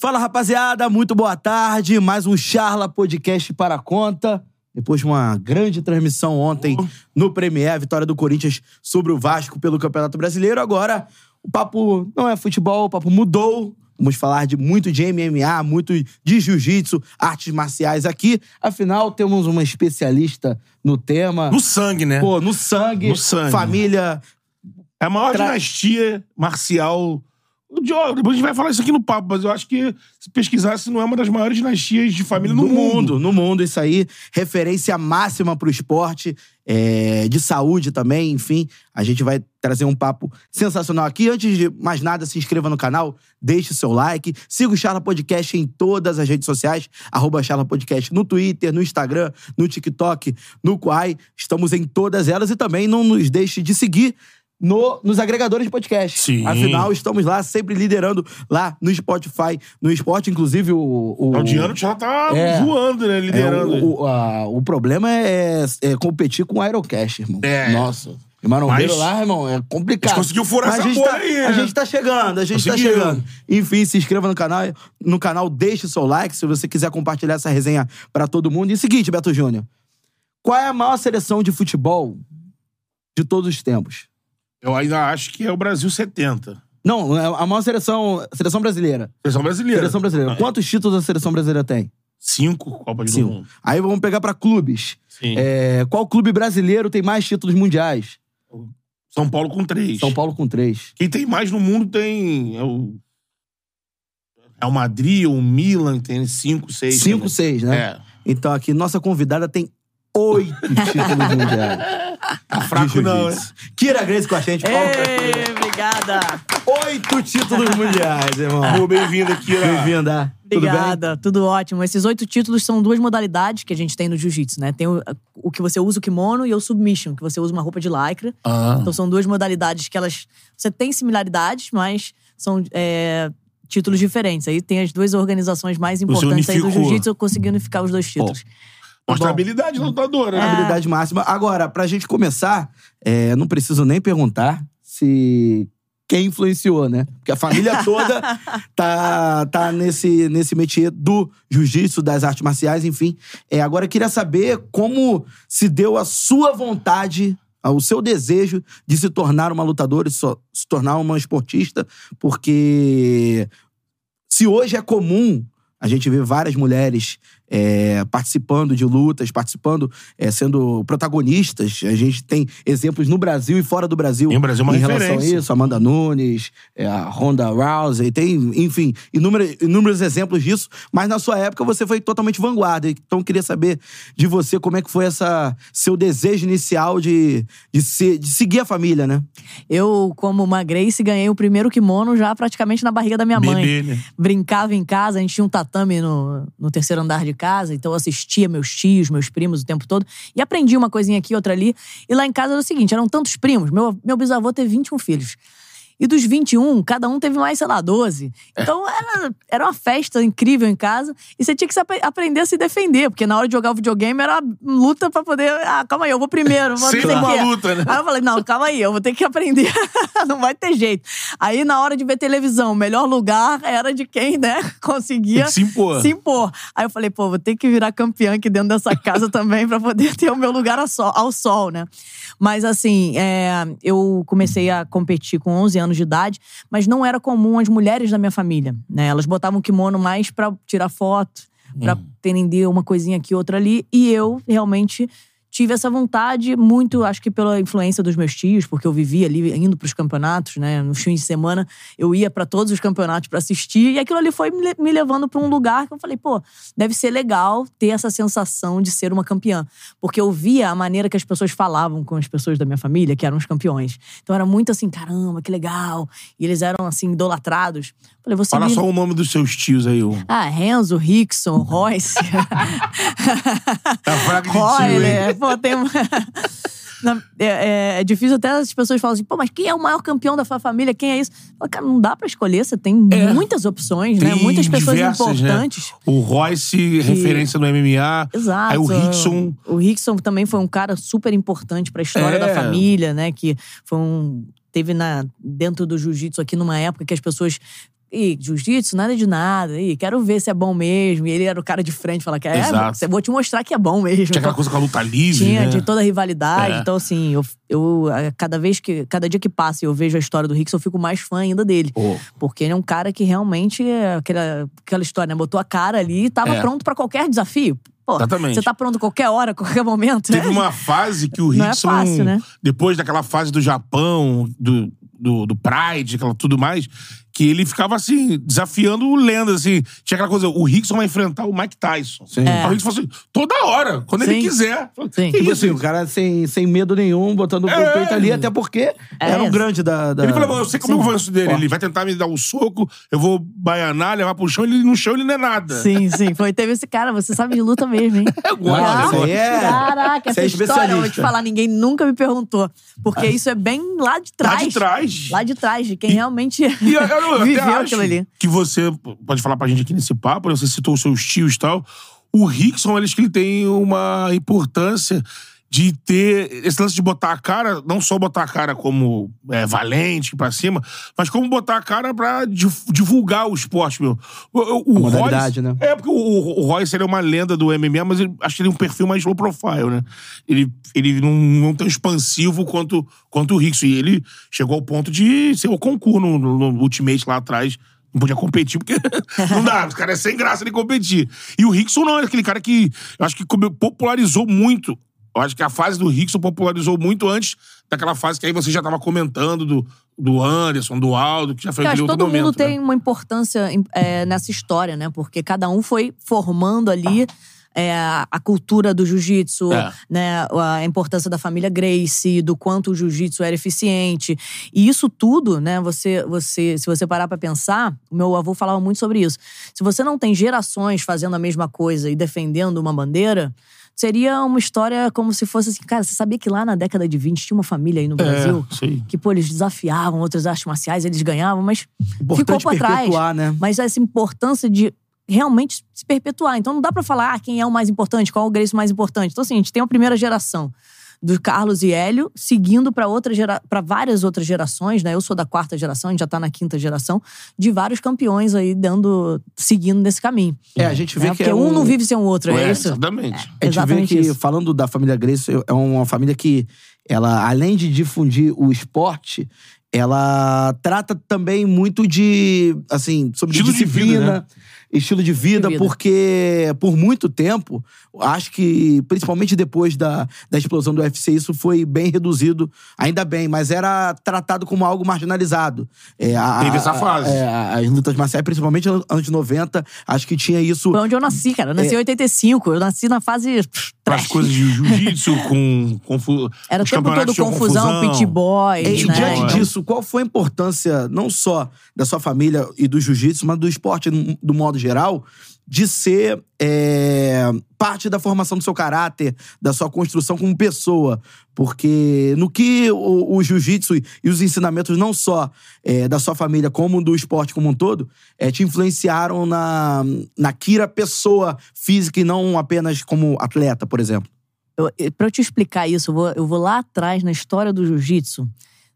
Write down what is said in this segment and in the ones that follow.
Fala rapaziada, muito boa tarde. Mais um Charla Podcast para a conta. Depois de uma grande transmissão ontem no Premier, a vitória do Corinthians sobre o Vasco pelo Campeonato Brasileiro. Agora, o papo não é futebol, o papo mudou. Vamos falar de muito de MMA, muito de jiu-jitsu, artes marciais aqui. Afinal, temos uma especialista no tema. No sangue, né? Pô, no sangue. No sangue. Família. É a maior Tra- dinastia marcial. Depois a gente vai falar isso aqui no papo, mas eu acho que se pesquisasse, não é uma das maiores dinastias de família no, no mundo. No mundo, isso aí. Referência máxima pro esporte, é, de saúde também, enfim. A gente vai trazer um papo sensacional aqui. Antes de mais nada, se inscreva no canal, deixe seu like, siga o Charla Podcast em todas as redes sociais, arroba Charla Podcast no Twitter, no Instagram, no TikTok, no Quai. Estamos em todas elas e também não nos deixe de seguir no- nos agregadores de podcast. Sim. Afinal, estamos lá, sempre liderando lá no Spotify, no esporte, inclusive o... o O Diano já tá É. voando, né? é, Liderando. o, o, a- o problema é, é competir com o Aerocast, irmão. É. Nossa. O marombeiro Mas- lá, irmão, é complicado. Gente conseguiu furar Mas essa a gente bolha tá, aí, né? A gente tá chegando, a gente tá chegando. Enfim, se inscreva no canal, no canal, deixe seu like se você quiser compartilhar essa resenha pra todo mundo. E seguinte, Beto Júnior. Qual é a maior seleção de futebol de todos os tempos? Eu ainda acho que é o Brasil 70. Não, é a maior seleção, seleção brasileira. Seleção brasileira. Seleção brasileira. Ah, Quantos títulos a seleção brasileira tem? Cinco Copa de Cinco. Mundo. Aí vamos pegar pra clubes. Sim. É, qual clube brasileiro tem mais títulos mundiais? São Paulo com três. São Paulo com três. Quem tem mais no mundo tem. É o. É o Madrid, o Milan, que tem cinco, seis. Cinco, né? seis, né? É. Então aqui, nossa convidada tem oito títulos mundiais. Tá fraco, não, né? Kira Grace com a gente. Kira. Ei, obrigada. Oito títulos mundiais, irmão. Bem-vindo aqui, ó. Bem-vinda. Tudo bem? Obrigada, tudo ótimo. Esses oito títulos são duas modalidades que a gente tem no jiu-jitsu, né? Tem o, o que você usa o kimono e o submission, que você usa uma roupa de lycra. Ah. Então são duas modalidades que elas. Você tem similaridades, mas são é, títulos diferentes. Aí tem as duas organizações mais importantes aí do jiu-jitsu conseguindo unificar os dois títulos. Mostra a habilidade lutadora, né? É. Habilidade máxima. Agora, pra gente começar, é, não preciso nem perguntar se quem influenciou, né? Porque a família toda tá, tá nesse, nesse métier do jiu-jitsu, das artes marciais, enfim. É, agora, eu queria saber como se deu a sua vontade, o seu desejo de se tornar uma lutadora, e so- se tornar uma esportista, porque se hoje é comum a gente ver várias mulheres é, participando de lutas, participando, é, sendo protagonistas. A gente tem exemplos no Brasil e fora do Brasil E o Brasil é uma em relação a referência. isso. Amanda Nunes, é, a Ronda Rousey, tem, enfim, inúmeros, inúmeros exemplos disso. Mas na sua época você foi totalmente vanguarda. Então eu queria saber de você como é que foi essa seu desejo inicial de, de, ser, de seguir a família, né? Eu, como uma Grace, ganhei o primeiro kimono já praticamente na barriga da minha mãe. Bebê, né? brincava em casa, a gente tinha um tatame no, no terceiro andar de casa, então eu assistia meus tios, meus primos o tempo todo e aprendi uma coisinha aqui, outra ali. E lá em casa era o seguinte: eram tantos primos, meu, meu bisavô teve 21 filhos. E dos 21, cada um teve mais, sei lá, 12. Então era, era uma festa incrível em casa. E você tinha que aprender a se defender, porque na hora de jogar o videogame era luta pra poder. Ah, calma aí, eu vou primeiro. Vou Sempre uma luta, né? Aí eu falei, não, calma aí, eu vou ter que aprender. não vai ter jeito. Aí, na hora de ver televisão, o melhor lugar era de quem, né, conseguia se impor. se impor. Aí eu falei, pô, vou ter que virar campeã aqui dentro dessa casa também pra poder ter o meu lugar ao sol, ao sol né? Mas assim, é, eu comecei a competir com 11 anos de idade, mas não era comum as mulheres da minha família, né? Elas botavam kimono mais pra tirar foto, pra prender uma coisinha aqui, outra ali, e eu realmente tive essa vontade muito, acho que pela influência dos meus tios, porque eu vivia ali indo pros campeonatos, né? Nos fins de semana eu ia pra todos os campeonatos pra assistir e aquilo ali foi me le- me levando pra um lugar que eu falei, pô, deve ser legal ter essa sensação de ser uma campeã, porque eu via a maneira que as pessoas falavam com as pessoas da minha família, que eram os campeões. Então era muito assim, caramba, que legal. E eles eram assim idolatrados. Falei, seguir Fala só o nome dos seus tios aí. O... ah, Renzo, Rickson, Royce. Tá fraco de tio, hein? Pô, tem uma... É, é- é difícil até as pessoas falam assim, pô, mas quem é o maior campeão da sua família? Quem é isso? Fala, cara, não dá pra escolher, você tem muitas opções, né? É. Tem Muitas pessoas diversas, né? importantes. O Royce, referência no MMA. Exato. Aí o Rickson. O Rickson também foi um cara super importante pra história É. da família, né? Que foi um. Teve na, dentro do jiu-jitsu aqui numa época que as pessoas Ih, jiu-jitsu, nada de nada. Ih, quero ver se é bom mesmo. E ele era o cara de frente, falar que é, Exato. vou te mostrar que é bom mesmo. Tinha aquela coisa com a luta livre, Tinha, né? de toda a rivalidade. É. Então, assim, eu, eu cada vez que. Cada dia que passa e eu vejo a história do Rickson, eu fico mais fã ainda dele. Pô, Porque ele é um cara que realmente é aquela, aquela história, né? Botou a cara ali e tava É. pronto pra qualquer desafio. Pô, Exatamente. você tá pronto qualquer hora, qualquer momento. Teve né? uma fase que o é Rickson, fácil, né? depois daquela fase do Japão, do, do, do Pride, aquela tudo mais, que ele ficava assim, desafiando lendas, assim. Tinha aquela coisa, o Rickson vai enfrentar o Mike Tyson. Sim. Aí o Rickson falou assim, toda hora, quando ele Sim. quiser. Sim. Que Tipo isso? assim, o cara sem, sem medo nenhum, botando o É. peito ali, até porque era um É. grande da. da- Ele falou, "Bom, eu sei como Sim. eu vou isso dele. Forte. Ele vai tentar me dar um soco, eu vou baianar, levar pro chão, ele no chão ele não é nada. Sim, sim. Foi, teve esse cara, você sabe de luta mesmo, hein? Eu gosto, Ah, isso é. Caraca, Você essa é história, eu vou te falar, ninguém nunca me perguntou. Porque isso é bem lá de Lá trás. de trás. Lá de trás, de quem realmente E eu, eu, eu viveu aquilo ali. que você pode falar pra gente aqui nesse papo, né? você citou os seus tios e tal. O Rickson, eles que ele tem uma importância de ter esse lance de botar a cara, não só botar a cara como é, valente pra cima, mas como botar a cara pra di- divulgar o esporte, meu. O, o, Royce- né? É, porque o, o, Royce ele é uma lenda do MMA, mas ele, acho que ele é um perfil mais low profile, né? Ele, ele não, não tão expansivo quanto, quanto o Rickson. E ele chegou ao ponto de ser o concurso no, no, no Ultimate lá atrás. Não podia competir, porque não dá. Os caras é sem graça de competir. E o Rickson não, é aquele cara que eu acho que popularizou muito. Eu acho que a fase do Rickson popularizou muito antes daquela fase que aí você já tava comentando do, do Anderson, do Aldo, que já foi aquele outro todo momento. mundo né? tem uma importância é, nessa história, né? Porque cada um foi formando ali é, a cultura do jiu-jitsu, É. né? A importância da família Gracie, do quanto o jiu-jitsu era eficiente. E isso tudo, né? Você, você, se você parar pra pensar, o meu avô falava muito sobre isso. Se você não tem gerações fazendo a mesma coisa e defendendo uma bandeira. Seria uma história como se fosse assim, cara, você sabia que lá na década de 20 tinha uma família aí no Brasil É, que, pô, eles desafiavam outras artes marciais, eles ganhavam, mas Importante ficou pra trás. né? Mas essa importância de realmente se perpetuar. Então não dá pra falar ah, quem é o mais importante, qual é o Grace mais importante. Então, assim, a gente tem a primeira geração do Carlos e Hélio, seguindo para outra gera... para várias outras gerações, né? Eu sou da quarta geração, a gente já tá na quinta geração, de vários campeões aí dando, seguindo nesse caminho. É, a gente vê né? que Porque é um um não vive sem o outro, é, É, isso? Exatamente. A gente vê que, isso. falando da família Grace, é uma família que, ela, além de difundir o esporte, ela trata também muito de, assim, sobre Estilo de disciplina, vida, né? Estilo de vida, De vida. porque por muito tempo, acho que, principalmente depois da, da explosão do UFC, isso foi bem reduzido, ainda bem, mas era tratado como algo marginalizado. É, a- Teve essa a- fase. é, as lutas marciais, principalmente nos anos 90, acho que tinha isso. Foi onde eu nasci, cara. Eu nasci É. em 85. Eu nasci na fase. as coisas de jiu-jitsu, com. Confu... Era o tempo todo tinham confusão, pit boy, E né? diante disso, qual foi a importância, não só da sua família e do jiu-jitsu, mas do esporte do modo geral, de ser é, parte da formação do seu caráter, da sua construção como pessoa? Porque no que o, o jiu-jitsu e os ensinamentos, não só é, da sua família, como do esporte como um todo, é, te influenciaram na, na Kira pessoa física e não apenas como atleta, por exemplo? eu, eu- te explicar isso, eu vou, eu vou lá atrás na história do jiu-jitsu,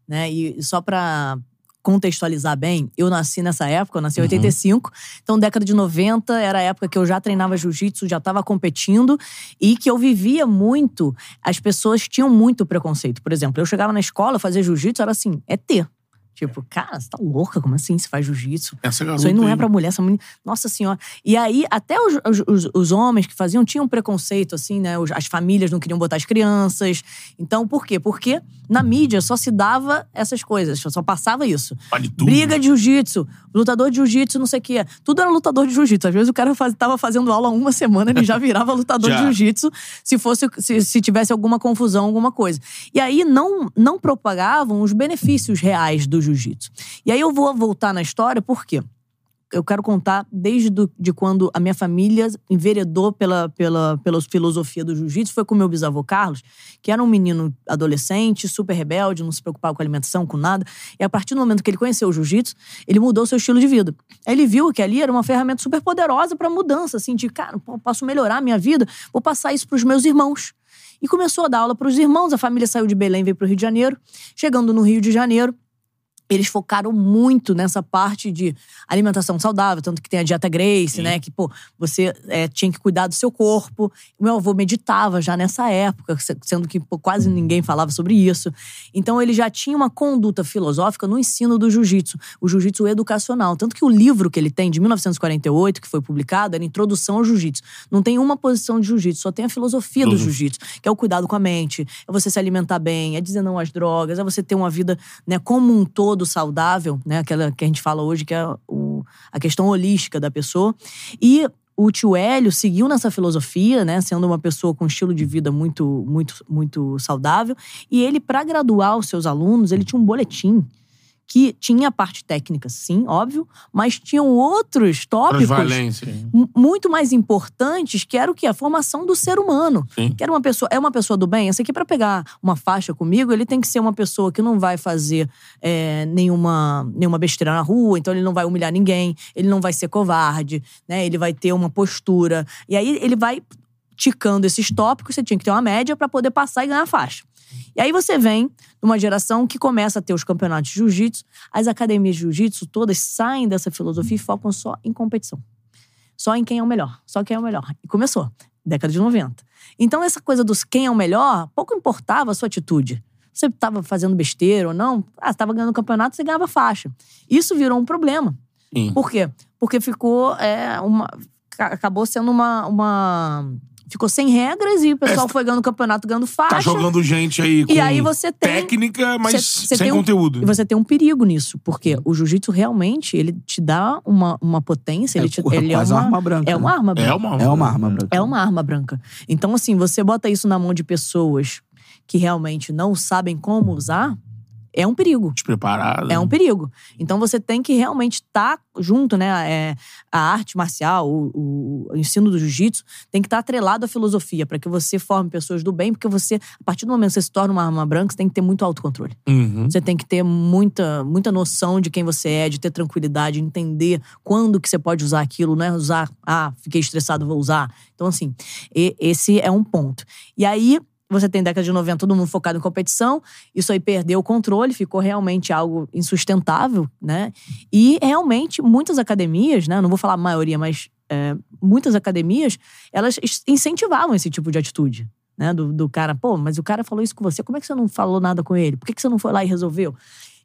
né? E só pra contextualizar bem, eu nasci nessa época, eu nasci em 85, então década de 90 era a época que eu já treinava jiu-jitsu, já estava competindo e que eu vivia muito, as pessoas tinham muito preconceito. Por exemplo, eu chegava na escola, fazia jiu-jitsu, era assim, é ter. Tipo, cara, você tá louca? Como assim? Você faz jiu-jitsu? Essa garota Isso aí não é pra mulher, essa menina. Nossa senhora. E aí, até os, os- os, homens que faziam tinham preconceito, assim, né? As famílias não queriam botar as crianças. Então, por quê? Porque na mídia só se dava essas coisas, só passava isso. Vale tudo. Briga de jiu-jitsu, lutador de jiu-jitsu, não sei o quê. Tudo era lutador de jiu-jitsu. Às vezes o cara faz, tava fazendo aula uma semana, ele já virava lutador Já. de jiu-jitsu se fosse se, se tivesse alguma confusão, alguma coisa. E aí não, não propagavam os benefícios reais do jiu-jitsu. E aí eu vou voltar na história, por quê? Eu quero contar desde do, de quando a minha família enveredou pela, pela, pela filosofia do jiu-jitsu. Foi com meu bisavô Carlos, que era um menino adolescente, super rebelde, não se preocupava com alimentação, com nada. E a partir do momento que ele conheceu o jiu-jitsu, ele mudou seu estilo de vida. Aí ele viu que ali era uma ferramenta super poderosa para mudança, assim, de cara, posso melhorar a minha vida, vou passar isso para os meus irmãos. E começou a dar aula para os irmãos. A família saiu de Belém, veio para o Rio de Janeiro. Chegando no Rio de Janeiro, eles focaram muito nessa parte de alimentação saudável, tanto que tem a dieta Grace, né? Que, pô, você é, tinha que cuidar do seu corpo. Meu avô meditava já nessa época, se- sendo que pô, quase ninguém falava sobre isso. Então, ele já tinha uma conduta filosófica no ensino do jiu-jitsu, o jiu-jitsu educacional. Tanto que o livro que ele tem, de 1948, que foi publicado, era Introdução ao Jiu-Jitsu. Não tem uma posição de jiu-jitsu, só tem a filosofia do Filosofia. jiu-jitsu, que é o cuidado com a mente, é você se alimentar bem, é dizer não às drogas, é você ter uma vida né, como um todo saudável, né? Aquela que a gente fala hoje que é o- a questão holística da pessoa. E o tio Hélio seguiu nessa filosofia, né, sendo uma pessoa com um estilo de vida muito, muito, muito saudável. E ele, para graduar os seus alunos, ele tinha um boletim que tinha a parte técnica, sim, óbvio, mas tinham outros tópicos muito mais importantes, que era o quê? A formação do ser humano. Sim. Que era uma pessoa, é uma pessoa do bem. Esse aqui, para pegar uma faixa comigo, ele tem que ser uma pessoa que não vai fazer é, nenhuma, nenhuma besteira na rua, então ele não vai humilhar ninguém, ele não vai ser covarde, né? Ele vai ter uma postura. E aí ele vai ticando esses tópicos, você tinha que ter uma média para poder passar e ganhar a faixa. E aí você vem numa geração que começa a ter os campeonatos de jiu-jitsu, as academias de jiu-jitsu todas saem dessa filosofia e focam só em competição. Só em quem é o melhor, só quem é o melhor. E começou, década de 90. Então essa coisa dos quem é o melhor, pouco importava a sua atitude. Você estava fazendo besteira ou não, ah, estava ganhando o campeonato, você ganhava faixa. Isso virou um problema. Sim. Por quê? Porque ficou é, uma. ca- Acabou sendo uma. uma ficou sem regras e o pessoal foi ganhando campeonato, ganhando faixa. Tá jogando gente aí com E aí você tem- técnica, mas você- sem tem um- conteúdo. E você tem um perigo nisso, porque o jiu-jitsu realmente ele te dá uma, uma potência, ele, te, ele é uma, uma arma branca. é uma né? arma branca. É uma, É uma arma branca. É uma arma branca. Então, assim, você bota isso na mão de pessoas que realmente não sabem como usar, é um perigo. despreparado. É um perigo. Então você tem que realmente estar junto, né? É, a arte marcial, o, o- ensino do jiu-jitsu tem que estar atrelado à filosofia, para que você forme pessoas do bem, porque você, a partir do momento que você se torna uma arma branca, você tem que ter muito autocontrole. Uhum. Você tem que ter muita, muita noção de quem você é, de ter tranquilidade, entender quando que você pode usar aquilo, não é usar, ah, fiquei estressado, vou usar. Então, assim, e- esse é um ponto. E aí, você tem década de 90, todo mundo focado em competição, isso aí perdeu o controle, ficou realmente algo insustentável, né? E realmente, muitas academias, né? Não vou falar a maioria, mas é, muitas academias, elas incentivavam esse tipo de atitude. Né, do, do cara, pô, mas o cara falou isso com você, como é que você não falou nada com ele? Por que, que você não foi lá e resolveu?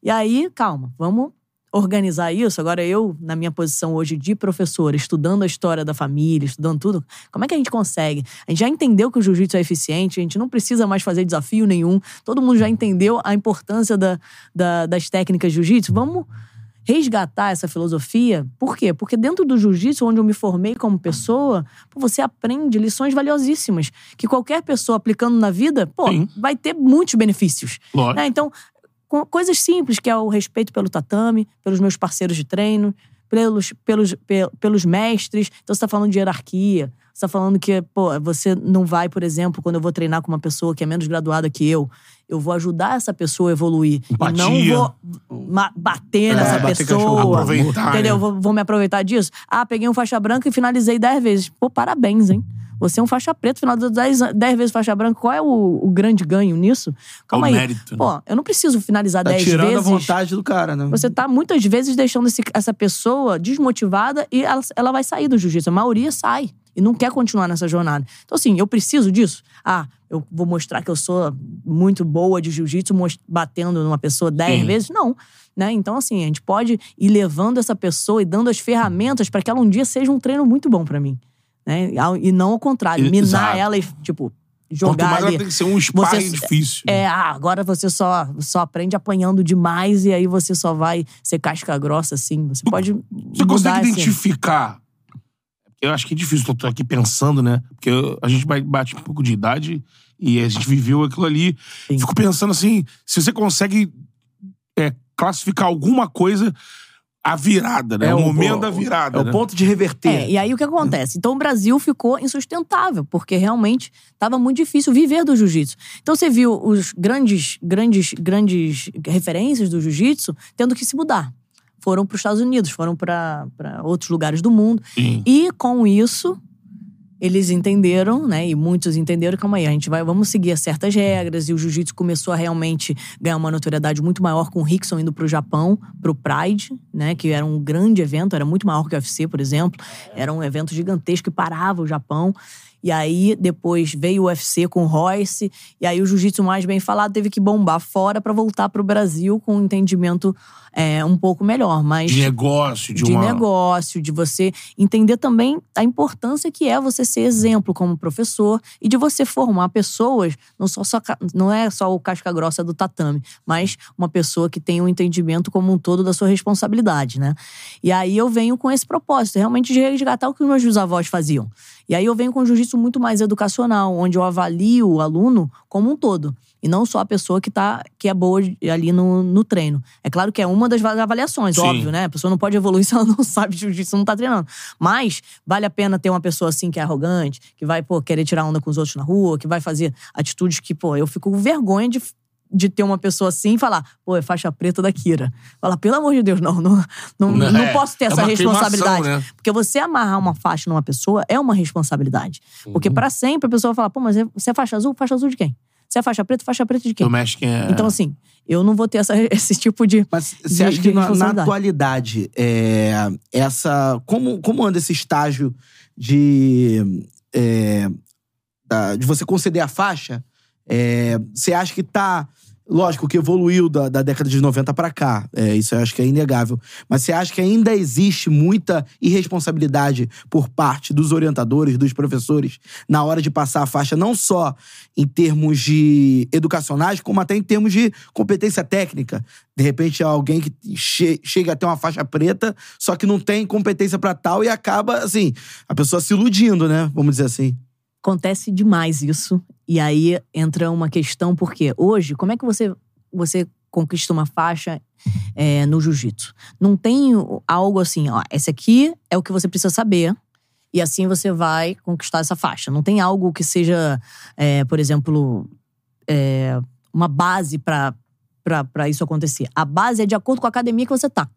E aí, calma, vamos organizar isso. Agora, eu, na minha posição hoje de professora, estudando a história da família, estudando tudo, como é que a gente consegue? A gente já entendeu que o jiu-jitsu é eficiente, a gente não precisa mais fazer desafio nenhum, todo mundo já entendeu a importância da, da- das técnicas de jiu-jitsu. Vamos resgatar essa filosofia. Por quê? Porque dentro do jiu-jitsu, onde eu me formei como pessoa, você aprende lições valiosíssimas que qualquer pessoa aplicando na vida, pô, Sim. vai ter muitos benefícios. Né? Então, coisas simples, que é o respeito pelo tatame, pelos meus parceiros de treino, pelos, pelos, pe- pelos mestres. Então, você tá falando de hierarquia. Você tá falando que, pô, você não vai, por exemplo, quando eu vou treinar com uma pessoa que é menos graduada que eu, eu vou ajudar essa pessoa a evoluir. Empatia. E não vou bater nessa É, bater pessoa. Aproveitar, Entendeu? né? Vou, vou me aproveitar disso. Ah, peguei um faixa branca e finalizei 10 vezes. Pô, parabéns, hein? Você é um faixa preta, finalizou 10, 10 vezes faixa branca. Qual é o, o grande ganho nisso? É Calma o aí. mérito, né? Pô, eu não preciso finalizar Tá 10 tirando vezes. a vontade do cara, né? Você tá muitas vezes deixando esse- essa pessoa desmotivada e ela, ela vai sair do jiu-jitsu. A maioria sai e não quer continuar nessa jornada. Então, assim, eu preciso disso. Ah, eu vou mostrar que eu sou muito boa de jiu-jitsu batendo numa pessoa 10 Sim. vezes? Não. Né? Então, assim, a gente pode ir levando essa pessoa e dando as ferramentas para que ela um dia seja um treino muito bom para mim. Né? E não ao contrário, E- minar exato. ela e, tipo, Quanto jogar mais ali. ela tem que ser um sparring Você- difícil. É, ah, agora você só, só aprende apanhando demais e aí você só vai ser casca grossa, assim. Você pode Você mudar, consegue assim. identificar? Eu acho que é difícil, tô, aqui pensando, né? Porque eu- a gente bate um pouco de idade e a gente viveu aquilo ali. Sim. Fico pensando assim, se você consegue é, classificar alguma coisa, a virada, né? É o o- momento da o- virada. É o né? ponto de reverter. É, e aí o que acontece? Então o Brasil ficou insustentável, porque realmente estava muito difícil viver do jiu-jitsu. Então você viu os grandes, grandes, grandes referências do jiu-jitsu tendo que se mudar. Foram para os Estados Unidos, foram para outros lugares do mundo. Sim. E com isso, eles entenderam, né? E muitos entenderam, calma aí, a gente vai, vamos seguir certas regras. E o jiu-jitsu começou a realmente ganhar uma notoriedade muito maior com o Rickson indo pro Japão, pro Pride, né? Que era um grande evento, era muito maior que o UFC, por exemplo. Era um evento gigantesco que parava o Japão. E aí, depois veio o UFC com o Royce. E aí, o jiu-jitsu mais bem falado teve que bombar fora para voltar pro Brasil com um entendimento é, um pouco melhor. Mas De negócio, de, de uma. negócio, de você entender também a importância que é você ser exemplo como professor e de você formar pessoas, não, só, só não é só o casca grossa do tatame, mas uma pessoa que tem um entendimento como um todo da sua responsabilidade, né? E aí eu venho com esse propósito, realmente de resgatar o que os meus bisavós faziam. E aí eu venho com um jiu-jitsu muito mais educacional, onde eu avalio o aluno como um todo. E não só a pessoa que, tá, que é boa ali no, no treino. É claro que é uma das avaliações, Sim. óbvio, né? A pessoa não pode evoluir se ela não sabe jiu-jitsu, não tá treinando. Mas vale a pena ter uma pessoa assim que é arrogante, que vai, pô, querer tirar onda com os outros na rua, que vai fazer atitudes que, pô, eu fico com vergonha de, de ter uma pessoa assim e falar, pô, é faixa preta da Kira. Falar, pelo amor de Deus, não, não, não, Né? não posso ter É essa responsabilidade. né? Porque você amarrar uma faixa numa pessoa é uma responsabilidade. Uhum. Porque pra sempre a pessoa vai falar, pô, mas você é faixa azul? Faixa azul de quem? Você é faixa preta? Faixa preta de quem? O México é. Então, assim, eu não vou ter essa- esse tipo de. Mas você acha que na, na responsabilidade. atualidade, é, essa. Como, como anda esse estágio de. é, da- de você conceder a faixa? É, você acha que tá. Lógico que evoluiu da, da década de 90 pra cá. É, isso eu acho que é inegável. Mas você acha que ainda existe muita irresponsabilidade por parte dos orientadores, dos professores, na hora de passar a faixa, não só em termos de educacionais, como até em termos de competência técnica? De repente, alguém que che chega a ter uma faixa preta, só que não tem competência pra tal e acaba, assim, a pessoa se iludindo, né? Vamos dizer assim. Acontece demais isso. E aí entra uma questão, porque hoje, como é que você, você conquista uma faixa é, no jiu-jitsu? Não tem algo assim, ó, esse aqui é o que você precisa saber. E assim você vai conquistar essa faixa. Não tem algo que seja, é, por exemplo, é, uma base pra isso acontecer. A base é de acordo com a academia que você tá.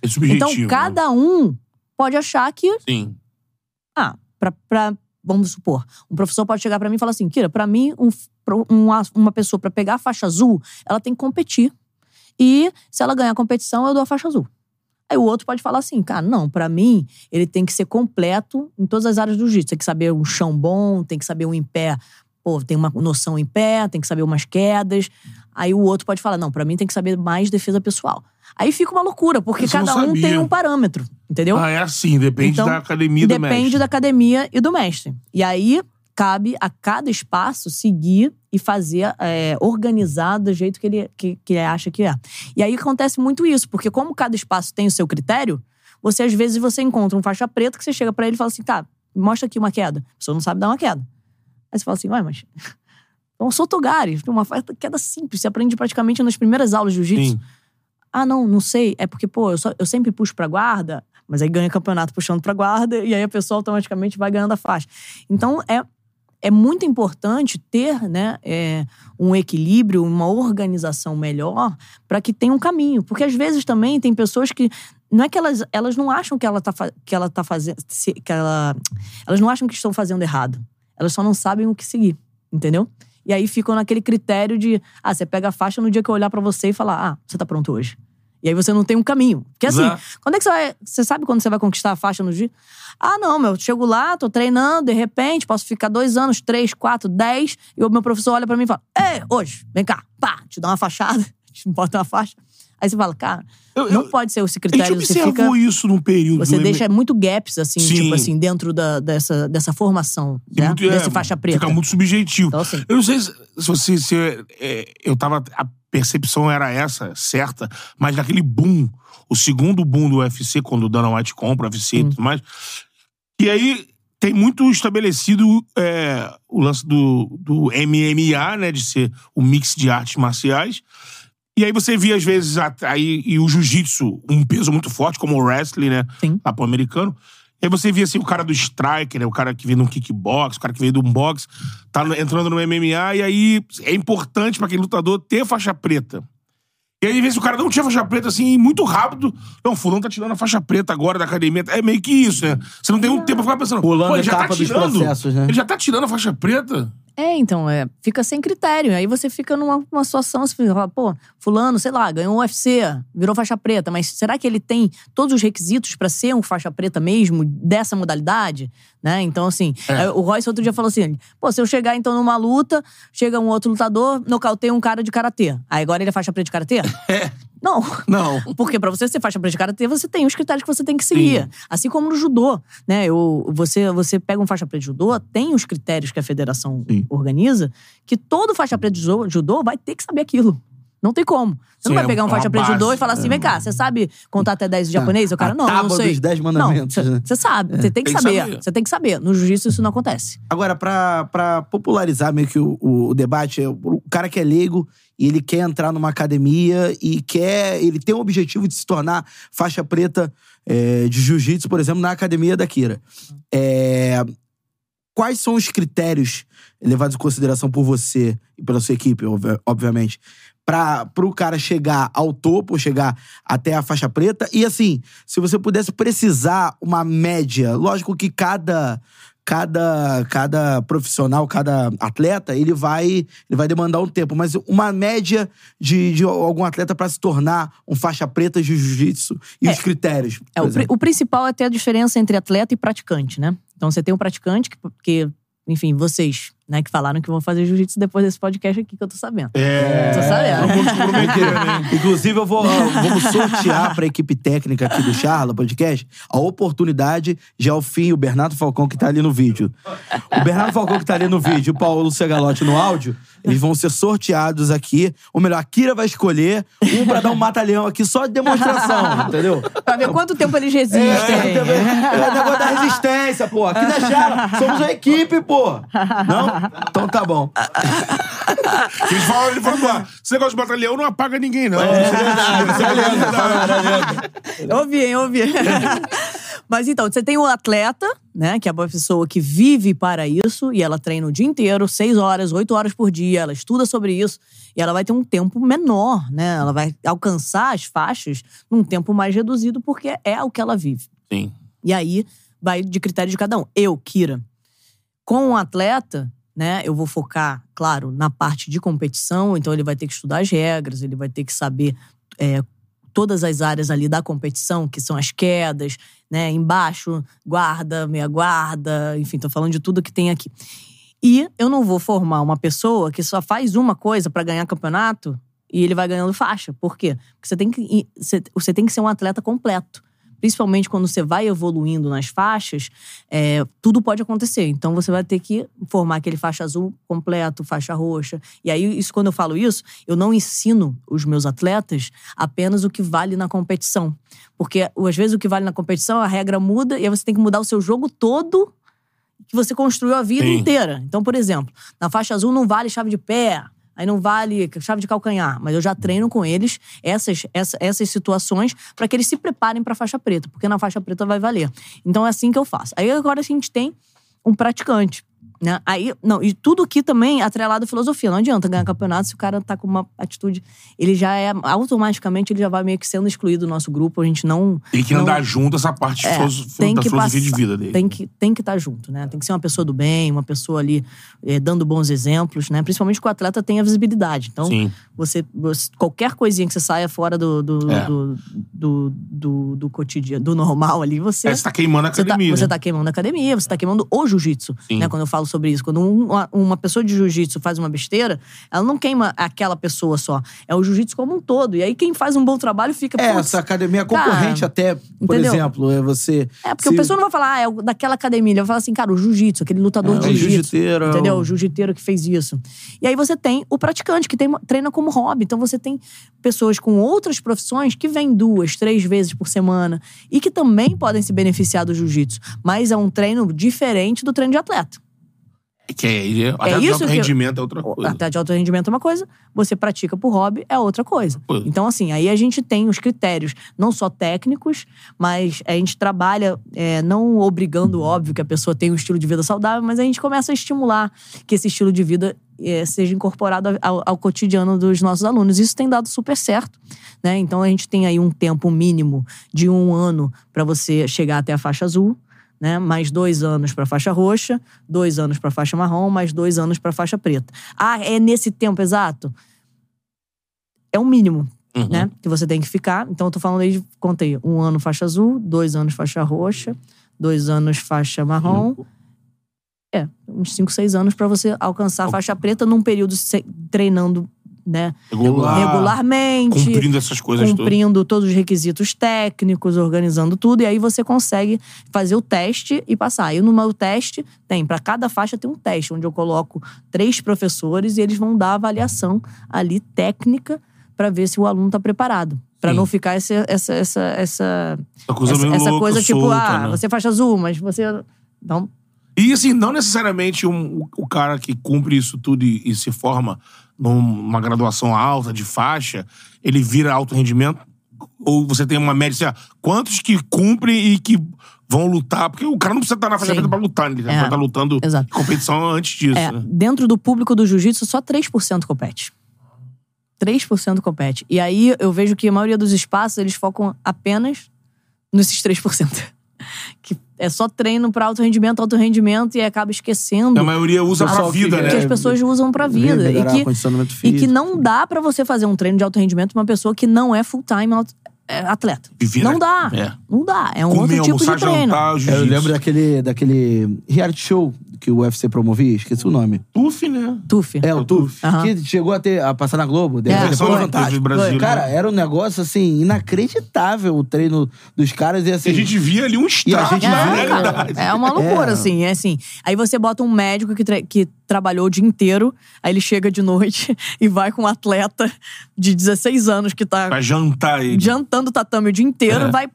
É subjetivo. Então, cada um pode achar que Sim. ah, pra, pra- vamos supor, um professor pode chegar pra mim e falar assim, Kira, pra mim, um, uma, uma pessoa pra pegar a faixa azul, ela tem que competir. E se ela ganhar a competição, eu dou a faixa azul. Aí o outro pode falar assim, cara, não, pra mim, ele tem que ser completo em todas as áreas do jiu-jitsu. Tem que saber um chão bom, tem que saber um em pé, pô, tem uma noção em pé, tem que saber umas quedas. Aí o outro pode falar, não, pra mim tem que saber mais defesa pessoal. Aí fica uma loucura, porque Isso cada um tem um parâmetro, entendeu? Ah, é assim, depende Então, da academia do Depende mestre. da academia e do mestre. E aí cabe a cada espaço seguir e fazer, é, organizar do jeito que ele, que, que ele acha que é. E aí acontece muito isso, porque como cada espaço tem o seu critério, você às vezes você encontra um faixa preta que você chega pra ele e fala assim, tá, mostra aqui uma queda. A pessoa não sabe dar uma queda. Aí você fala assim, ué, mas... Então, Sotogari, uma queda simples, você aprende praticamente nas primeiras aulas de jiu-jitsu. Ah, não, não sei. É porque, pô, eu, só- eu sempre puxo pra guarda, mas aí ganha campeonato puxando pra guarda, e aí a pessoa automaticamente vai ganhando a faixa. Então, é, é muito importante ter né, é, um equilíbrio, uma organização melhor para que tenha um caminho. Porque às vezes também tem pessoas que. Não é que elas, elas não acham que ela tá, que ela tá fazendo. Que ela, elas não acham que estão fazendo errado. Elas só não sabem o que seguir. Entendeu? E aí ficam naquele critério de, ah, você pega a faixa no dia que eu olhar pra você e falar, ah, você tá pronto hoje. E aí você não tem um caminho. Porque assim, Exato. quando é que você vai. Você sabe quando você vai conquistar a faixa no dia? Ah, não, meu, chego lá, tô treinando, de repente, posso ficar dois anos, três, quatro, dez, e o meu professor olha pra mim e fala: Ei, hoje, vem cá, pá, te dá uma fachada, te bota uma faixa. Aí você fala, cara, Eu- não eu- pode ser esse A gente critério. Você observou fica. isso num período. Você do deixa muito gaps, assim, Sim. tipo assim, dentro da, dessa, dessa formação, né? muito- é, faixa preta. Fica muito subjetivo. Então, assim, Eu não sei se, se você. Se, é, eu tava. A percepção era essa, certa, mas naquele boom, o segundo boom do UFC, quando o Dana White compra o UFC e tudo mais. E aí tem muito estabelecido é, o lance do, do MMA, né? De ser o mix de artes marciais. E aí você via, às vezes, aí, e o jiu-jitsu, um peso muito forte, como o wrestling, né? Sim. Lá pro americano. E aí você via assim, o cara do striker, né? O cara que veio de um kickbox, o cara que veio de um box, tá entrando no MMA, e aí é importante pra aquele lutador ter faixa preta. E aí, às vezes, o cara não tinha faixa preta, assim, e muito rápido. Não, fulano tá tirando a faixa preta agora da academia. É meio que isso, né? Você não tem um tempo pra ficar pensando. Pulando pô, ele já tá tirando. processos, né? Ele já tá tirando a faixa preta. É, então, é, fica sem critério. Aí você fica numa uma situação, você fala, pô, fulano, sei lá, ganhou um UFC, virou faixa preta, mas será que ele tem todos os requisitos pra ser um faixa preta mesmo, dessa modalidade? Né? Então, assim, É. é, o Royce outro dia falou assim, pô, se eu chegar então numa luta, chega um outro lutador, nocauteia um cara de karatê. Aí agora ele é faixa preta de karatê? É. Não. Não. Porque pra você ser faixa preta de karatê, você tem os critérios que você tem que seguir. Assim como no judô, né? Eu, você, você pega um faixa preta de judô, tem os critérios que a federação Sim. organiza, que todo faixa preta de judô vai ter que saber aquilo. Não tem como. Você Sim, não vai é pegar um uma faixa preta de base. e falar assim: vem cá, você sabe contar até 10 em japonês? O cara, não, não tábua sei. dos 10 mandamentos, Não, né? você sabe, você tem que Tem que saber. Você tem que saber. No jiu-jitsu isso não acontece. Agora, pra, pra popularizar meio que o, o, o debate, é, o cara que é leigo e ele quer entrar numa academia e quer. Ele tem o objetivo de se tornar faixa preta é, de jiu-jitsu, por exemplo, na academia da Kira. É, quais são os critérios levados em consideração por você e pela sua equipe, obvi- obviamente, para o cara chegar ao topo, chegar até a faixa preta? E assim, se você pudesse precisar uma média, lógico que cada cada cada profissional, cada atleta, ele vai ele vai demandar um tempo, mas uma média de, de algum atleta para se tornar um faixa preta de jiu-jitsu e É. os critérios. É, o, o principal é ter a diferença entre atleta e praticante, né? Então você tem um praticante que, que enfim, vocês, né, que falaram que vão fazer jiu-jitsu depois desse podcast aqui que eu tô sabendo. É. Tô sabendo. Vamos né? Inclusive, eu vou vamos sortear para a equipe técnica aqui do Charla Podcast a oportunidade de, ao fim, o Bernardo Falcão, que tá ali no vídeo. O Bernardo Falcão, que tá ali no vídeo, e o Paulo Segalotti no áudio, eles vão ser sorteados aqui. Ou melhor, a Kira vai escolher um pra dar um mata-leão aqui só de demonstração, entendeu? Pra ver quanto tempo eles resistem. É, é o negócio da resistência, pô. Aqui na Charla, somos a equipe, pô. Não? Então tá bom. Eles falam, ele falou, pô, esse negócio de batalhão não apaga ninguém, não. É é. Eu ouvi, hein, eu ouvi. Mas então, você tem o atleta, né? Que é uma pessoa que vive para isso e ela treina o dia inteiro, seis horas, oito horas por dia, ela estuda sobre isso e ela vai ter um tempo menor, né? Ela vai alcançar as faixas num tempo mais reduzido porque é o que ela vive. Sim. E aí vai de critério de cada um. Eu, Kira, com um atleta, né, eu vou focar, claro, na parte de competição, então ele vai ter que estudar as regras, ele vai ter que saber é, todas as áreas ali da competição, que são as quedas, né, embaixo, guarda, meia guarda, enfim, tô falando de tudo que tem aqui. E eu não vou formar uma pessoa que só faz uma coisa para ganhar campeonato e ele vai ganhando faixa. Por quê? Porque você tem que, você tem que ser um atleta completo. Principalmente quando você vai evoluindo nas faixas, é, tudo pode acontecer. Então você vai ter que formar aquele faixa azul completo, faixa roxa. E aí, isso, quando eu falo isso, eu não ensino os meus atletas apenas o que vale na competição. Porque às vezes o que vale na competição, a regra muda e aí você tem que mudar o seu jogo todo que você construiu a vida Sim. inteira. Então, por exemplo, na faixa azul não vale chave de pé, aí não vale chave de calcanhar, mas eu já treino com eles essas, essa- essas situações para que eles se preparem para a faixa preta, porque na faixa preta vai valer. Então é assim que eu faço. Aí agora a gente tem um praticante. Né? Aí, não, e tudo aqui também atrelado à filosofia. Não adianta ganhar campeonato se o cara tá com uma atitude. Ele já é, automaticamente, ele já vai meio que sendo excluído do nosso grupo. A gente não. Tem que não- andar junto essa parte é, filoso- tem da que filosofia de vida dele. Tem que tem que estar junto, né? Tem que ser uma pessoa do bem, uma pessoa ali eh, dando bons exemplos, né? Principalmente que o atleta tem a visibilidade. Então, você, você- qualquer coisinha que você saia fora do do, É. do, do, do, do cotidiano, do normal ali, você É, você tá queimando a você tá, academia. você né? tá queimando a academia, você tá queimando o jiu-jitsu. Né? Quando eu falo sobre isso. Quando um- uma, uma pessoa de jiu-jitsu faz uma besteira, ela não queima aquela pessoa só. É o jiu-jitsu como um todo. E aí quem faz um bom trabalho fica. É, "Putz, essa academia concorrente cara, até, por entendeu? exemplo, é você... É, porque se- a pessoa não vai falar, ah, é daquela academia. Ele vai falar assim, cara, o jiu-jitsu, aquele lutador É, de o jiu-jitsu. jiu-jiteiro, é Entendeu? o- O jiu-jiteiro que fez isso. E aí você tem o praticante, que tem, treina como hobby. Então você tem pessoas com outras profissões que vêm duas, três vezes por semana e que também podem se beneficiar do jiu-jitsu. Mas é um treino diferente do treino de atleta. Que é, é, até de isso alto eu- rendimento é outra coisa. Até de alto rendimento é uma coisa, você pratica por hobby é outra coisa. Coisa. Então, assim, aí a gente tem os critérios, não só técnicos, mas a gente trabalha, é, não obrigando, óbvio, que a pessoa tenha um estilo de vida saudável, mas a gente começa a estimular que esse estilo de vida é, seja incorporado ao, ao cotidiano dos nossos alunos. Isso tem dado super certo, né? Então, a gente tem aí um tempo mínimo de um ano para você chegar até a faixa azul. Né? Mais dois anos para faixa roxa, dois anos para faixa marrom, mais dois anos para faixa preta. Ah, é nesse tempo exato? É o mínimo, Uhum. né? Que você tem que ficar. Então, eu tô falando aí de, contei, um ano faixa azul, dois anos faixa roxa, dois anos faixa marrom. É, uns cinco, seis anos para você alcançar a faixa preta num período treinando, né? Regular, regularmente Cumprindo essas coisas cumprindo todos os requisitos técnicos, organizando tudo, e aí você consegue fazer o teste e passar. E no meu teste, tem, para cada faixa tem um teste, onde eu coloco três professores e eles vão dar avaliação ali técnica para ver se o aluno está preparado. Para não ficar essa, essa, essa, essa, coisa essa, essa louca, coisa tipo, solta, ah, né? você é faixa azul, mas você. Então, E assim, não necessariamente um- o, o cara que cumpre isso tudo e, e se forma numa graduação alta, de faixa, ele vira alto rendimento? Ou você tem uma média, assim, ah, quantos que cumprem e que vão lutar? Porque o cara não precisa estar na faixa preta pra lutar, né? ele É. vai estar lutando Exato. em competição antes disso, É, né? dentro do público do jiu-jitsu, só 3% compete. 3% compete. E aí eu vejo que a maioria dos espaços eles focam apenas nesses 3%. que é só treino para alto rendimento, alto rendimento, e acaba esquecendo A maioria usa pra que vida, quer- né? que as pessoas usam pra vida. E que, e que não dá pra você fazer um treino de alto rendimento pra uma pessoa que não é full-time é, atleta. Viver não na- dá. É. Não dá. É um Comer, outro tipo almoçar, de treino. jantar, Eu lembro daquele, daquele reality show que o UFC promovia, esqueci o nome. Tuf, né? Tuf. É, o TUF. Que chegou a, ter, a passar na Globo. É, foi. no Fantástico. Do Brasil, Foi. Cara, né? era um negócio, assim, inacreditável o treino dos caras. E assim, E a gente via ali um E a estrago gente na vê, É, realidade. cara, é uma loucura, É. assim. É assim. Aí você bota um médico que, que trabalhou o dia inteiro, aí ele chega de noite e vai com um atleta de 16 anos que tá Pra jantar ele. jantando tatame o dia inteiro, É. vai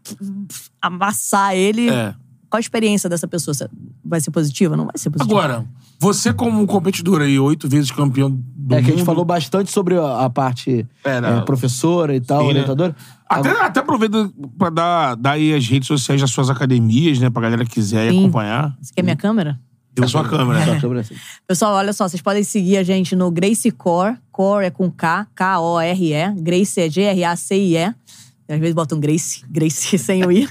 amassar ele. É. Qual a experiência dessa pessoa? Vai ser positiva? Não vai ser positiva. Agora, você como competidor aí, oito vezes campeão do é que a gente mundo, falou bastante sobre a, parte É, né? é, professora e tal, Sim, né? orientadora. Até, até aproveita pra dar, dar aí as redes sociais das suas academias, né? Pra galera que quiser Sim. acompanhar. Você quer minha câmera? Tem a sua câmera. Só né? a câmera assim. Pessoal, olha só, vocês podem seguir a gente no Grace Core. Core é com K, K-O-R-E. Grace é G-R-A-C-I-E. Às vezes botam Grace, Grace sem o I.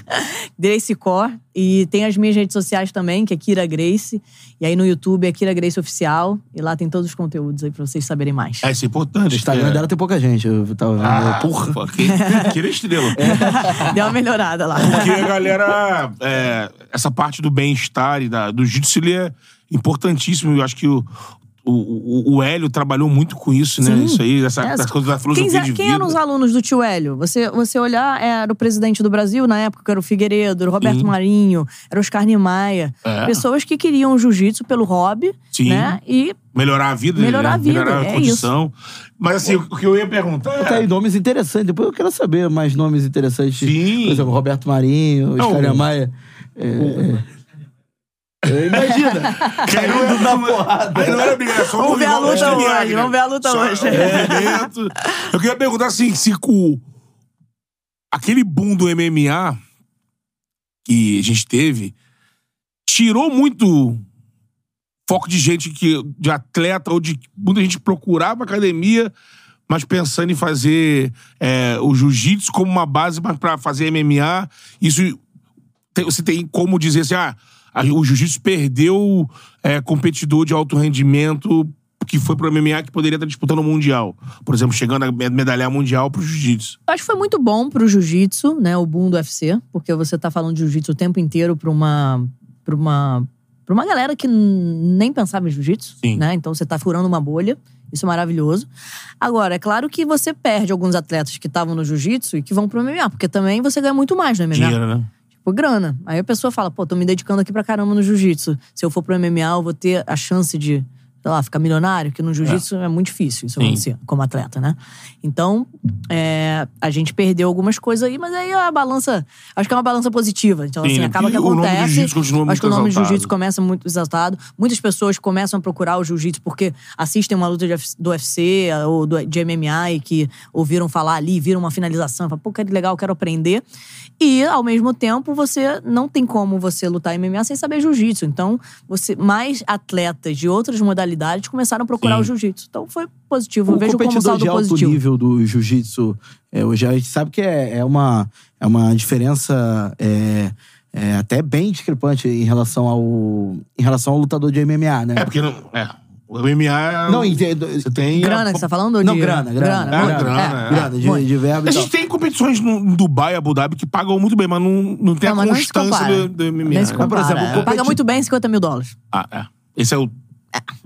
Grace Core. E tem as minhas redes sociais também, que é Kira Grace. E aí no YouTube é Kira Grace Oficial. E lá tem todos os conteúdos aí pra vocês saberem mais. É, isso é importante. O Instagram é. dela tem pouca gente. Eu tava vendo. Ah, Porra. porra. Que, que estrela. Deu uma melhorada lá. Porque a galera. é, essa parte do bem-estar e da, do jiu-jitsu ele é importantíssimo. Eu acho que o, o, o, o Hélio trabalhou muito com isso, né? Sim. Isso aí, essa, É, essa coisa da Quem, filosofia de quem vida. eram os alunos do tio Hélio? Você, você olhar, era o presidente do Brasil na época, que era o Figueiredo, era o Roberto Sim. Marinho, era o Oscar Niemeyer. É. Pessoas que queriam jiu-jitsu pelo hobby, Sim. né? E Melhorar a vida, Melhorar né? a vida, melhorar a é condição. Mas assim, o que eu ia perguntar. Tá aí nomes interessantes. Depois eu quero saber mais nomes interessantes. Sim. Por exemplo, Roberto Marinho, Oscar. É, é. É, Imagina. Caindo na porrada. Aí não era obrigação. Vamos ver a luta hoje, vamos ver a luta hoje. é. Eu queria perguntar assim, se com aquele boom do MMA que a gente teve, tirou muito foco de gente que de atleta ou de muita gente procurava academia, mas pensando em fazer é, o jiu-jitsu como uma base para fazer MMA. Isso tem- você tem como dizer assim, ah, a- o jiu-jitsu perdeu é, competidor de alto rendimento que foi pro MMA que poderia estar disputando o Mundial. Por exemplo, chegando a me- medalhar mundial pro jiu-jitsu. acho que foi muito bom pro jiu-jitsu, né? O boom do UFC, porque você tá falando de jiu-jitsu o tempo inteiro pra uma. Pra uma Pra uma galera que nem pensava em jiu-jitsu, né? Então você tá furando uma bolha. Isso é maravilhoso. Agora, é claro que você perde alguns atletas que estavam no jiu-jitsu e que vão pro MMA, porque também você ganha muito mais no MMA. Dinheiro, né? Tipo, grana. Aí a pessoa fala, pô, tô me dedicando aqui pra caramba no jiu-jitsu. Se eu for pro MMA, eu vou ter a chance de, sei lá, ficar milionário, que no jiu-jitsu é. muito difícil isso acontecer como atleta, né? Então, é, a gente perdeu algumas coisas aí, mas aí a balança, acho que é uma balança positiva. Então, Sim, assim, acaba que acontece. acho que o nome do jiu-jitsu começa muito exaltado. Muitas pessoas começam a procurar o jiu-jitsu porque assistem uma luta do UFC ou do, de MMA e que ouviram falar ali, viram uma finalização, falam, pô, que legal, quero aprender. E, ao mesmo tempo, você não tem como você lutar MMA sem saber jiu-jitsu. Então, você mais atletas de outras modalidades começaram a procurar Sim. o jiu-jitsu. Então, foi positivo. Eu O vejo como saldo de alto positivo. nível do jiu-jitsu, é, hoje a gente sabe que é, é uma, é uma diferença é, é, até bem discrepante em relação ao, em relação ao lutador de MMA, né? É, porque não. É. O MMA. Não, entendo. Você tem. Grana que você tá falando? Não, de- grana, grana. Grana, É, grana, é. é. Grana, de, de verbo A gente tem competições no Dubai, Abu Dhabi, que pagam muito bem, mas não, não tem Não, a mas não se constância compara. do, do MMA. Nem se né? Mas, por compara. exemplo, o Paga competi- muito bem 50 mil dólares. Ah, é. Esse é o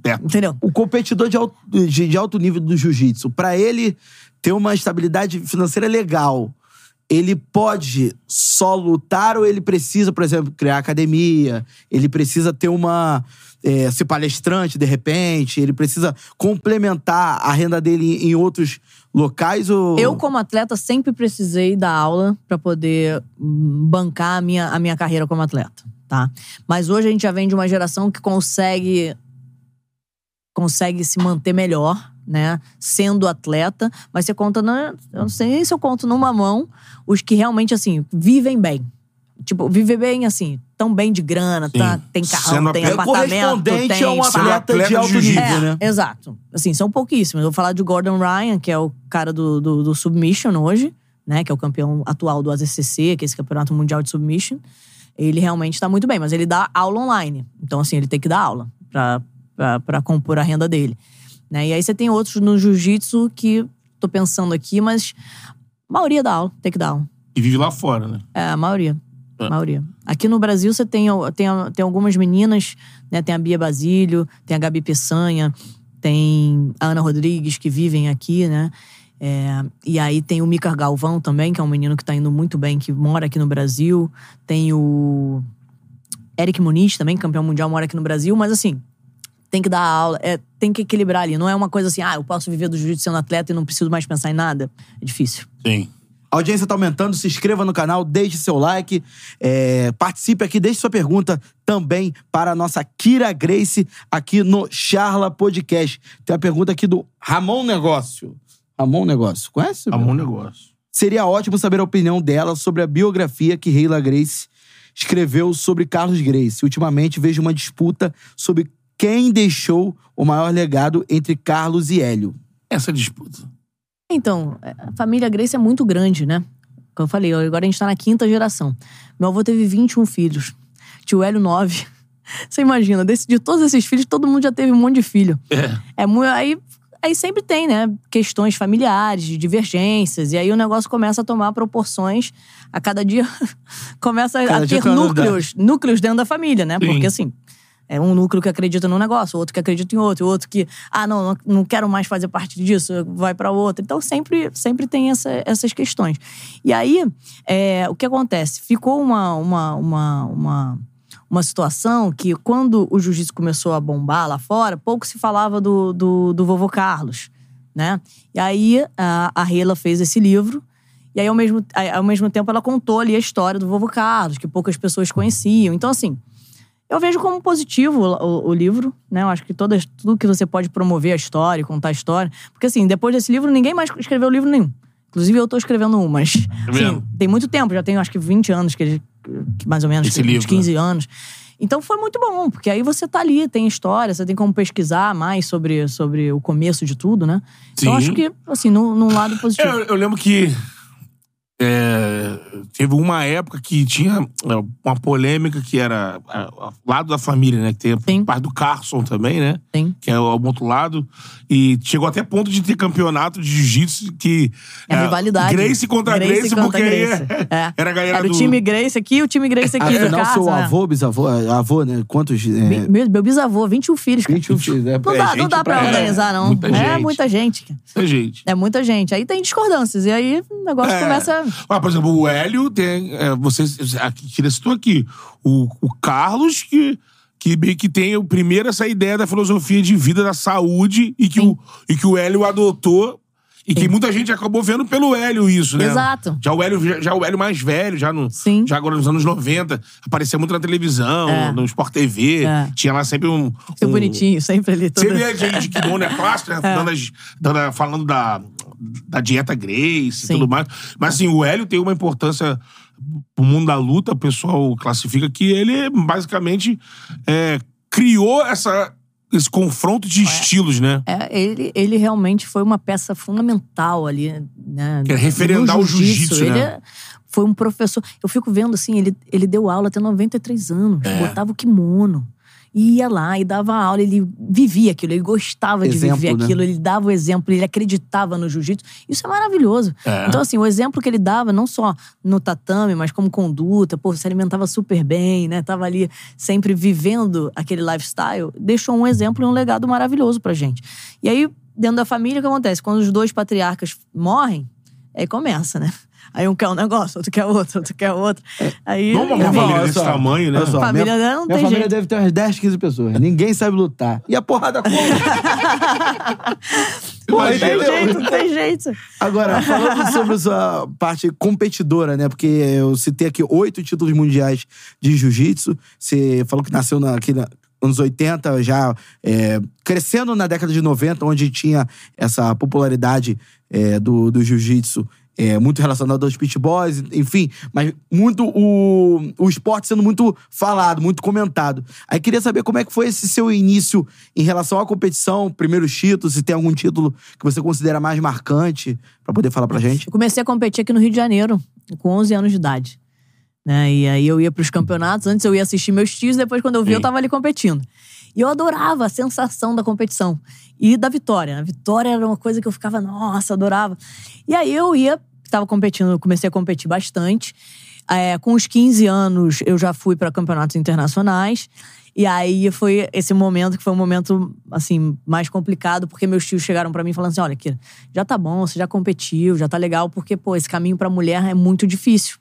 teto. Entendeu? O competidor de alto, de, de alto nível do jiu-jitsu, pra ele ter uma estabilidade financeira legal, ele pode só lutar ou ele precisa, por exemplo, criar academia? Ele precisa ter uma. é, ser palestrante, de repente? Ele precisa complementar a renda dele em outros locais? Ou... Eu, como atleta, sempre precisei dar aula pra poder hum, bancar a minha, a minha carreira como atleta, tá? Mas hoje a gente já vem de uma geração que consegue consegue se manter melhor, né? Sendo atleta, mas você conta, na, eu não sei nem se eu conto numa mão os que realmente, assim, vivem bem. Tipo, viver bem, assim, tão bem de grana, tá, tem carrão, Sendo tem É apartamento, correspondente tem... a um atleta, atleta de alto nível, É, né? exato. Assim, são pouquíssimos. Eu vou falar de Gordon Ryan, que é o cara do, do, do Submission hoje, né? Que é o campeão atual do AZCC, que é esse campeonato mundial de Submission. Ele realmente tá muito bem, mas ele dá aula online. Então, assim, ele tem que dar aula pra, pra compor a renda dele. Né? E aí você tem outros no jiu-jitsu que tô pensando aqui, mas a maioria dá aula, tem que dar aula. E vive lá fora, né? É, a maioria. É. A maioria. Aqui no Brasil você tem, tem, tem algumas meninas, né? Tem a Bia Basílio, tem a Gabi Peçanha, tem a Ana Rodrigues que vivem aqui, né? É, e aí tem o Mika Galvão também, que é um menino que tá indo muito bem, que mora aqui no Brasil. Tem o Eric Muniz também, campeão mundial, mora aqui no Brasil. Mas assim, tem que dar aula, é, tem que equilibrar ali. Não é uma coisa assim, ah, eu posso viver do jiu-jitsu sendo atleta e não preciso mais pensar em nada. É difícil. Sim. A audiência tá aumentando, se inscreva no canal, deixe seu like, é, participe aqui, deixe sua pergunta também para a nossa Kira Grace aqui no Charla Podcast. Tem a pergunta aqui do Ramon Negócio. Ramon Negócio, conhece? É um bom negócio. Seria ótimo saber a opinião dela sobre a biografia que Reila Grace escreveu sobre Carlos Grace. Ultimamente vejo uma disputa sobre quem deixou o maior legado entre Carlos e Hélio. Essa disputa. Então, a família Grace é muito grande, né? Como eu falei, agora a gente tá na quinta geração. Meu avô teve 21 filhos. Tio Hélio, 9. Você imagina, desse, de todos esses filhos, todo mundo já teve um monte de filho. É. É muito. Aí, aí sempre tem, né? Questões familiares, de divergências. E aí o negócio começa a tomar proporções. A cada dia começa Cada a dia ter núcleos, núcleos dentro da família, né? Sim. Porque assim. É um núcleo que acredita num negócio, outro que acredita em outro, outro que, ah, não, não, quero mais fazer parte disso, vai pra outro. Então sempre, sempre tem essa- essas questões. E aí, é, o que acontece? Ficou uma, uma, uma, uma, uma situação que, quando o jiu-jitsu começou a bombar lá fora, pouco se falava do, do, do vovô Carlos, né? E aí a, a Rela fez esse livro. E aí, ao mesmo, ao mesmo tempo, ela contou ali a história do vovô Carlos, que poucas pessoas conheciam. Então, assim, eu vejo como positivo o, o- o livro, né? Eu acho que todas, tudo que você pode promover a história, contar a história. Porque, assim, depois desse livro, ninguém mais escreveu livro nenhum. Inclusive, eu tô escrevendo um, mas. mesmo? Assim, tem muito tempo, já tenho acho que 20 anos, que, que mais ou menos, Esse que, livro, uns 15 anos. Então foi muito bom, porque aí você tá ali, tem história, você tem como pesquisar mais sobre, sobre o começo de tudo, né? Então Sim. acho que, assim, num, num lado positivo. Eu, eu lembro que é, teve uma época que tinha é, uma polêmica que era é, ao lado da família, né? Que tem Sim. a parte do Carson também, né? Tem. Que é o outro lado. E chegou até ponto de ter campeonato de jiu-jitsu que. É rivalidade. Grace contra Grace, contra porque Grace. É. era a galera Era o do- time Grace aqui e o time Grace aqui do Afinal, casa. seu né? avô, bisavô, avô, né? Quantos? É, Meu, meu bisavô, 21 filhos, cara. 21 filhos. É, Não é dá, não dá pra pra- organizar, não. Muita é gente. muita gente. cara. Muita gente. É muita gente. Aí tem discordâncias. E aí o negócio É. Ah, por exemplo, o Hélio tem. É, você aqui, citou aqui. O, o Carlos, que, que meio que tem o primeiro essa ideia da filosofia de vida da saúde e que, o, e que o Hélio adotou. E que muita gente acabou vendo pelo Hélio isso, né? Exato. Já o Hélio, já, já o Hélio mais velho, já, no, Sim. já agora nos anos 90, aparecia muito na televisão, É. no Sport TV. É. Tinha lá sempre um. Seu um, bonitinho, sempre ali. Todo... Sempre é de, de kimono, é clássico, né? Dando as- dando falando da, da dieta Grace e Sim. tudo mais. Mas assim, o Hélio tem uma importância pro mundo da luta, o pessoal classifica que ele basicamente é, criou essa, esse confronto de estilos, né? É, ele, ele realmente foi uma peça fundamental ali, né? É referendar o jiu-jitsu, Ele né? é- foi um professor. Eu fico vendo assim, ele, ele deu aula até 93 anos, É. botava o kimono. E ia lá e dava aula, ele vivia aquilo, ele gostava de Exemplo, viver né? aquilo, ele dava o exemplo, ele acreditava no jiu-jitsu. Isso é maravilhoso. É. Então, assim, o exemplo que ele dava, não só no tatame, mas como conduta, pô, se alimentava super bem, né? Tava ali sempre vivendo aquele lifestyle, deixou um exemplo e um legado maravilhoso pra gente. E aí, dentro da família, o que acontece? Quando os dois patriarcas morrem, aí começa, né? Aí um quer um negócio, outro quer outro, outro quer outro. Aí. Não uma família desse só, tamanho, né? só, Família minha, dela não minha tem família jeito. deve ter umas 10, 15 pessoas. Ninguém sabe lutar. E a porrada como? Pô, Não tem jeito, não tem jeito. Agora, falando sobre essa parte competidora, né? Porque eu citei aqui oito títulos mundiais de jiu-jitsu. Você falou que nasceu na, aqui na anos 80, já é, crescendo na década de 90, onde tinha essa popularidade é, do, do jiu-jitsu. É, muito relacionado aos pit boys, enfim, mas muito o, o esporte sendo muito falado, muito comentado. Aí queria saber como é que foi esse seu início em relação à competição, primeiros títulos, se tem algum título que você considera mais marcante, pra poder falar pra gente. Eu comecei a competir aqui no Rio de Janeiro, com 11 anos de idade. Né? E aí eu ia pros campeonatos, antes eu ia assistir meus tios, depois quando eu vi, eu tava ali competindo. E eu adorava a sensação da competição. E da vitória. A vitória era uma coisa que eu ficava, nossa, adorava. E aí eu ia, tava competindo, comecei a competir bastante. É, com os 15 anos, eu já fui para campeonatos internacionais. E aí foi esse momento que foi um momento, assim, mais complicado, porque meus tios chegaram pra mim falando assim: olha, Kira, já tá bom, você já competiu, já tá legal, porque, pô, esse caminho pra mulher é muito difícil.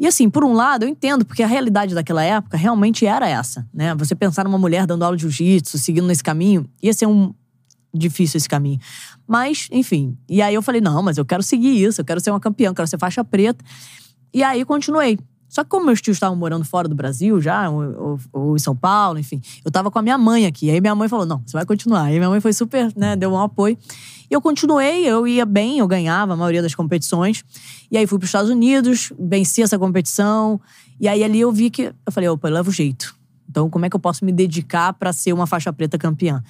E assim, por um lado, eu entendo, porque a realidade daquela época realmente era essa, né? Você pensar numa mulher dando aula de jiu-jitsu, seguindo nesse caminho, ia ser um difícil esse caminho. Mas, enfim. E aí eu falei, não, mas eu quero seguir isso, eu quero ser uma campeã, eu quero ser faixa preta. E aí continuei. Só que como meus tios estavam morando fora do Brasil já, ou, ou- em São Paulo, enfim, eu tava com a minha mãe aqui. Aí minha mãe falou: não, você vai continuar. E minha mãe foi super, né, deu um apoio. E eu continuei, eu ia bem, eu ganhava a maioria das competições. E aí fui para os Estados Unidos, venci essa competição. E aí ali eu vi que. Eu falei: opa, eu levo jeito. Então, como é que eu posso me dedicar para ser uma faixa preta campeã?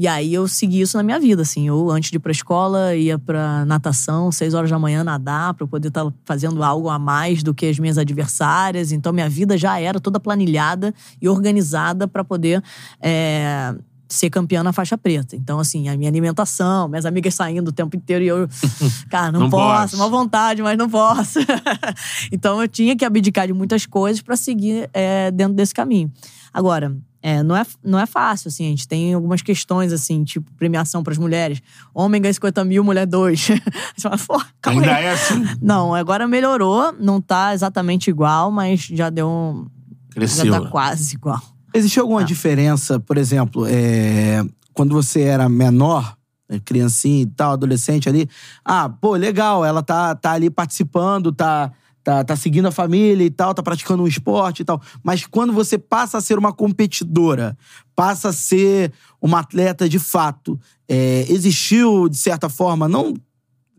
E aí eu segui isso na minha vida, assim. Eu, antes de ir pra escola, ia pra natação, seis horas da manhã nadar, pra eu poder estar fazendo algo a mais do que as minhas adversárias. Então, minha vida já era toda planilhada e organizada pra poder é, ser campeã na faixa preta. Então, assim, a minha alimentação, minhas amigas saindo o tempo inteiro e eu, cara, não, Não posso, posso. uma vontade, mas não posso. então, eu tinha que abdicar de muitas coisas pra seguir é, dentro desse caminho. Agora, é, não, é, não é fácil, assim. A gente tem algumas questões, assim, tipo premiação pras mulheres. Homem ganha 50 mil, mulher 2. Você fala, pô, calma Ainda aí. é assim. Não, agora melhorou. Não tá exatamente igual, mas já deu um... Cresceu. Já tá né? quase igual. Existe alguma diferença, por exemplo, é, quando você era menor, é, criancinha e tal, adolescente ali, ah, pô, legal, ela tá, tá ali participando, tá, tá, tá seguindo a família e tal, tá praticando um esporte e tal. Mas quando você passa a ser uma competidora, passa a ser uma atleta de fato, é, existiu, de certa forma, não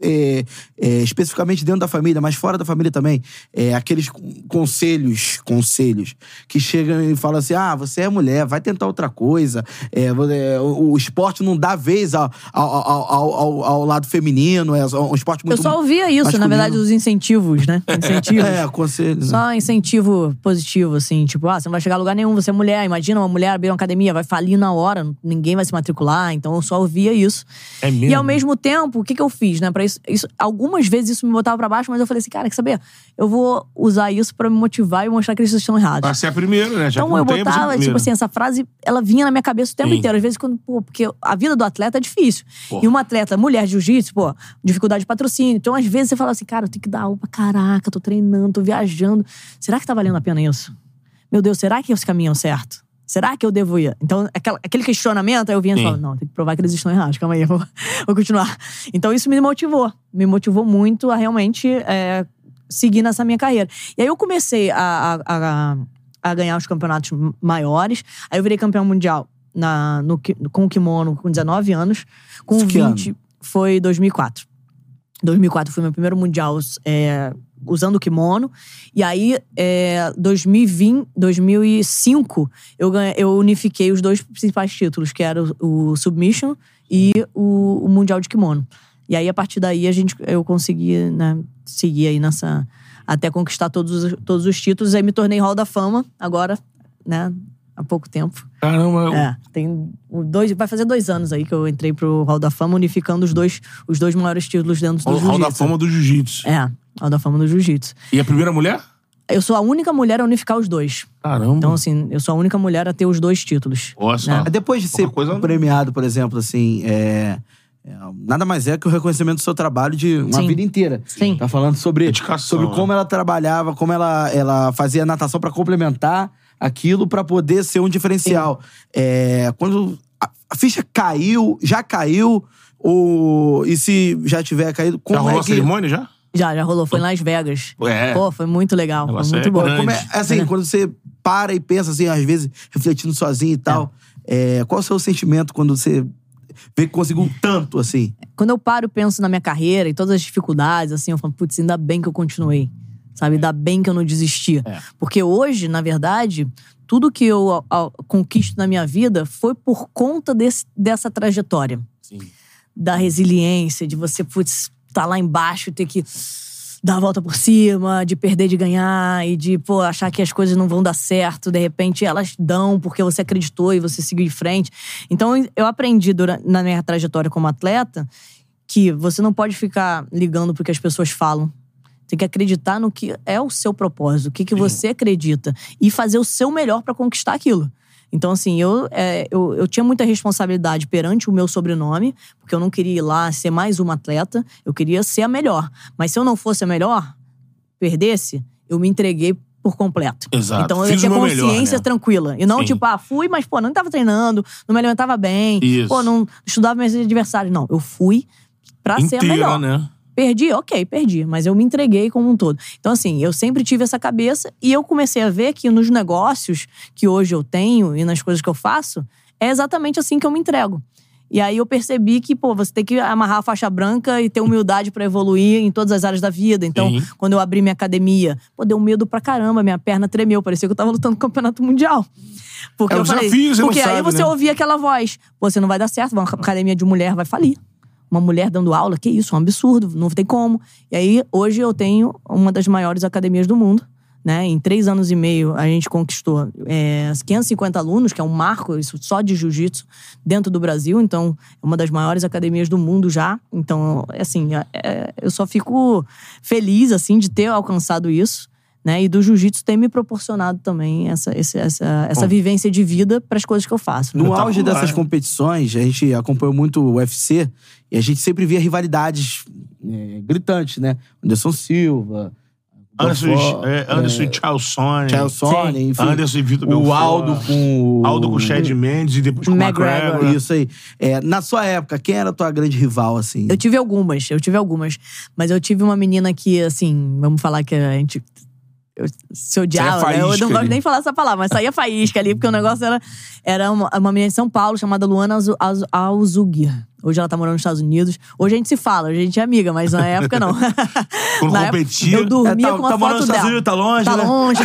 é, é, especificamente dentro da família, mas fora da família também, é, aqueles con- conselhos, conselhos, que chegam e falam assim: ah, você é mulher, vai tentar outra coisa. É, é, o, o esporte não dá vez ao, ao, ao, ao- ao- lado feminino, é um esporte muito. Eu só ouvia isso, na masculino. verdade, os incentivos, né? Incentivos. É, conselhos. Só incentivo positivo, assim, tipo, ah, você não vai chegar a lugar nenhum, você é mulher. Imagina uma mulher abrir uma academia, vai falir na hora, ninguém vai se matricular. Então eu só ouvia isso. É mesmo. E ao mesmo tempo, o que, que eu fiz, né? Pra isso, isso- algumas vezes isso me botava pra baixo, mas eu falei assim, cara, quer saber? Eu vou usar isso pra me motivar e mostrar que eles estão errados. Pra ser a primeira, né? Já Então eu tem, você é botava, tipo assim, essa frase, ela vinha na minha cabeça o tempo Sim. inteiro. Às vezes, quando, pô, porque a vida do atleta é difícil. Pô. E uma atleta, mulher de jiu-jitsu, pô, dificuldade de patrocínio. Então, às vezes, você fala assim, cara, eu tenho que dar aula pra caraca, tô treinando, tô viajando. Será que tá valendo a pena isso? Meu Deus, será que esse caminho é o certo? Será que eu devo ir? Então, aquela- aquele questionamento, aí eu vinha e falava, não, tem que provar que eles estão errados, calma aí, eu vou, vou continuar. Então, isso me motivou. Me motivou muito a realmente é, seguir nessa minha carreira. E aí eu comecei a, a- a- a ganhar os campeonatos maiores. Aí eu virei campeão mundial na, no, com o kimono com 19 anos. Com Isso que 20 foi 2004. 2004 foi meu primeiro mundial é, usando o kimono. E aí, é, 2020, 2005, eu, ganhei- eu unifiquei os dois principais títulos, que era o, o Submission e o, o Mundial de Kimono. E aí, a partir daí, a gente, eu consegui né, seguir aí nessa... Até conquistar todos, os- todos os títulos. Aí me tornei Hall da Fama, agora, né? Há pouco tempo. Caramba, É, tem dois, vai fazer dois anos aí que eu entrei pro Hall da Fama, unificando os dois, os dois maiores títulos dentro do o Hall da Jiu-Jitsu. Fama do Jiu-Jitsu. É, Hall da Fama do Jiu-Jitsu. E a primeira mulher? Eu sou a única mulher a unificar os dois. Caramba. Então, assim, eu sou a única mulher a ter os dois títulos. Olha só. Mas Depois de ser premiado, por exemplo, assim, é, é, nada mais é que o reconhecimento do seu trabalho de uma Sim. vida inteira. Sim. Tá falando sobre, Dedicação, sobre né? como ela trabalhava, como ela, ela fazia natação pra complementar aquilo pra poder ser um diferencial. É, quando a, a ficha caiu, já caiu, ou, e se já tiver caído, como Já rolou é a que... cerimônia já? Já, já rolou. Foi em Las Vegas. É. Pô, foi muito legal. Foi muito é bom. Como é, assim, quando você para e pensa, assim, às vezes, refletindo sozinho e tal, é, qual é o seu sentimento quando você vê que conseguiu tanto, assim? Quando eu paro e penso na minha carreira e todas as dificuldades, assim, eu falo, putz, ainda bem que eu continuei. Sabe? Ainda bem que eu não desisti. É. Porque hoje, na verdade, tudo que eu a- a- conquisto na minha vida foi por conta desse- dessa trajetória. Sim. Da resiliência, de você, putz, tá lá embaixo e ter que dar a volta por cima, de perder, de ganhar, e de, pô, achar que as coisas não vão dar certo, de repente elas dão porque você acreditou e você seguiu em frente. Então, eu aprendi durante, na minha trajetória como atleta que você não pode ficar ligando pro que as pessoas falam. Tem que acreditar no que é o seu propósito, o que, que você acredita. E fazer o seu melhor pra conquistar aquilo. Então, assim, eu, é, eu, eu tinha muita responsabilidade perante o meu sobrenome, porque eu não queria ir lá ser mais uma atleta, eu queria ser a melhor. Mas se eu não fosse a melhor, perdesse, eu me entreguei por completo. Exato. Então eu Fiz ia ter o meu melhor, consciência né? tranquila. E não, Sim. tipo, ah, fui, mas, pô, não tava treinando, não me alimentava bem, Isso. pô, não estudava meus adversários. Não, eu fui pra ser a Inteira, melhor. né? Perdi? Ok, perdi. Mas eu me entreguei como um todo. Então, assim, eu sempre tive essa cabeça e eu comecei a ver que nos negócios que hoje eu tenho e nas coisas que eu faço, é exatamente assim que eu me entrego. E aí eu percebi que, pô, você tem que amarrar a faixa branca e ter humildade pra evoluir em todas as áreas da vida. Então, Sim. quando eu abri minha academia, pô, deu medo pra caramba, minha perna tremeu, parecia que eu tava lutando no campeonato mundial. Porque É eu falei, desafio, você porque aí sabe, você né? ouvia aquela voz, pô, você não vai dar certo, uma academia de mulher vai falir uma mulher dando aula, que isso, é um absurdo, não tem como. E aí, hoje eu tenho uma das maiores academias do mundo. Né? Em três anos e meio, a gente conquistou é, 550 alunos, que é um marco isso só de jiu-jitsu dentro do Brasil. Então, é uma das maiores academias do mundo já. Então, assim, é- é- eu só fico feliz, assim, de ter alcançado isso. Né? E do jiu-jitsu ter me proporcionado também essa, esse- essa, essa Bom. vivência de vida para as coisas que eu faço. né? No Espetacular. auge dessas competições, a gente acompanhou muito o UFC e a gente sempre via rivalidades é, gritantes, né? Anderson Silva, Anderson, é, Anderson e Charles Sonnen. Charles Sonnen, Sim. enfim. Anderson e Vitor o Belfort. Aldo com o... Aldo com o Chad Mendes e depois com o McGregor. McGregor. Isso aí. É, na sua época, quem era a tua grande rival, assim? Eu tive algumas, eu tive algumas. Mas eu tive uma menina que, assim, vamos falar que a gente. Eu, se odiava, né? Eu não gosto ali. nem de falar essa palavra, mas saía faísca ali, porque o negócio era, era uma, uma menina de São Paulo chamada Luana Alzugir. Hoje ela tá morando nos Estados Unidos. Hoje a gente se fala, hoje a gente é amiga, mas na época não. Quando Na época, competia. eu dormia É, tá- com a tá morando foto nos dela. Estados Unidos, tá longe, Tá né? longe.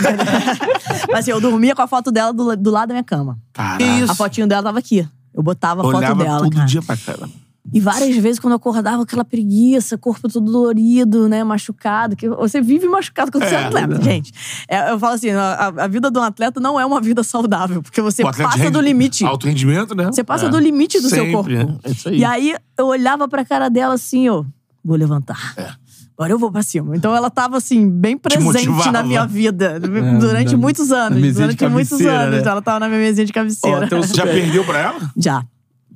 mas assim, eu dormia com a foto dela do, do lado da minha cama. Caraca. A fotinho dela tava aqui. Eu botava a foto Olhava dela. todo cara. dia pra cara. E várias vezes, quando eu acordava, aquela preguiça, corpo todo dolorido, né? Machucado. Que você vive machucado quando você é É, atleta, gente. É, eu falo assim: a, a vida de um atleta não é uma vida saudável, porque você passa do rendi- limite. Alto rendimento, né? Você passa É. do limite do seu Sempre, corpo. né? É isso aí. E aí eu olhava pra cara dela assim, ó, vou levantar. É. Agora eu vou pra cima. Então ela tava assim, bem presente na minha vida. durante na- muitos anos. Durante muitos anos. né? Ela tava na minha mesinha de cabeceira. Ó, teu Já perdeu pra ela? Já.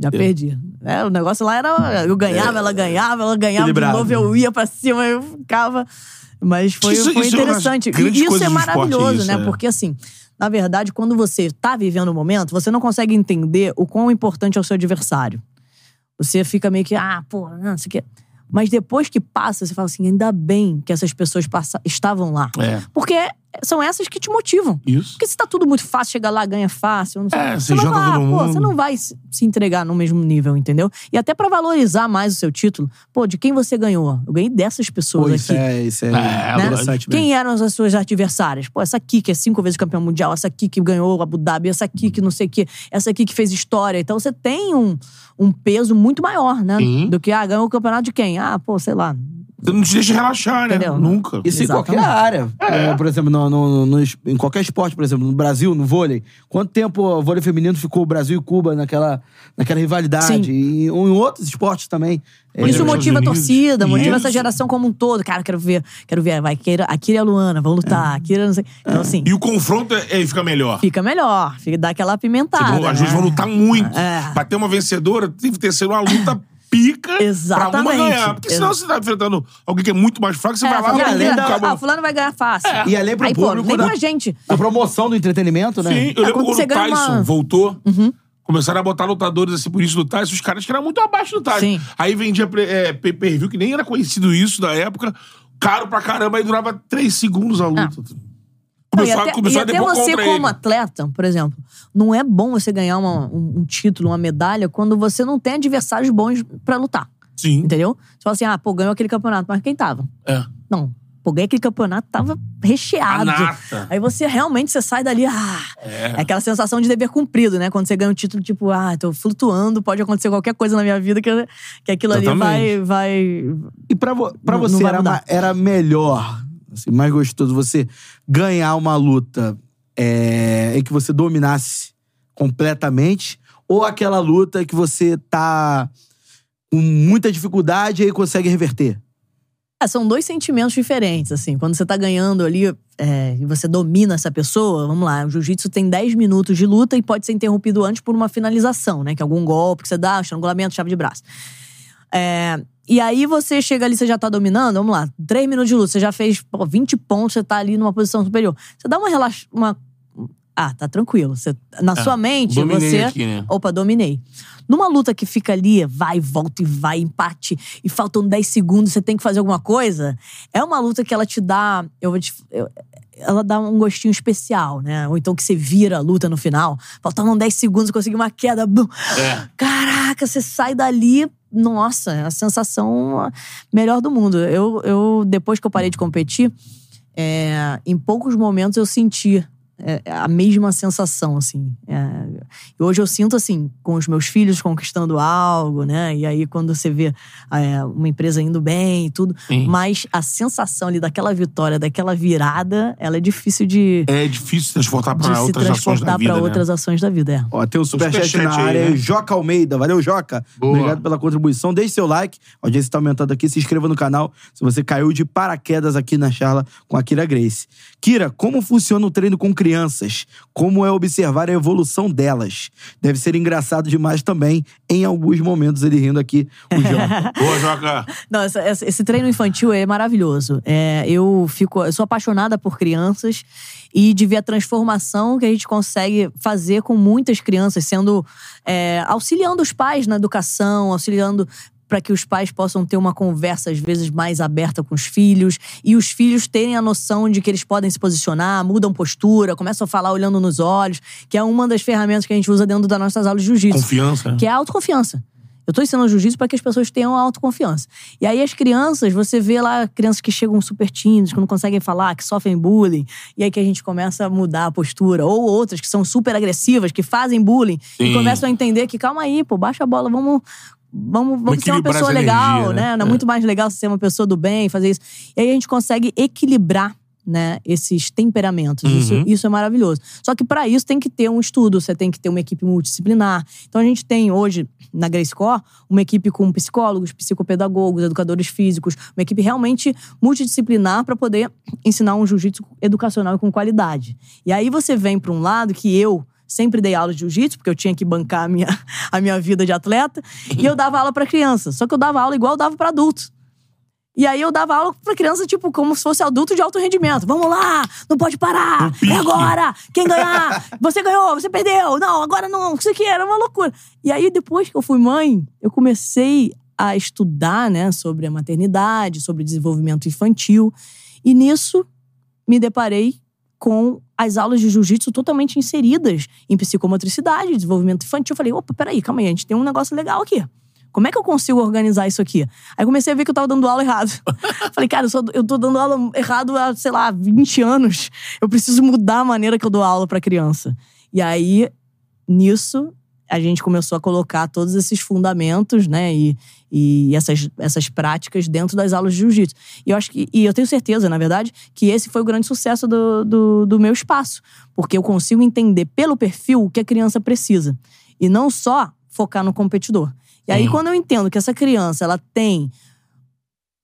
Já perdi. É, o negócio lá era. Eu ganhava, ela ganhava, ela ganhava de novo, eu ia pra cima, eu ficava. Mas foi, Isso- foi isso é interessante. grandes E isso é maravilhoso, isso, né? é. Porque assim, na verdade, quando você tá vivendo o momento, você não consegue entender o quão importante é o seu adversário. Você fica meio que, ah, pô, não sei o quê. Mas depois que passa, você fala assim, ainda bem que essas pessoas passa- estavam lá. É. Porque são essas que te motivam. Isso. Porque se tá tudo muito fácil, chega lá, ganha fácil. Não sei, É, você vai janta falar, todo pô, mundo. você não vai se entregar no mesmo nível, entendeu? E até pra valorizar mais o seu título, pô, de quem você ganhou? Eu ganhei dessas pessoas Pô, isso aqui. é, isso é, É, interessante mesmo. Quem eram as suas adversárias? Pô, essa aqui que é cinco vezes campeão mundial, essa aqui que ganhou o Abu Dhabi, essa aqui que não sei o quê, essa aqui que fez história. Então você tem um, um peso muito maior, né? Sim. Do que, ah, ganhou o campeonato de quem? Ah, pô, sei lá. Você não te deixa relaxar, né? Entendeu? Nunca. Isso em Exatamente. qualquer área. É, por exemplo, no, no- no- em qualquer esporte, por exemplo, no Brasil, no vôlei. Quanto tempo o vôlei feminino ficou Brasil e Cuba naquela, naquela rivalidade? Sim. E em, em outros esportes também. É, Mas Isso nos motiva a torcida, motiva essa isso. geração como um todo. Cara, quero ver, quero ver. Vai, Kira, a Kira e a Luana, vão lutar. A Kira, não sei. Então, assim, E o confronto é, é- fica melhor. fica melhor. Fica, dá aquela apimentada. Às né? vezes vão lutar muito. É. Pra ter uma vencedora, tem que ter sido uma luta pica pra uma Exatamente. ganhar. Porque senão você tá enfrentando alguém que é muito mais fraco, você É, vai lá e além da- acaba. ah, fulano vai ganhar fácil. E além pro Aí, pô, público nem da- pra gente. A promoção do entretenimento, né? Sim, eu lembro É, quando quando o Tyson uma- voltou. Começaram a botar lutadores assim por isso do Tyson, os caras que eram muito abaixo do Tyson. Sim. Aí vendia é, pay-per-view, que nem era conhecido isso da época, caro pra caramba, aí durava três segundos a luta. Não, e Começou, até, começou e a até você, como ele. atleta, por exemplo, não é bom você ganhar uma- um, um título, uma medalha, quando você não tem adversários bons pra lutar. Sim. Entendeu? Você fala assim, ah, pô, ganhou aquele campeonato, mas quem tava? É. Não. Pô, ganhei aquele campeonato, tava recheado. Aí você realmente você sai dali, ah, é. aquela sensação de dever cumprido, né? Quando você ganha um título, tipo, ah, tô flutuando, pode acontecer qualquer coisa na minha vida que, que aquilo ali vai, vai. E pra, vo- pra Não- não você vai era, era melhor, assim, mais gostoso, você ganhar uma luta é, em que você dominasse completamente ou aquela luta que você tá com muita dificuldade e aí consegue reverter? É, são dois sentimentos diferentes, assim. Quando você tá ganhando ali é, e você domina essa pessoa, vamos lá, o jiu-jitsu tem 10 minutos de luta e pode ser interrompido antes por uma finalização, né? Que é algum golpe que você dá, estrangulamento, chave de braço. É, e aí você chega ali, você já tá dominando, vamos lá, 3 minutos de luta, você já fez pô, 20 pontos, você tá ali numa posição superior. Você dá uma relaxa. Uma... Ah, tá tranquilo. Você, na sua mente, você. aqui, né? Opa, dominei. Numa luta que fica ali, vai, volta e vai, empate, e faltam 10 segundos, você tem que fazer alguma coisa, é uma luta que ela te dá. Eu vou te. eu- ela dá um gostinho especial, né? Ou então que você vira a luta no final. Faltavam 10 segundos, consegui uma queda. bum. É. Caraca, você sai dali. Nossa, a sensação melhor do mundo. Eu, eu depois que eu parei de competir, é, em poucos momentos eu senti é, a mesma sensação, assim. É, hoje eu sinto, assim, com os meus filhos conquistando algo, né? E aí quando você vê é, uma empresa indo bem e tudo. Sim. Mas a sensação ali daquela vitória, daquela virada, ela é difícil de, É difícil transportar se outras ações da transportar vida, para né? outras ações da vida. É. Ó, tem o superchat superchat na aí, área, né? Joca Almeida. Valeu, Joca. Boa. Obrigado pela contribuição. Deixe seu like. A audiência tá aumentando aqui. Se inscreva no canal se você caiu de paraquedas aqui na charla com a Kira Grace. Kira, como funciona o treino com crianças? Como é observar a evolução delas? Deve ser engraçado demais também, em alguns momentos, ele rindo aqui, o Joca. Boa, Joca. Não, essa- essa- esse treino infantil é maravilhoso. É, eu fico, eu sou apaixonada por crianças e de ver a transformação que a gente consegue fazer com muitas crianças, sendo é, auxiliando os pais na educação, auxiliando para que os pais possam ter uma conversa às vezes mais aberta com os filhos e os filhos terem a noção de que eles podem se posicionar, mudam postura, começam a falar olhando nos olhos, que é uma das ferramentas que a gente usa dentro das nossas aulas de jiu-jitsu Confiança. que é a autoconfiança. Eu tô ensinando jiu-jitsu para que as pessoas tenham autoconfiança. E aí as crianças, você vê lá crianças que chegam super tímidas, que não conseguem falar, que sofrem bullying, e aí que a gente começa a mudar a postura, ou outras que são super agressivas, que fazem bullying Sim. e começam a entender que calma aí, pô, baixa a bola, vamos Vamos, vamos ser uma pessoa legal, energia, né? né? É É. muito mais legal ser uma pessoa do bem, fazer isso. E aí a gente consegue equilibrar né, esses temperamentos. Isso, Uhum. isso é maravilhoso. Só que para isso tem que ter um estudo, você tem que ter uma equipe multidisciplinar. Então a gente tem hoje na Grace Core uma equipe com psicólogos, psicopedagogos, educadores físicos, uma equipe realmente multidisciplinar para poder ensinar um jiu-jitsu educacional e com qualidade. E aí você vem para um lado que eu sempre dei aula de jiu-jitsu, porque eu tinha que bancar a minha, a minha vida de atleta, e eu dava aula para criança. Só que eu dava aula igual eu dava para adulto. E aí eu dava aula pra criança, tipo, como se fosse adulto de alto rendimento. Vamos lá, não pode parar, é agora, quem ganhar, você ganhou, você perdeu, não, agora não, isso aqui era uma loucura. E aí depois que eu fui mãe, eu comecei a estudar, né, sobre a maternidade, sobre desenvolvimento infantil. E nisso me deparei com as aulas de jiu-jitsu totalmente inseridas em psicomotricidade, desenvolvimento infantil. Eu falei, opa, peraí, calma aí, a gente tem um negócio legal aqui. Como é que eu consigo organizar isso aqui? Aí comecei a ver que eu tava dando aula errado. Falei, cara, eu, sou- eu tô dando aula errado há, sei lá, 20 anos. Eu preciso mudar a maneira que eu dou aula pra criança. E aí, nisso, a gente começou a colocar todos esses fundamentos, né? E, e essas, essas práticas dentro das aulas de jiu-jitsu. E eu acho que, e eu tenho certeza, na verdade, que esse foi o grande sucesso do, do, do meu espaço. Porque eu consigo entender pelo perfil o que a criança precisa. E não só focar no competidor. E aí, Sim. quando eu entendo que essa criança ela tem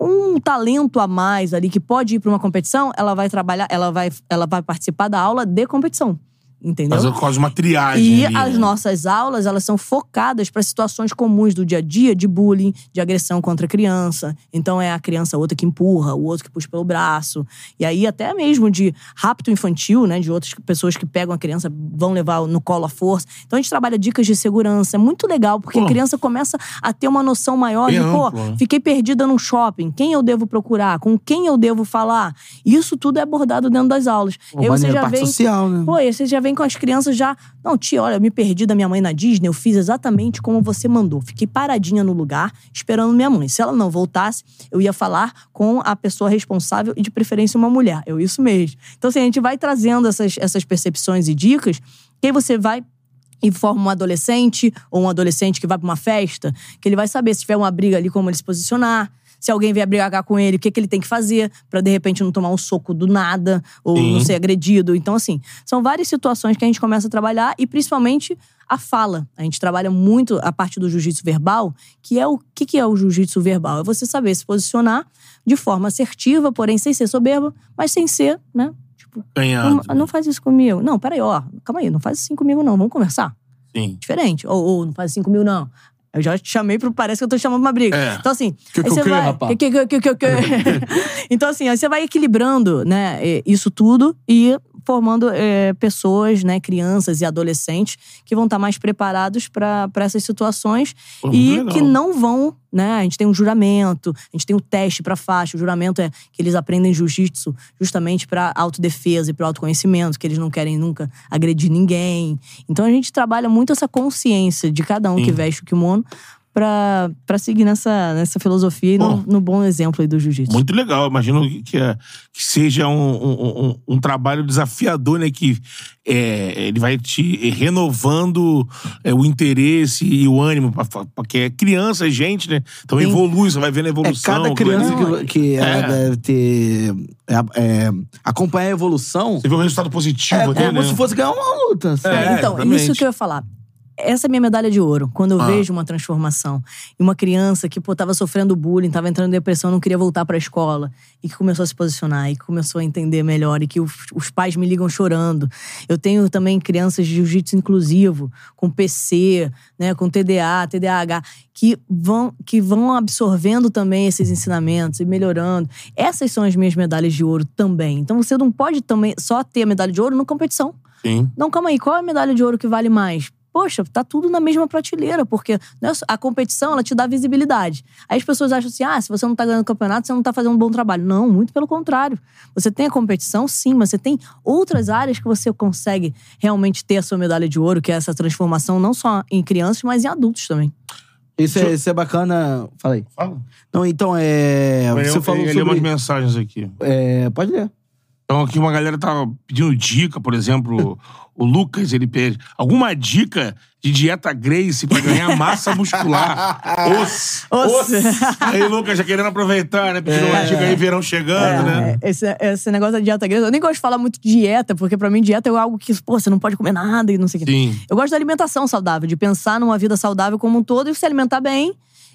um talento a mais ali que pode ir para uma competição, ela vai trabalhar, ela vai, ela vai participar da aula de competição. Entendeu? Fazer quase uma triagem. E ali, as né? nossas aulas, elas são focadas para situações comuns do dia a dia, de bullying, de agressão contra a criança. Então é a criança outra que empurra, o outro que puxa pelo braço. E aí até mesmo de rapto infantil, né, de outras pessoas que pegam a criança, vão levar no colo à força. Então a gente trabalha dicas de segurança, é muito legal, porque Pô. a criança começa a ter uma noção maior Bem de, pô, amplo, né? fiquei perdida num shopping, quem eu devo procurar, com quem eu devo falar. Isso tudo é abordado dentro das aulas. Pô, aí você já parte vem social, né? Pô, e você já vem com as crianças já. Não, tia, olha, eu me perdi da minha mãe na Disney, eu fiz exatamente como você mandou. Fiquei paradinha no lugar, esperando minha mãe. Se ela não voltasse, eu ia falar com a pessoa responsável e, de preferência, uma mulher. Eu, isso mesmo. Então, assim, a gente vai trazendo essas, essas percepções e dicas, que aí você vai e forma um adolescente ou um adolescente que vai pra uma festa, que ele vai saber se tiver uma briga ali, como ele se posicionar. Se alguém vier brigar com ele, o que, que ele tem que fazer pra de repente não tomar um soco do nada ou Sim. não ser agredido. Então, assim, são várias situações que a gente começa a trabalhar e principalmente a fala. A gente trabalha muito a parte do jiu-jitsu verbal, que é o que, que é o jiu-jitsu verbal? É você saber se posicionar de forma assertiva, porém sem ser soberba, mas sem ser, né? Tipo, Ganhado. não, não faz isso comigo. Não, peraí, ó, calma aí, não faz assim comigo, não. Vamos conversar Sim. diferente. Ou, ou não faz assim comigo, não. Eu já te chamei pro. Parece que eu tô chamando uma briga. É. Então, assim. Que aí que você o quê, vai. rapá? Que, que, que, que, que. então, assim, aí você vai equilibrando, né, eh, isso tudo e formando eh, pessoas, né, crianças e adolescentes que vão estar mais preparados para essas situações Pô, e muito que legal. não vão, né? A gente tem um juramento, a gente tem o teste para faixa. O juramento é que eles aprendem jiu-jitsu justamente para autodefesa e para autoconhecimento, que eles não querem nunca agredir ninguém. Então a gente trabalha muito essa consciência de cada um que Sim. veste o kimono pra, pra seguir nessa, nessa filosofia e no, no bom exemplo aí do jiu-jitsu. Muito legal. Imagino que, é- que seja um, um- um- um trabalho desafiador, né? Que é, ele vai te renovando é, o interesse e o ânimo. pra- pra- Porque é criança, gente, né? Então Sim. evolui, você vai vendo a É evolução. cada criança Não, que, que ela É. deve ter. é, é, acompanhar a evolução. Você vê o resultado positivo É, dele, como né? se fosse ganhar uma luta. sabe? É, então, exatamente. isso que eu ia falar. Essa é a minha medalha de ouro. Quando eu Ah. vejo uma transformação. E uma criança que, pô, tava sofrendo bullying, tava entrando em depressão, não queria voltar pra escola. E que começou a se posicionar, e que começou a entender melhor. E que os, os pais me ligam chorando. Eu tenho também crianças de jiu-jitsu inclusivo, com PC, né, com TDA, TDAH, que vão, que vão absorvendo também esses ensinamentos e melhorando. Essas são as minhas medalhas de ouro também. Então você não pode também só ter a medalha de ouro na competição. Sim. Não, calma aí, qual é a medalha de ouro que vale mais? Poxa, tá tudo na mesma prateleira, porque né, a competição ela te dá visibilidade. Aí as pessoas acham assim: ah, se você não tá ganhando campeonato, você não tá fazendo um bom trabalho. Não, muito pelo contrário. Você tem a competição, sim, mas você tem outras áreas que você consegue realmente ter a sua medalha de ouro, que é essa transformação não só em crianças, mas em adultos também. Isso, é, isso é bacana. Falei. Fala. Não, então, é. Você eu, falou eu, eu li umas sobre. mensagens aqui. É, pode ler. Então aqui uma galera tá pedindo dica, por exemplo, o Lucas, ele pede alguma dica de dieta Grace pra ganhar massa muscular. Os, Os. Aí, Lucas, já querendo aproveitar, né? Pedindo uma É. dica aí, verão chegando, né? É, esse, esse negócio da dieta grega, eu nem gosto de falar muito de dieta, porque pra mim dieta é algo que, pô, você não pode comer nada e não sei o quê. Sim. Eu gosto da alimentação saudável, de pensar numa vida saudável como um todo e se alimentar bem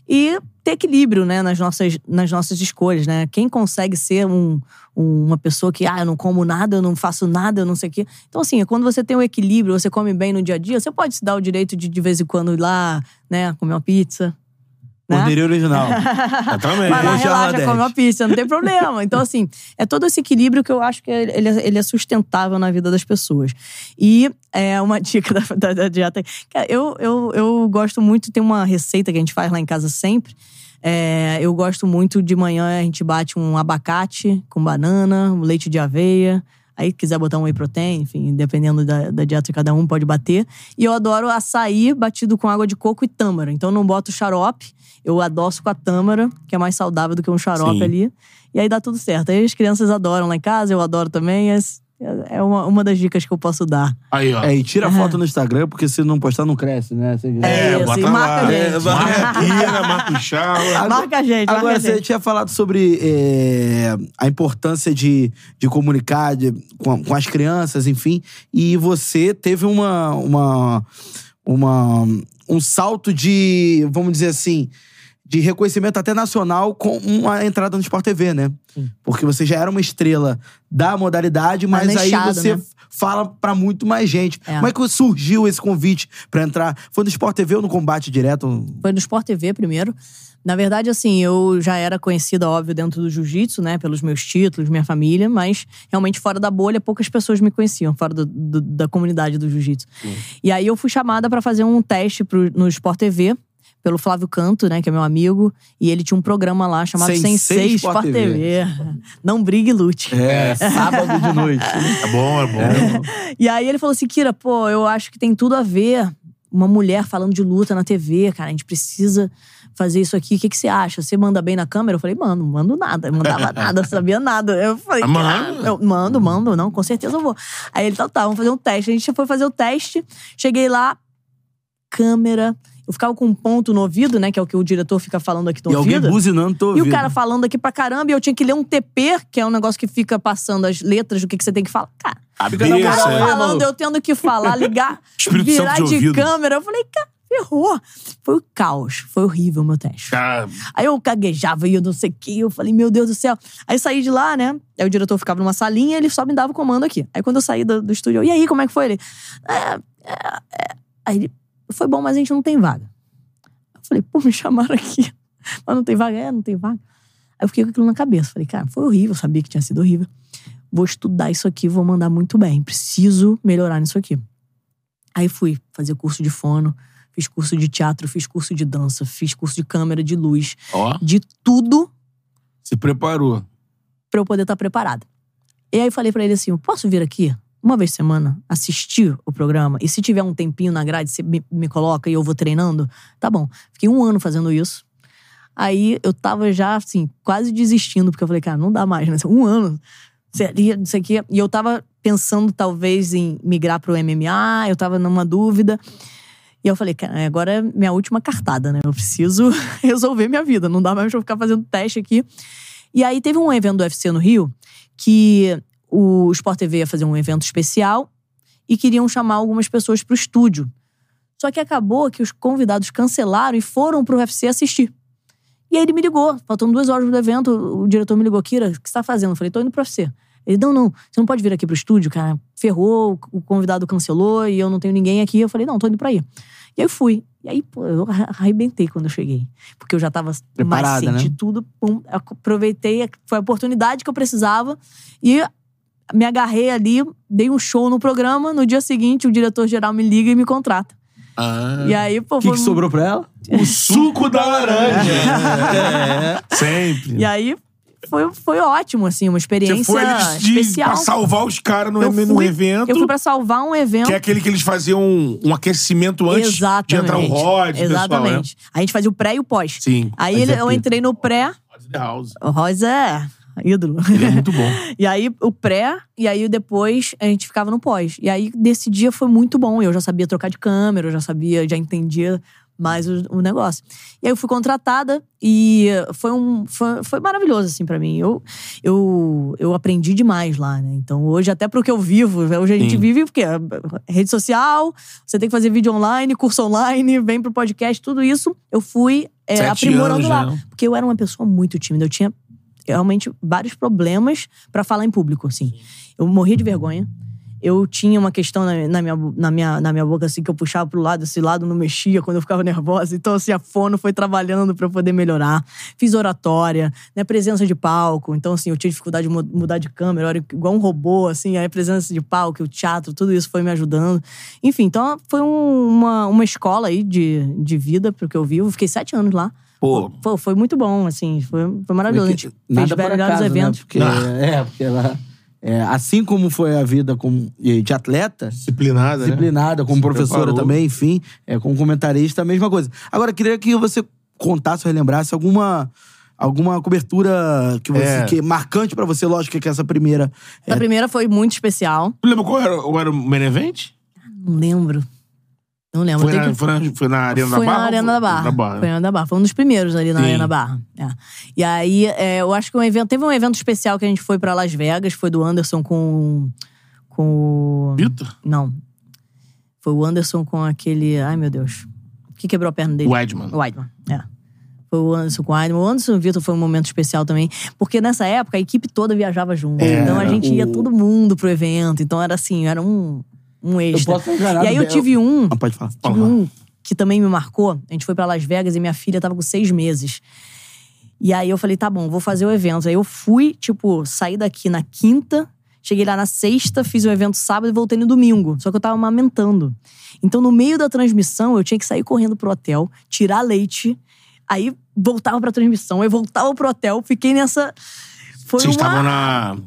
e ter equilíbrio, né, nas nossas, nas nossas escolhas, né? Quem consegue ser um, um- uma pessoa que, ah, eu não como nada, eu não faço nada, eu não sei o quê. Então, assim, quando você tem um equilíbrio, você come bem no dia a dia, você pode se dar o direito de, de vez em quando, ir lá, né, comer uma pizza. Né? Original. Exatamente. Vai lá, é relaxa, come uma pizza, não tem problema. Então, assim, é todo esse equilíbrio que eu acho que ele, é- ele é sustentável na vida das pessoas. E é uma dica da, da, da dieta. Cara, eu, eu, eu gosto muito, tem uma receita que a gente faz lá em casa sempre. É, eu gosto muito de manhã, a gente bate um abacate com banana, um leite de aveia. Aí, quiser botar um whey protein, enfim, dependendo da, da dieta de cada um, pode bater. E eu adoro açaí batido com água de coco e tâmara. Então, não boto xarope, eu adoço com a tâmara, que é mais saudável do que um xarope Sim. ali. E aí dá tudo certo. Aí as crianças adoram lá em casa, eu adoro também. É, é uma, uma das dicas que eu posso dar. Aí, ó. É, e tira foto no Instagram, porque se não postar, não cresce, né? Você- É, isso, bota lá. marca a gente. É, Marca a Kira, marca o Marca a gente, Agora, a você gente. tinha falado sobre é, a importância de, de comunicar de- com, com as crianças, enfim. E você teve uma, uma, uma, um salto de, vamos dizer assim, de reconhecimento até nacional com uma entrada no Sport TV, né? Porque você já era uma estrela da modalidade, mas Mas aí você né? fala pra muito mais gente. É. Como é que surgiu esse convite pra entrar? Foi no Sport TV ou no combate direto? Foi no Sport TV primeiro. Na verdade, assim, eu já era conhecida, óbvio, dentro do jiu-jitsu, né? Pelos meus títulos, minha família, mas realmente fora da bolha, poucas pessoas me conheciam, fora do- do- da comunidade do jiu-jitsu. E aí eu fui chamada pra fazer um teste pro- no Sport TV. Pelo Flávio Canto, né, que é meu amigo, e ele tinha um programa lá chamado Sensei Sensei Sport TV. TV. Não brigue e lute. É, sábado de noite. É bom, é bom. E aí ele falou assim: Kira, pô, eu acho que tem tudo a ver. Uma mulher falando de luta na TV, cara, a gente precisa fazer isso aqui. O que, que você acha? Você manda bem na câmera? Eu falei, mano, não mando nada. Eu mandava nada, sabia nada. Eu falei, Ah, cara, eu mando, mando, não, com certeza eu vou. Aí ele, tá, tá, vamos fazer um teste. A gente foi fazer o teste, cheguei lá, câmera. Eu ficava com um ponto no ouvido, né? Que é o que o diretor fica falando aqui no E alguém ouvido. buzinando, tô E ouvindo. o cara falando aqui pra caramba, e eu tinha que ler um TP, que é um negócio que fica passando as letras do que, que você tem que falar. Cara, na o cara aí, falando, eu tendo que falar, ligar, virar de de, ouvido. câmera. Eu falei, cara, ferrou. Foi o caos. Foi horrível o meu teste. Cara, Aí eu caguejava e eu não sei o que. Eu falei, meu Deus do céu. Aí saí de lá, né? Aí o diretor ficava numa salinha ele só me dava o comando aqui. Aí quando eu saí do, do estúdio, eu, e aí, como é que foi? Ele. "É, é, é." Aí ele, foi bom, mas a gente não tem vaga. Eu falei, pô, me chamaram aqui. Mas não tem vaga? É, não tem vaga. Aí eu fiquei com aquilo na cabeça. Falei, cara, foi horrível, eu sabia que tinha sido horrível. Vou estudar isso aqui, vou mandar muito bem. Preciso melhorar nisso aqui. Aí fui fazer curso de fono, fiz curso de teatro, fiz curso de dança, fiz curso de câmera, de luz, ó, de tudo se preparou. pra eu poder estar preparada. E aí eu falei pra ele assim: eu posso vir aqui uma vez por semana assistir o programa? E se tiver um tempinho na grade, você me, me coloca e eu vou treinando? Tá bom. Fiquei um ano fazendo isso. Aí eu tava já, assim, quase desistindo, porque eu falei, cara, não dá mais, né? Um ano. Seria, não sei o quê. E eu tava pensando, talvez, em migrar pro MMA, eu tava numa dúvida. E eu falei, cara, agora é minha última cartada, né? Eu preciso resolver minha vida. Não dá mais pra eu ficar fazendo teste aqui. E aí teve um evento do UFC no Rio que o Sport TV ia fazer um evento especial e queriam chamar algumas pessoas pro estúdio. Só que acabou que os convidados cancelaram e foram pro UFC assistir. E aí ele me ligou, faltando duas horas do evento, o diretor me ligou, Kira, o que você tá fazendo? Eu falei, tô indo pro UFC. Ele, não, não, você não pode vir aqui pro estúdio, cara. Ferrou, o convidado cancelou e eu não tenho ninguém aqui. Eu falei, não, tô indo pra aí. E aí eu fui. E aí, pô, eu arrebentei quando eu cheguei. Porque eu já tava Preparada, mais senti né? tudo. Pum, aproveitei, foi a oportunidade que eu precisava. E me agarrei ali, dei um show no programa. No dia seguinte, o diretor-geral me liga e me contrata. Ah, E aí, pô, O que, que sobrou pra ela? o suco da laranja. É, Sempre. E aí, foi, foi ótimo, assim, uma experiência Você foi eles de, especial. pra salvar os caras no, no evento. Eu fui pra salvar um evento. Que é aquele que eles faziam um, um aquecimento antes Exatamente. de entrar o Rod, pessoal, né? Exatamente. A gente fazia o pré e o pós. Sim. Aí ele- é eu entrei no pré. House. O Rosa é ídolo. Ele é muito bom. E aí, o pré, e aí depois a gente ficava no pós. E aí, desse dia foi muito bom. Eu já sabia trocar de câmera, eu já sabia, já entendia mais o, o negócio. E aí eu fui contratada e foi um foi, foi maravilhoso assim para mim. Eu, eu eu aprendi demais lá, né? Então hoje até pro que eu vivo, hoje a gente Sim. vive porque rede social, você tem que fazer vídeo online, curso online, vem pro podcast, tudo isso eu fui é, aprimorando lá, porque eu era uma pessoa muito tímida, eu tinha realmente vários problemas pra falar em público, assim. Eu morria de vergonha. eu tinha uma questão na, na minha, na, minha, na minha boca, assim, que eu puxava pro lado, esse lado não mexia quando eu ficava nervosa. Então, assim, a fono foi trabalhando eu poder melhorar. Fiz oratória, né? Presença de palco. Então, assim, eu tinha dificuldade de mu- mudar de câmera, era igual um robô, assim. Aí a presença de palco, o teatro, tudo isso foi me ajudando. Enfim, então foi um- uma, uma escola aí de, de vida, pro que eu vivo. Fiquei sete anos lá. Pô, Pô, foi muito bom, assim. Foi, foi maravilhoso. A gente Nada fez vários acaso, eventos. Né? Porque, É, porque ela... é, assim como foi a vida como, de atleta, disciplinada, né? disciplinada, como Se professora preparou. também, enfim, é, como comentarista, a mesma coisa. Agora, queria que você contasse ou relembrasse alguma, alguma cobertura que você, É. que é marcante pra você, lógico que essa primeira. A primeira foi muito especial. Tu lembra qual era, qual era o main event? Não lembro. Não lembro. Foi na, que- foi, foi na Arena Foi da Barra? na Arena da Barra. Na Barra. Foi na Arena da Barra. Foi um dos primeiros ali na Sim. Arena da Barra. É. E aí, é, eu acho que um evento. Teve um evento especial que a gente foi pra Las Vegas, foi do Anderson com. Com. o- Vitor? Não. Foi o Anderson com aquele. Ai, meu Deus. O que quebrou a perna dele? O Edman. O Weidman, é. Foi o Anderson com o Weidman. O Anderson e o Vitor foi um momento especial também. Porque nessa época a equipe toda viajava junto. É, então a gente ia o- todo mundo pro evento. Então era assim, era um, um extra. posso estar enganado, e aí eu tive um. Ah, pode falar. Tive um que também me marcou. A gente foi pra Las Vegas e minha filha tava com seis meses. E aí eu falei, tá bom, vou fazer o evento. Aí eu fui, tipo, saí daqui na quinta, cheguei lá na sexta, fiz o evento sábado e voltei no domingo. Só que eu tava amamentando. Então, no meio da transmissão, eu tinha que sair correndo pro hotel, tirar leite, aí voltava pra transmissão, aí voltava pro hotel, fiquei nessa. Foi Vocês uma... estavam na.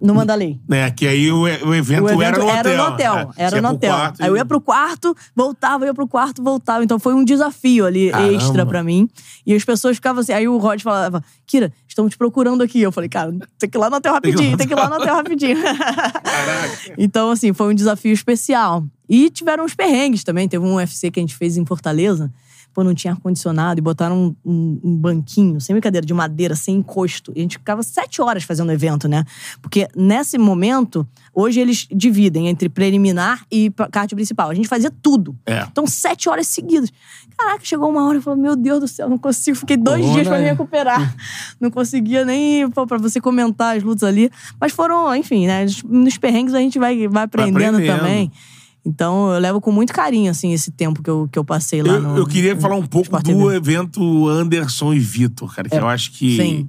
No Mandalay. Né, que aí o, o evento, O evento era no hotel. Era no hotel. É, Era no hotel. quarto Aí eu ia pro quarto, voltava, ia pro quarto, voltava. Então foi um desafio ali Caramba. extra pra mim. E as pessoas ficavam assim. Aí o Rod falava: Kira, estamos te procurando aqui. Eu falei, cara, tem que ir lá no hotel rapidinho, tem que ir lá no hotel rapidinho. Caraca. então, assim, foi um desafio especial. E tiveram uns perrengues também. Teve um UFC que a gente fez em Fortaleza. Pô, não tinha ar-condicionado e botaram um, um- um banquinho, sem brincadeira, de madeira, sem encosto. E a gente ficava sete horas fazendo o evento, né? Porque nesse momento, hoje eles dividem entre preliminar e kart principal. A gente fazia tudo. É. Então, sete horas seguidas. Caraca, chegou uma hora e falou: Meu Deus do céu, não consigo. Fiquei dois dias pra me é. recuperar. não conseguia nem pô, pra você comentar as lutas ali. Mas foram, enfim, né? Nos perrengues a gente vai, vai aprendendo, aprendendo. também. Então, eu levo com muito carinho, assim, esse tempo que eu, que eu passei lá Eu, no. eu queria falar um pouco do TV. evento Anderson e Vitor, cara, que É, eu acho que. sim.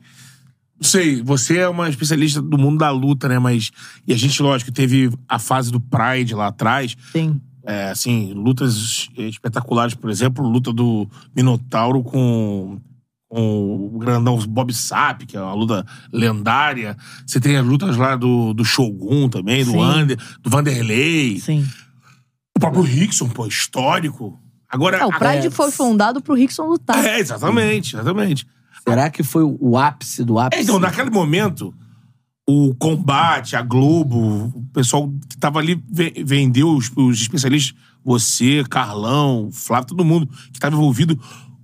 Não sei, você é uma especialista do mundo da luta, né? Mas. E a gente, lógico, teve a fase do Pride lá atrás. Sim. É, assim, lutas espetaculares, por exemplo, luta do Minotauro com, com o grandão Bob Sapp, que é uma luta lendária. Você tem as lutas lá do, do Shogun também, do, Sim. Ander, do Vanderlei. Sim. O próprio Rickson, pô, histórico. Agora. É, o Pride É. foi fundado pro Rickson lutar. É, exatamente, exatamente. Será que foi o ápice do ápice? É, então, naquele momento, o combate, a Globo, o pessoal que tava ali ve- vendeu os, os especialistas, você, Carlão, Flávio, todo mundo que tava envolvido,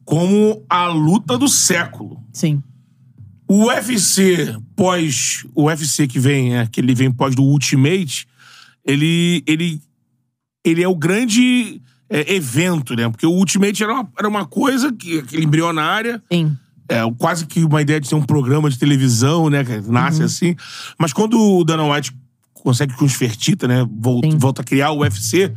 como a luta do século. Sim. O UFC pós. O UFC que vem, né, que ele vem pós do Ultimate, ele. ele, ele é o grande é, evento, né? Porque o Ultimate era uma, era uma coisa que, aquele embrionária. Sim. É, quase que uma ideia de ser um programa de televisão, né? Que nasce Uhum. assim. Mas quando o Dana White consegue com os Fertita, né? Volta, Sim. volta a criar o UFC,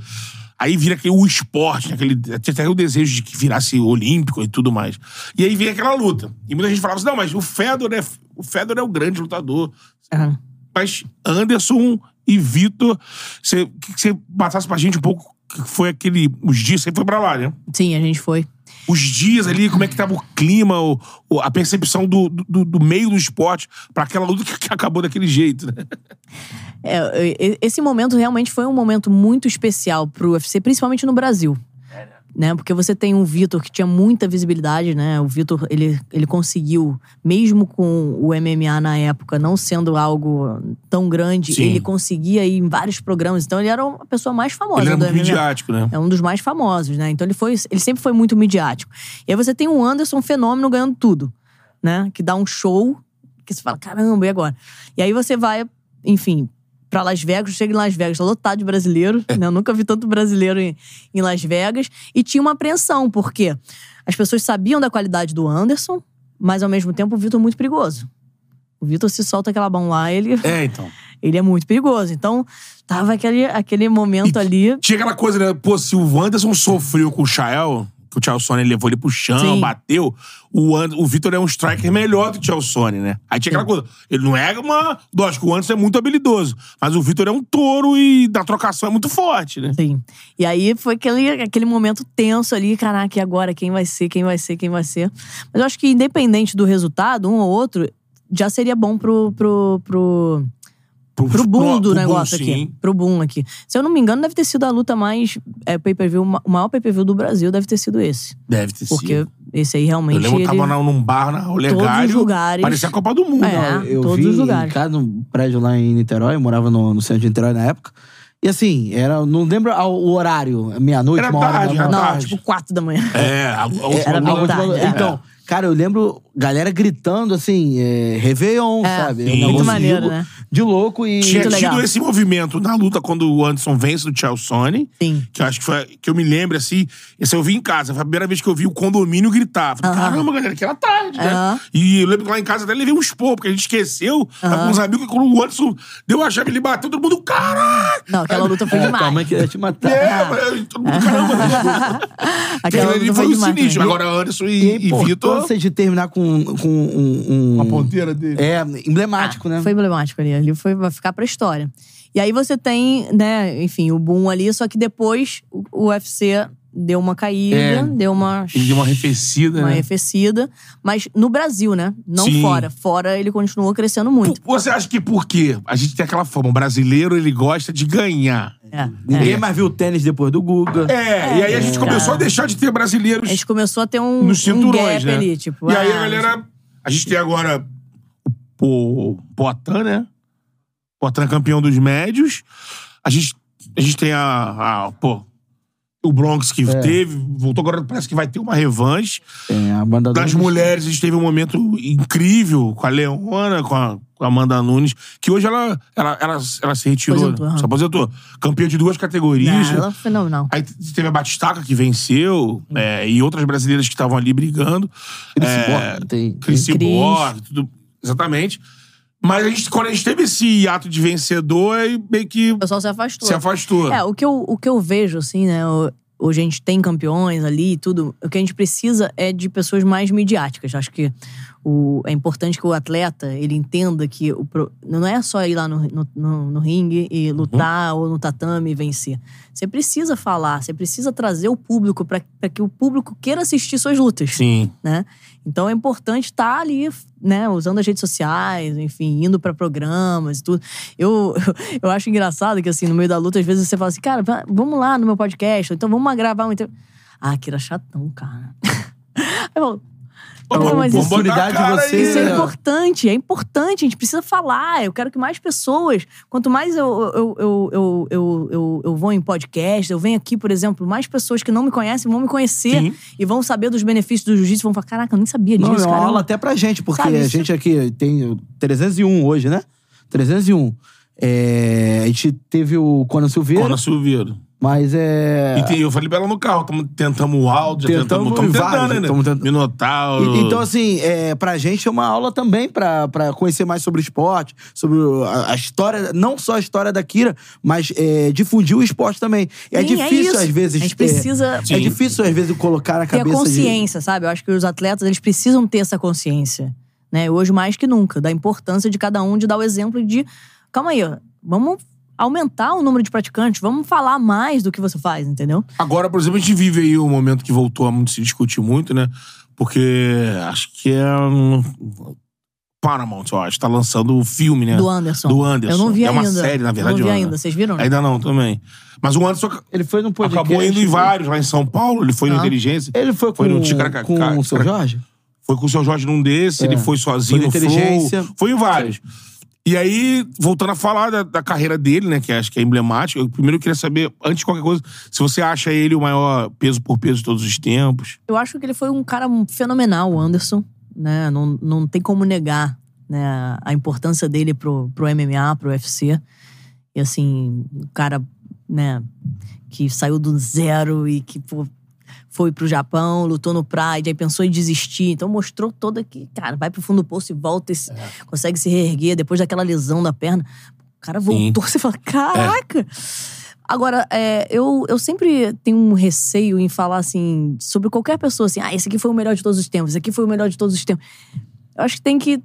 aí vira aquele, o esporte, né, aquele, tinha até o desejo de que virasse olímpico e tudo mais. E aí vem aquela luta. E muita gente falava assim: não, mas o Fedor é, o Fedor é o grande lutador. Aham. Mas Anderson e Vitor, você, que você passasse pra gente um pouco que foi aquele. Os dias, você foi pra lá, né? Sim, a gente foi. os dias ali, como é que tava o clima, o, o- a percepção do, do, do meio do esporte pra aquela luta que, acabou daquele jeito, né? É, esse momento realmente foi um momento muito especial pro UFC, principalmente no Brasil. Né? Porque você tem um Vitor que tinha muita visibilidade, né? O Vitor, ele, ele conseguiu, mesmo com o MMA na época não sendo algo tão grande, Sim. ele conseguia ir em vários programas. Então ele era a pessoa mais famosa Ele era do muito MMA. midiático, né? É um dos mais famosos, né? Então ele foi, ele sempre foi muito midiático. E aí você tem o Anderson fenômeno ganhando tudo, né? Que dá um show que você fala, caramba, e agora? E aí você vai, enfim, pra Las Vegas, chega em Las Vegas, tá lotado de brasileiro, né? Eu nunca vi tanto brasileiro em, em Las Vegas. E tinha uma apreensão, porque as pessoas sabiam da qualidade do Anderson, mas ao mesmo tempo o Vitor é muito perigoso. O Vitor se solta aquela mão lá, ele É, então. ele é muito perigoso. Então, tava aquele, aquele momento ali. Tinha aquela coisa, né? Pô, se o Wanderson sofreu com o Chael, que o Chelsone levou ele pro chão, Sim. bateu, o, And- o Vitor é um striker melhor do que o Chelsone, né? Aí tinha aquela coisa. Ele não é uma. Lógico, o Anderson é muito habilidoso, mas o Vitor é um touro e da trocação é muito forte, né? Sim. E aí foi aquele, aquele momento tenso ali, caraca, e agora? Quem vai ser? Quem vai ser? Quem vai ser? Mas eu acho que, independente do resultado, um ou outro, já seria bom pro. pro, pro Pro, pro boom do pro negócio boom, aqui. sim. Pro boom aqui. Se eu não me engano, deve ter sido a luta mais é, pay-per-view, o maior pay-per-view do Brasil deve ter sido esse. Deve ter Porque sido. esse aí Eu realmente. lembro que ele... tava na- num bar na Olegário. lugares. Parecia a Copa do Mundo. É. eu todos vi os em lugares. casa, num prédio lá em Niterói, eu morava no, no centro de Niterói na época. E assim, era, não lembro o horário, meia-noite, Era uma hora tarde, era manhã. Não, tarde. tipo quatro da manhã. É, a, a última Era A última- tarde, é. Cara, eu lembro galera gritando assim, é, Réveillon, É, sabe? Sim. Um muito maneiro, de, né? De louco e. Tinha Muito tido legal. esse movimento na luta quando o Anderson vence do Chelsone. Sim. Que eu acho que foi. Que eu me lembro, assim. Esse eu vi em casa. Foi a primeira vez que eu vi o condomínio gritar. Falei, Aham. caramba, galera, que era tarde, né? Aham. E eu lembro que lá em casa até levei um expor, porque a gente esqueceu. Tava com uns amigos, quando o Anderson deu a chave, ele bateu, todo mundo, caralho! Não, aquela luta foi É, demais. tua mãe queria te matar. É, mas todo mundo, caramba. Aquela luta foi foi o demais. sinistro. também. Agora, Anderson E e, e Vitor. Importância de terminar com, com um, um- Uma ponteira dele. É, emblemático, né? Foi emblemático ali. Ali foi, vai ficar pra história. E aí você tem, né, enfim, o boom ali, só que depois o, o UFC deu uma caída, É. deu uma, Ele deu uma arrefecida, uma né? arrefecida. Mas no Brasil, né? Não Sim. fora. Fora ele continuou crescendo muito. Você acha que por quê? A gente tem aquela fama, o brasileiro, ele gosta de ganhar. É, Ninguém é. mais viu tênis depois do Guga. É, e aí a gente começou a deixar de ter brasileiros A gente começou a ter um, nos um cinturões, gap né? ali, tipo. e aí ah, a galera. A gente tem agora o, o Poitin, né? Poitin campeão dos médios. A gente, a gente tem a. a, pô, o Bronx que É. teve, voltou agora, parece que vai ter uma revanche. É, a banda Das mulheres, a gente teve um momento incrível com a Leona, com a, com a Amanda Nunes, que hoje ela, ela, ela, ela se retirou, Aposentou, né? se aposentou. Campeã de duas categorias. Não, ela foi fenomenal. Aí teve a Batistaca que venceu, é, e outras brasileiras que estavam ali brigando. Cris É, Borg, tem- Cris Cris. Borg, tudo. Exatamente. Mas a gente, quando a gente teve esse ato de vencedor, aí meio que O pessoal se afastou. se afastou. É, o que eu, o que eu vejo, assim, né? Hoje a gente tem campeões ali e tudo. O que a gente precisa é de pessoas mais midiáticas. Acho que o, é importante que o atleta ele entenda que o, não é só ir lá no, no, no- no ringue e lutar ou no tatame e vencer. Você precisa falar, você precisa trazer o público para que o público queira assistir suas lutas Sim. né? Então é importante estar ali, né, usando as redes sociais, enfim, indo pra programas e tudo. Eu, eu acho engraçado que, assim, no meio da luta, às vezes você fala assim, cara, va- vamos lá no meu podcast, então vamos gravar um. Ah, Kira, chatão, cara. Aí eu falo, Não, mas isso- de você- isso é É. importante, é importante, a gente precisa falar. Eu quero que mais pessoas, quanto mais eu, eu, eu, eu, eu, eu, eu vou em podcast, eu venho aqui, por exemplo, mais pessoas que não me conhecem vão me conhecer Sim. e vão saber dos benefícios do jiu-jitsu, vão falar: caraca, eu nem sabia disso, Não, é uma cara. aula até pra gente, porque Sabe, a isso- gente aqui tem o 301 hoje, né? 301. É, a gente teve o Conan Silveira, Cona Silveiro. Mas é. E tem- eu falei pra ela no carro, tamo, tentamos o áudio, Tentamos tentamos, tamo vários, tentando, né? tamo tentando. Minotauro. E- Então, assim, é, pra gente é uma aula também pra, pra conhecer mais sobre o esporte, sobre a, a história, não só a história da Kira, mas é, difundir o esporte também. É Sim, difícil, isso. às vezes. A gente é, precisa É, Sim. difícil, às vezes, colocar na ter a cabeça. consciência, sabe? Eu acho que os atletas, eles precisam ter essa consciência. Né? Hoje, mais que nunca, da importância de cada um de dar o exemplo de. Calma aí, ó, vamos aumentar o número de praticantes, vamos falar mais do que você faz, entendeu? Agora, por exemplo, a gente vive aí um momento que voltou a muito se discutir muito, né? Porque acho que é um... Paramount, eu acho, tá lançando o filme, né? Do Anderson. Do Anderson. Eu não vi é uma ainda. série, na verdade. Eu não vi ainda. Vocês viram? Ainda não, também. Mas o Anderson Ele foi num podcast. acabou indo em vários lá em São Paulo, ele foi no Ah. Inteligência. Ele foi com, Foi no Ticaracacá, com o seu. Jorge? Foi com o seu Jorge num desse, É. ele foi sozinho Foi no no Inteligência. Flow. Foi em vários. E aí, voltando a falar da, da carreira dele, né, que acho que é emblemático, eu primeiro queria saber, antes de qualquer coisa, se você acha ele o maior peso por peso de todos os tempos. Eu acho que ele foi um cara fenomenal, o Anderson. Né? Não, não tem como negar né, a importância dele pro, pro MMA, pro UFC. E assim, um cara né, que saiu do zero e que pô, foi pro Japão, lutou no Pride, aí pensou em desistir. Então mostrou toda que, cara, vai pro fundo do poço e volta, e se- consegue se reerguer depois daquela lesão da perna. cara voltou, você fala, caraca! Agora, é, eu, eu sempre tenho um receio em falar assim, sobre qualquer pessoa, assim, ah, esse aqui foi o melhor de todos os tempos, esse aqui foi o melhor de todos os tempos. Eu acho que tem que.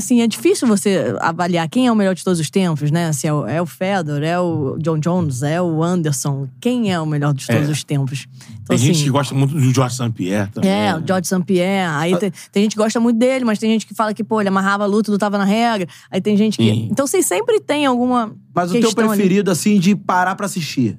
Assim, é difícil você avaliar quem é o melhor de todos os tempos, né? Se é o, é o Fedor, é o John Jones, é o Anderson. Quem é o melhor de todos É. os tempos? Então, Tem gente assim, que gosta muito do George St. Pierre também. é, o George St. Pierre. Aí tem, tem gente que gosta muito dele, mas tem gente que fala que, pô, ele amarrava a luta, lutava na regra. Aí tem gente que. Sim. Então vocês sempre têm alguma. Mas o teu questão ali. preferido, assim, de parar pra assistir?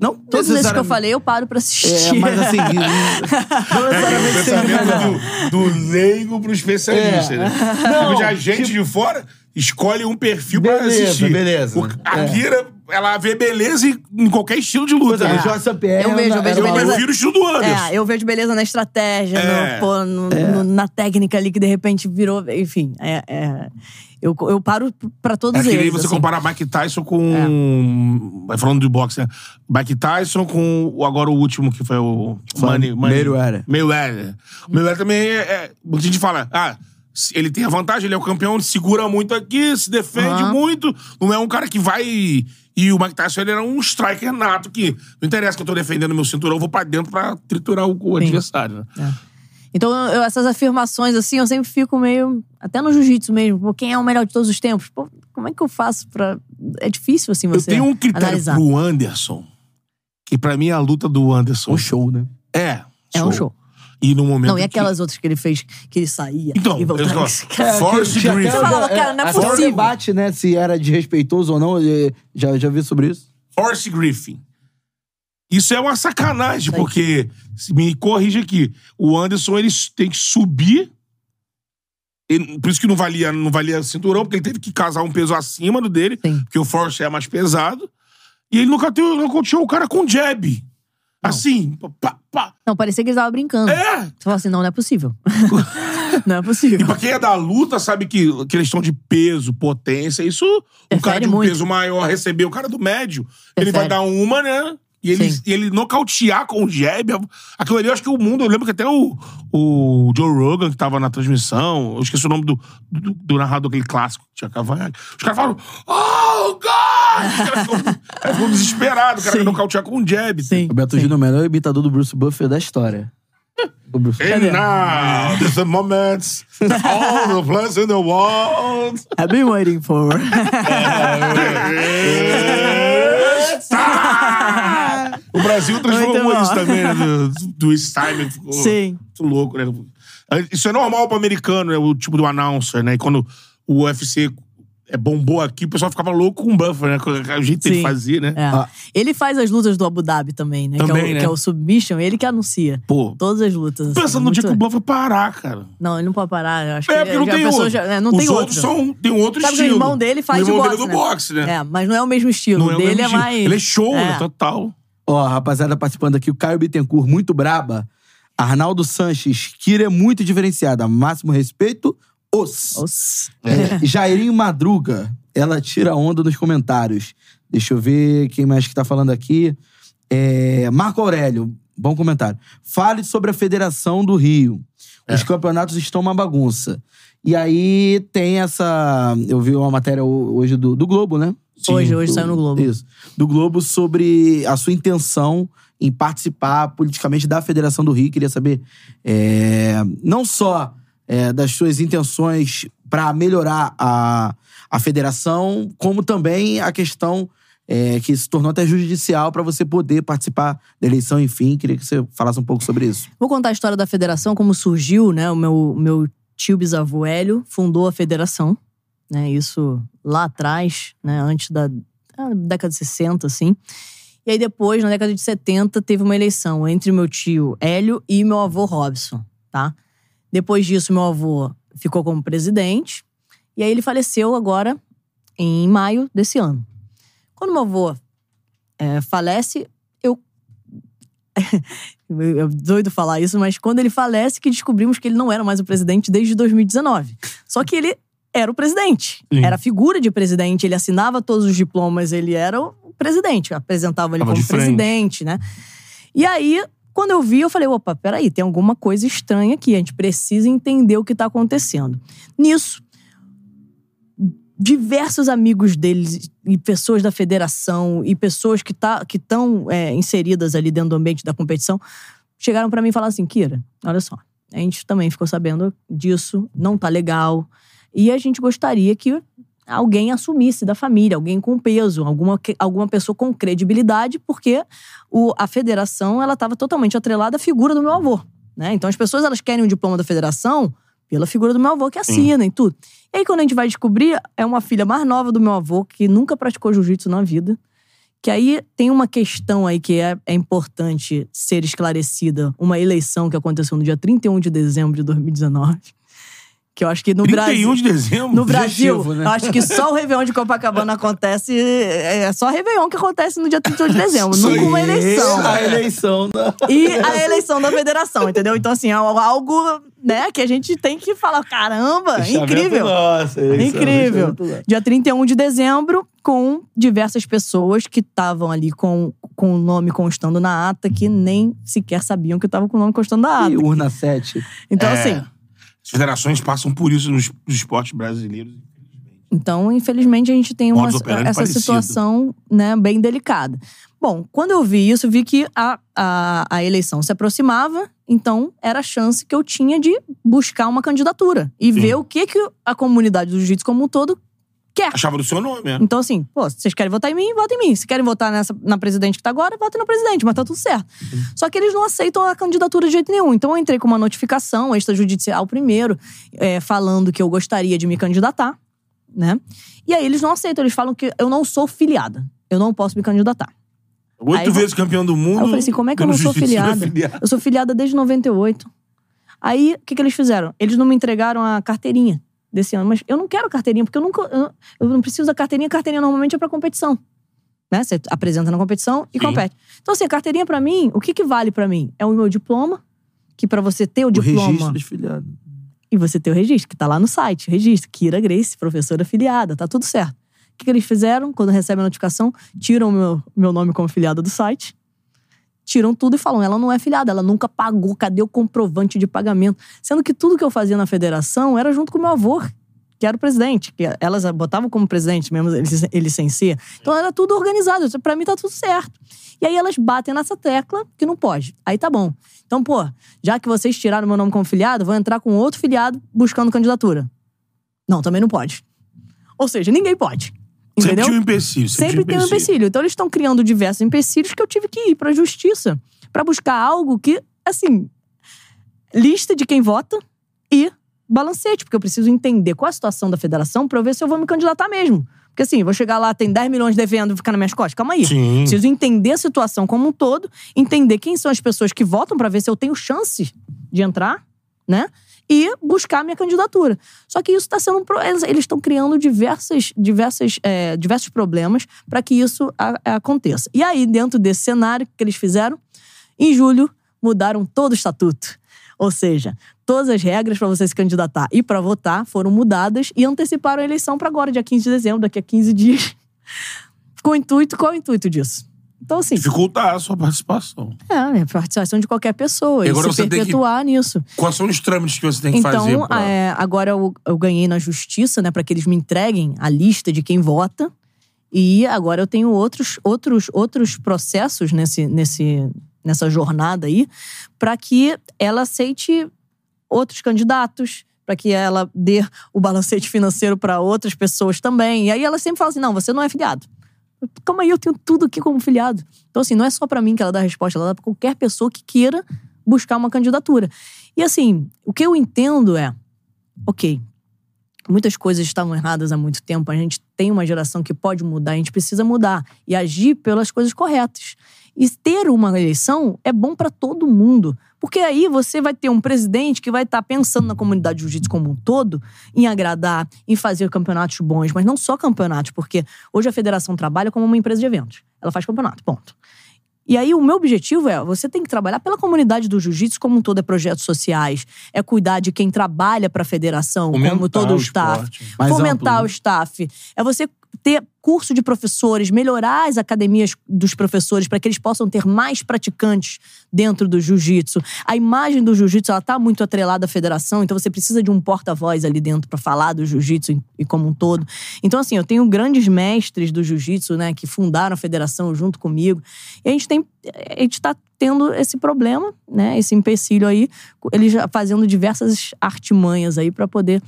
Não Todos esses que eu falei, eu paro pra assistir. É, mas assim, não É, necessariamente melhor. pensamento do, do leigo pro especialista, É. né? Não, Tipo, já a gente de fora escolhe um perfil pra Beleza, assistir. beleza. O- a É. Kira, ela vê beleza em, em qualquer estilo de luta. exemplo, né? St-Pierre Eu vejo, eu vejo Eu uma- beleza. prefiro o estilo do Anderson. É, eu vejo beleza na estratégia, É. no, pô, no- no- na técnica ali que de repente virou. Enfim, é, é- eu, eu paro pra todos É que eles. você assim. comparar Mike Tyson com. Vai falando de boxe, né? Mike Tyson com o- agora o último que foi o. Money, Money, Mayweather. Mayweather. O Mayweather também é. é muita gente fala, ah. Ele tem a vantagem, ele é o campeão, ele segura muito aqui, se defende Aham. muito. Não é um cara que vai. E o Mike Tyson ele era um striker nato que não interessa que eu tô defendendo meu cinturão, eu vou pra dentro pra triturar o, o adversário. Né? Então, eu- essas afirmações, assim, eu sempre fico meio. Até no jiu-jitsu mesmo. Pô, quem é o melhor de todos os tempos? Pô, como é que eu faço pra. É difícil, assim, Eu você. tenho um critério analisar. pro Anderson, que pra mim é a luta do Anderson. Um show, né? É. É um show. E no momento. Não, e que- aquelas outras que ele fez, que ele saía Então, e voltava. cara- Force Tinha Griffin. Você falava, cara, não é até o possível. debate, né? Se era desrespeitoso ou não. Já, já vi sobre isso. Force Griffin. Isso é uma sacanagem, porque, me corrija aqui, o Anderson ele tem que subir. ele- por isso que não valia, não valia cinturão, porque ele teve que casar um peso acima do dele, Sim. porque o Force é mais pesado. E ele nunca teve- nocauteou o cara com jab. Assim, pá, pá. Não, parecia que ele tava brincando. É! Você fala assim, não, não é possível. não é possível. E pra quem é da luta, sabe que questão de peso, potência, isso. um cara de um muito. peso maior receber o cara do médio, ele vai dar uma, né? E ele, Sim. e ele nocautear com o jab. Aquilo ali, eu acho que o mundo. Eu lembro que até o, o Joe Rogan, que tava na transmissão, eu esqueci o nome do, do, do narrador, aquele clássico, tinha cavanhaque. Os caras falam, oh, God! Aí ficam desesperados, o cara Sim. vai nocautear com um jab. Sim. O Beto Júnior é o melhor imitador do Bruce Buffer da história. O Bruce And now, there's the moments, all the plans in the world. I've been waiting for. O Brasil transformou isso também, né? Do, do Steiner. Ficou Sim. muito louco, né? Isso é normal pro americano, né? O tipo do announcer, né? E quando o UFC é, bombou aqui, o pessoal ficava louco com o Buffer, né? Com o jeito que ele fazia, né? É. Ah. Ele faz as lutas do Abu Dhabi também, né? que, é Também, o, né? que é o Submission, ele que anuncia. Pô, Todas as lutas. assim, pensando no muito- dia que o Buffer parar, cara. Não, ele não pode parar. eu Acho É, que porque não tem outro. já- é, não Os tem outros outro. são, tem um outro Sabe que o estilo. irmão dele faz o irmão de dele é boxe, do né? boxe, né? É, mas não é o mesmo estilo. Não é o dele mesmo é estilo. mais. Ele é show, É. né? Total. Ó, rapaziada participando aqui, o Caio Bittencourt, muito braba. Arnaldo Sanches, Kira é muito diferenciada. Máximo respeito, os. Nossa. É, Jairinho Madruga, ela tira onda nos comentários. Deixa eu ver quem mais que tá falando aqui. É, Marco Aurélio, bom comentário. Fale sobre a Federação do Rio. Os campeonatos estão uma bagunça. E aí tem essa. Eu vi uma matéria ho- hoje do, do Globo, né? Hoje, Do- hoje saiu no Globo. Isso. Do Globo sobre a sua intenção em participar politicamente da Federação do Rio. Queria saber é, não só é, das suas intenções para melhorar a, a federação, como também a questão é, que se tornou até judicial para você poder participar da eleição, enfim. Queria que você falasse um pouco sobre isso. Vou contar a história da federação, como surgiu, né? O meu, meu tio bisavô Hélio fundou a federação, né? Isso lá atrás, né? Antes da ah, década de 60, assim. E aí depois, na década de 70, teve uma eleição entre meu tio Hélio e meu avô Robson, tá? Depois disso, meu avô ficou como presidente. E aí ele faleceu agora em maio desse ano. Quando meu avô é, falece, eu é doido falar isso, mas quando ele falece, que descobrimos que ele não era mais o presidente desde 2019. Só que ele era o presidente. Sim. Era a figura de presidente, ele assinava todos os diplomas, ele era o presidente. Apresentava ele Tava como presidente, né? E aí, quando eu vi, eu falei: opa, peraí, tem alguma coisa estranha aqui. A gente precisa entender o que tá acontecendo. Nisso, diversos amigos deles e pessoas da federação e pessoas que tá, estão é, inseridas ali dentro do ambiente da competição chegaram para mim e falaram assim: Kira, olha só, a gente também ficou sabendo disso, não tá legal. E a gente gostaria que alguém assumisse da família, alguém com peso, alguma, alguma pessoa com credibilidade, porque o, a federação ela estava totalmente atrelada à figura do meu avô. Né? Então as pessoas elas querem um diploma da federação pela figura do meu avô que assina Sim. e tudo. E aí quando a gente vai descobrir, é uma filha mais nova do meu avô que nunca praticou jiu-jitsu na vida. Que aí tem uma questão aí que é, é importante ser esclarecida. Uma eleição que aconteceu no dia 31 de dezembro de 2019 que eu acho que no 31 Brasil. 31 de dezembro? No Brasil, né? eu acho que só o Réveillon de Copacabana acontece. É só Réveillon que acontece no dia 31 de dezembro, nunca uma eleição. A eleição da. E a eleição da federação, entendeu? Então, assim, é algo né, que a gente tem que falar: caramba, incrível. Nossa, incrível. Dia 31 de dezembro, com diversas pessoas que estavam ali com, com o nome constando na ata, que nem sequer sabiam que estavam com o nome constando na ata. E urna 7. Então, é. assim. As federações passam por isso nos, nos esportes brasileiros. Então, infelizmente, a gente tem uma, essa situação né, bem delicada. Bom, quando eu vi isso, vi que a, a, a eleição se aproximava, então era a chance que eu tinha de buscar uma candidatura e Sim. ver o que, que a comunidade do jiu-jitsu como um todo quer. Achava do seu nome, é. Então, assim, pô, vocês querem votar em mim, votem em mim. Se querem votar nessa, na presidente que tá agora, votem na presidente, mas tá tudo certo. Uhum. Só que eles não aceitam a candidatura de jeito nenhum. Então, eu entrei com uma notificação extrajudicial primeiro, é, falando que eu gostaria de me candidatar, né? E aí eles não aceitam, eles falam que eu não sou filiada. Eu não posso me candidatar. Oito vezes campeão do mundo. Aí eu falei assim: como é que eu não sou filiada? filiada? Eu sou filiada desde 98. Aí, o que, que eles fizeram? Eles não me entregaram a carteirinha desse ano. Mas eu não quero carteirinha, porque eu nunca. Eu não preciso da carteirinha. Carteirinha normalmente é pra competição. Né? Você apresenta na competição e Sim. compete. Então, assim, a carteirinha para mim, o que, que vale para mim? É o meu diploma, que para você ter o, o diploma. Registro de filiado. E você ter o registro, que tá lá no site. Registro, Kira Grace, professora afiliada, tá tudo certo. O que, que eles fizeram? Quando recebem a notificação, tiram o meu, meu nome como afiliada do site tiram tudo e falam: ela não é filiada, ela nunca pagou, cadê o comprovante de pagamento? Sendo que tudo que eu fazia na federação era junto com meu avô, que era o presidente, que elas botavam como presidente mesmo, ele, ele sem ser. Então era tudo organizado, para mim tá tudo certo. E aí elas batem nessa tecla que não pode. Aí tá bom. Então, pô, já que vocês tiraram meu nome como filiado, vou entrar com outro filiado buscando candidatura. Não, também não pode. Ou seja, ninguém pode. Entendeu? Sempre tinha um empecilho. Sempre, sempre tem um empecilho. Então eles estão criando diversos empecilhos que eu tive que ir pra justiça para buscar algo que, assim, lista de quem vota e balancete, porque eu preciso entender qual a situação da federação pra eu ver se eu vou me candidatar mesmo. Porque assim, vou chegar lá, tem 10 milhões devendo, ficar nas minhas costas. Calma aí. Sim. Preciso entender a situação como um todo, entender quem são as pessoas que votam para ver se eu tenho chance de entrar, né? E buscar minha candidatura. Só que isso está sendo. Eles estão criando diversas, diversas, é, diversos problemas para que isso a, aconteça. E aí, dentro desse cenário, que eles fizeram? Em julho, mudaram todo o estatuto. Ou seja, todas as regras para você se candidatar e para votar foram mudadas e anteciparam a eleição para agora, dia 15 de dezembro, daqui a 15 dias. Com o intuito, qual é o intuito disso? Então, assim. Dificultar a sua participação. É, a participação de qualquer pessoa. E, agora e se perpetuar que... nisso. Quais são os trâmites que você tem que então, fazer? Então, pra... é, agora eu, eu ganhei na justiça, né, para que eles me entreguem a lista de quem vota. E agora eu tenho outros, outros, outros processos nesse, nesse, nessa jornada aí, para que ela aceite outros candidatos, para que ela dê o balancete financeiro para outras pessoas também. E aí ela sempre fala assim: não, você não é filiado. Calma aí, eu tenho tudo aqui como filiado. Então, assim, não é só para mim que ela dá a resposta, ela dá pra qualquer pessoa que queira buscar uma candidatura. E assim, o que eu entendo é, ok, muitas coisas estavam erradas há muito tempo, a gente tem uma geração que pode mudar, a gente precisa mudar e agir pelas coisas corretas. E ter uma eleição é bom para todo mundo. Porque aí você vai ter um presidente que vai estar tá pensando na comunidade de jiu-jitsu como um todo, em agradar, em fazer campeonatos bons, mas não só campeonatos, porque hoje a federação trabalha como uma empresa de eventos. Ela faz campeonato, ponto. E aí o meu objetivo é, você tem que trabalhar pela comunidade do jiu-jitsu como um todo, é projetos sociais, é cuidar de quem trabalha para a federação, Fomentar como todo o staff, esporte. fomentar amplo. o staff. É você ter curso de professores, melhorar as academias dos professores para que eles possam ter mais praticantes dentro do jiu-jitsu. A imagem do jiu-jitsu ela tá muito atrelada à federação, então você precisa de um porta-voz ali dentro para falar do jiu-jitsu e como um todo. Então assim, eu tenho grandes mestres do jiu-jitsu, né, que fundaram a federação junto comigo. E a gente tem a gente tá tendo esse problema, né, esse empecilho aí, eles fazendo diversas artimanhas aí para poder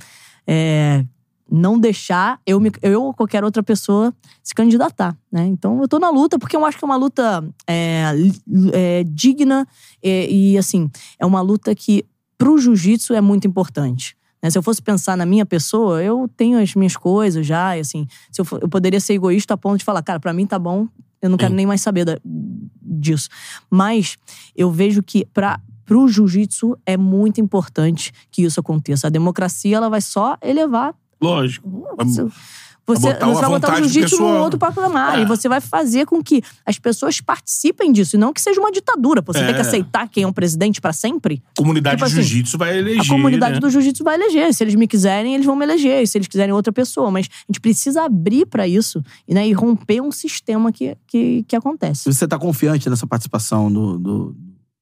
é, não deixar eu, me, eu ou qualquer outra pessoa se candidatar, né? Então eu tô na luta porque eu acho que é uma luta é, é, digna e, e, assim, é uma luta que pro jiu-jitsu é muito importante. Né? Se eu fosse pensar na minha pessoa, eu tenho as minhas coisas já, e assim, se eu, for, eu poderia ser egoísta a ponto de falar, cara, para mim tá bom, eu não quero nem mais saber da, disso. Mas eu vejo que para pro jiu-jitsu é muito importante que isso aconteça. A democracia ela vai só elevar Lógico. Você, você, botar você vai botar o jiu-jitsu num outro patamar. É. E você vai fazer com que as pessoas participem disso. E não que seja uma ditadura. Você É. tem que aceitar quem é um presidente pra sempre. A comunidade Tipo de assim, jiu-jitsu vai eleger. A comunidade né? do jiu-jitsu vai eleger. Se eles me quiserem, eles vão me eleger. Se eles quiserem outra pessoa. Mas a gente precisa abrir pra isso e, né, e romper um sistema que, que, que acontece. Você tá confiante nessa participação do, do,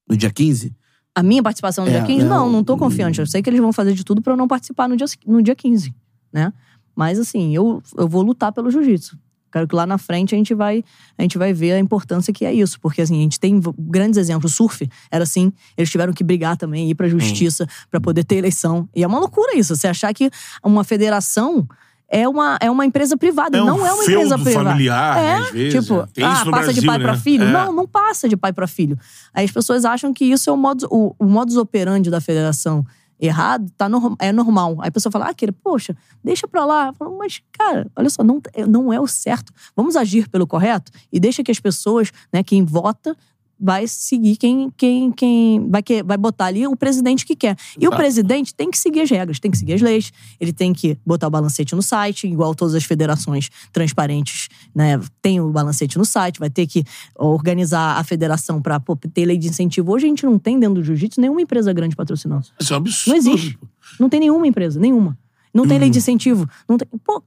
do dia 15? A minha participação no É, dia 15, é, não, não tô confiante. Eu sei que eles vão fazer de tudo pra eu não participar no dia, no dia 15, né? Mas assim, eu, eu vou lutar pelo jiu-jitsu. Quero que lá na frente a gente vai a gente vai ver a importância que é isso, porque assim, a gente tem grandes exemplos. O surf era assim, eles tiveram que brigar também, ir pra justiça pra poder ter eleição. E é uma loucura isso, você achar que uma federação é uma, é uma empresa privada, É um não é uma empresa privada. familiar, é, às vezes. tipo, Tem ah, passa de Brasil, pai pra né? filho? É. Não, não passa de pai pra filho. Aí as pessoas acham que isso é o modus, o, o modus operandi da federação errado, tá é normal. Aí a pessoa fala, ah, poxa, deixa pra lá. Eu falo, Mas, cara, olha só, não, não é o certo. Vamos agir pelo correto e deixa que as pessoas, né, quem vota, vai seguir quem, quem, quem vai, que, vai botar ali o presidente que quer. E o presidente tem que seguir as regras, tem que seguir as leis, ele tem que botar o balancete no site, igual todas as federações transparentes, né? Tem o balancete no site, vai ter que organizar a federação pô, ter lei de incentivo. Hoje a gente não tem dentro do jiu-jitsu nenhuma empresa grande patrocinando. Isso é um absurdo. Não existe. Não tem nenhuma empresa, nenhuma. Não tem lei de incentivo. Não tem... Pô,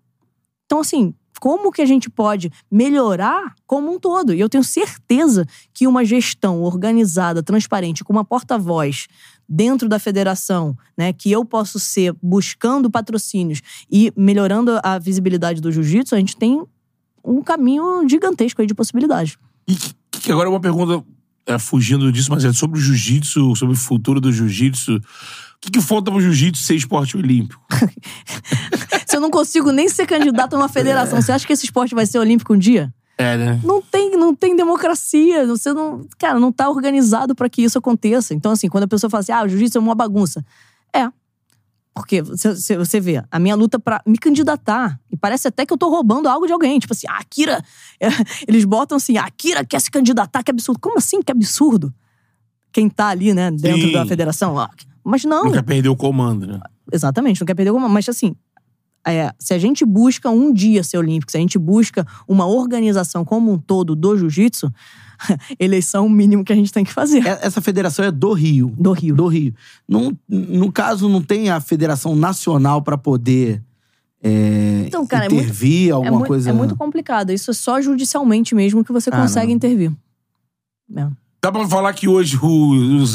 então, assim, como que a gente pode melhorar como um todo? E eu tenho certeza que uma gestão organizada, transparente, com uma porta-voz dentro da federação, né, que eu posso ser buscando patrocínios e melhorando a visibilidade do jiu-jitsu, a gente tem um caminho gigantesco aí de possibilidades. E agora uma pergunta é, fugindo disso, mas é sobre o jiu-jitsu, sobre o futuro do jiu-jitsu. O que, que falta pro jiu-jitsu ser esporte olímpico? Se eu não consigo nem ser candidato a uma federação, você acha que esse esporte vai ser olímpico um dia? É, né? Não tem, não tem democracia. Você não. Cara, não tá organizado pra que isso aconteça. Então, assim, quando a pessoa fala assim, ah, o jiu-jitsu é uma bagunça. É. Porque você, você- vê, a minha luta pra me candidatar. E parece até que eu tô roubando algo de alguém. Tipo assim, a Akira. é, eles botam assim, a Akira quer se candidatar, que absurdo. Como assim, que absurdo? Quem tá ali, né, dentro Sim. da federação. Ah, Mas não. Não quer perder o comando, né? Exatamente, não quer perder alguma. Mas assim, é, se a gente busca um dia ser olímpico, se a gente busca uma organização como um todo do jiu-jitsu, eleição é o mínimo que a gente tem que fazer. É- Essa federação é do Rio. Do Rio. Do Rio. Não, no caso, não tem a federação nacional pra poder é, Então, cara, é muito- intervir, É, alguma mui- coisa. é muito complicado. Isso é só judicialmente mesmo que você Ah, consegue não. intervir. É. Dá pra falar que hoje os,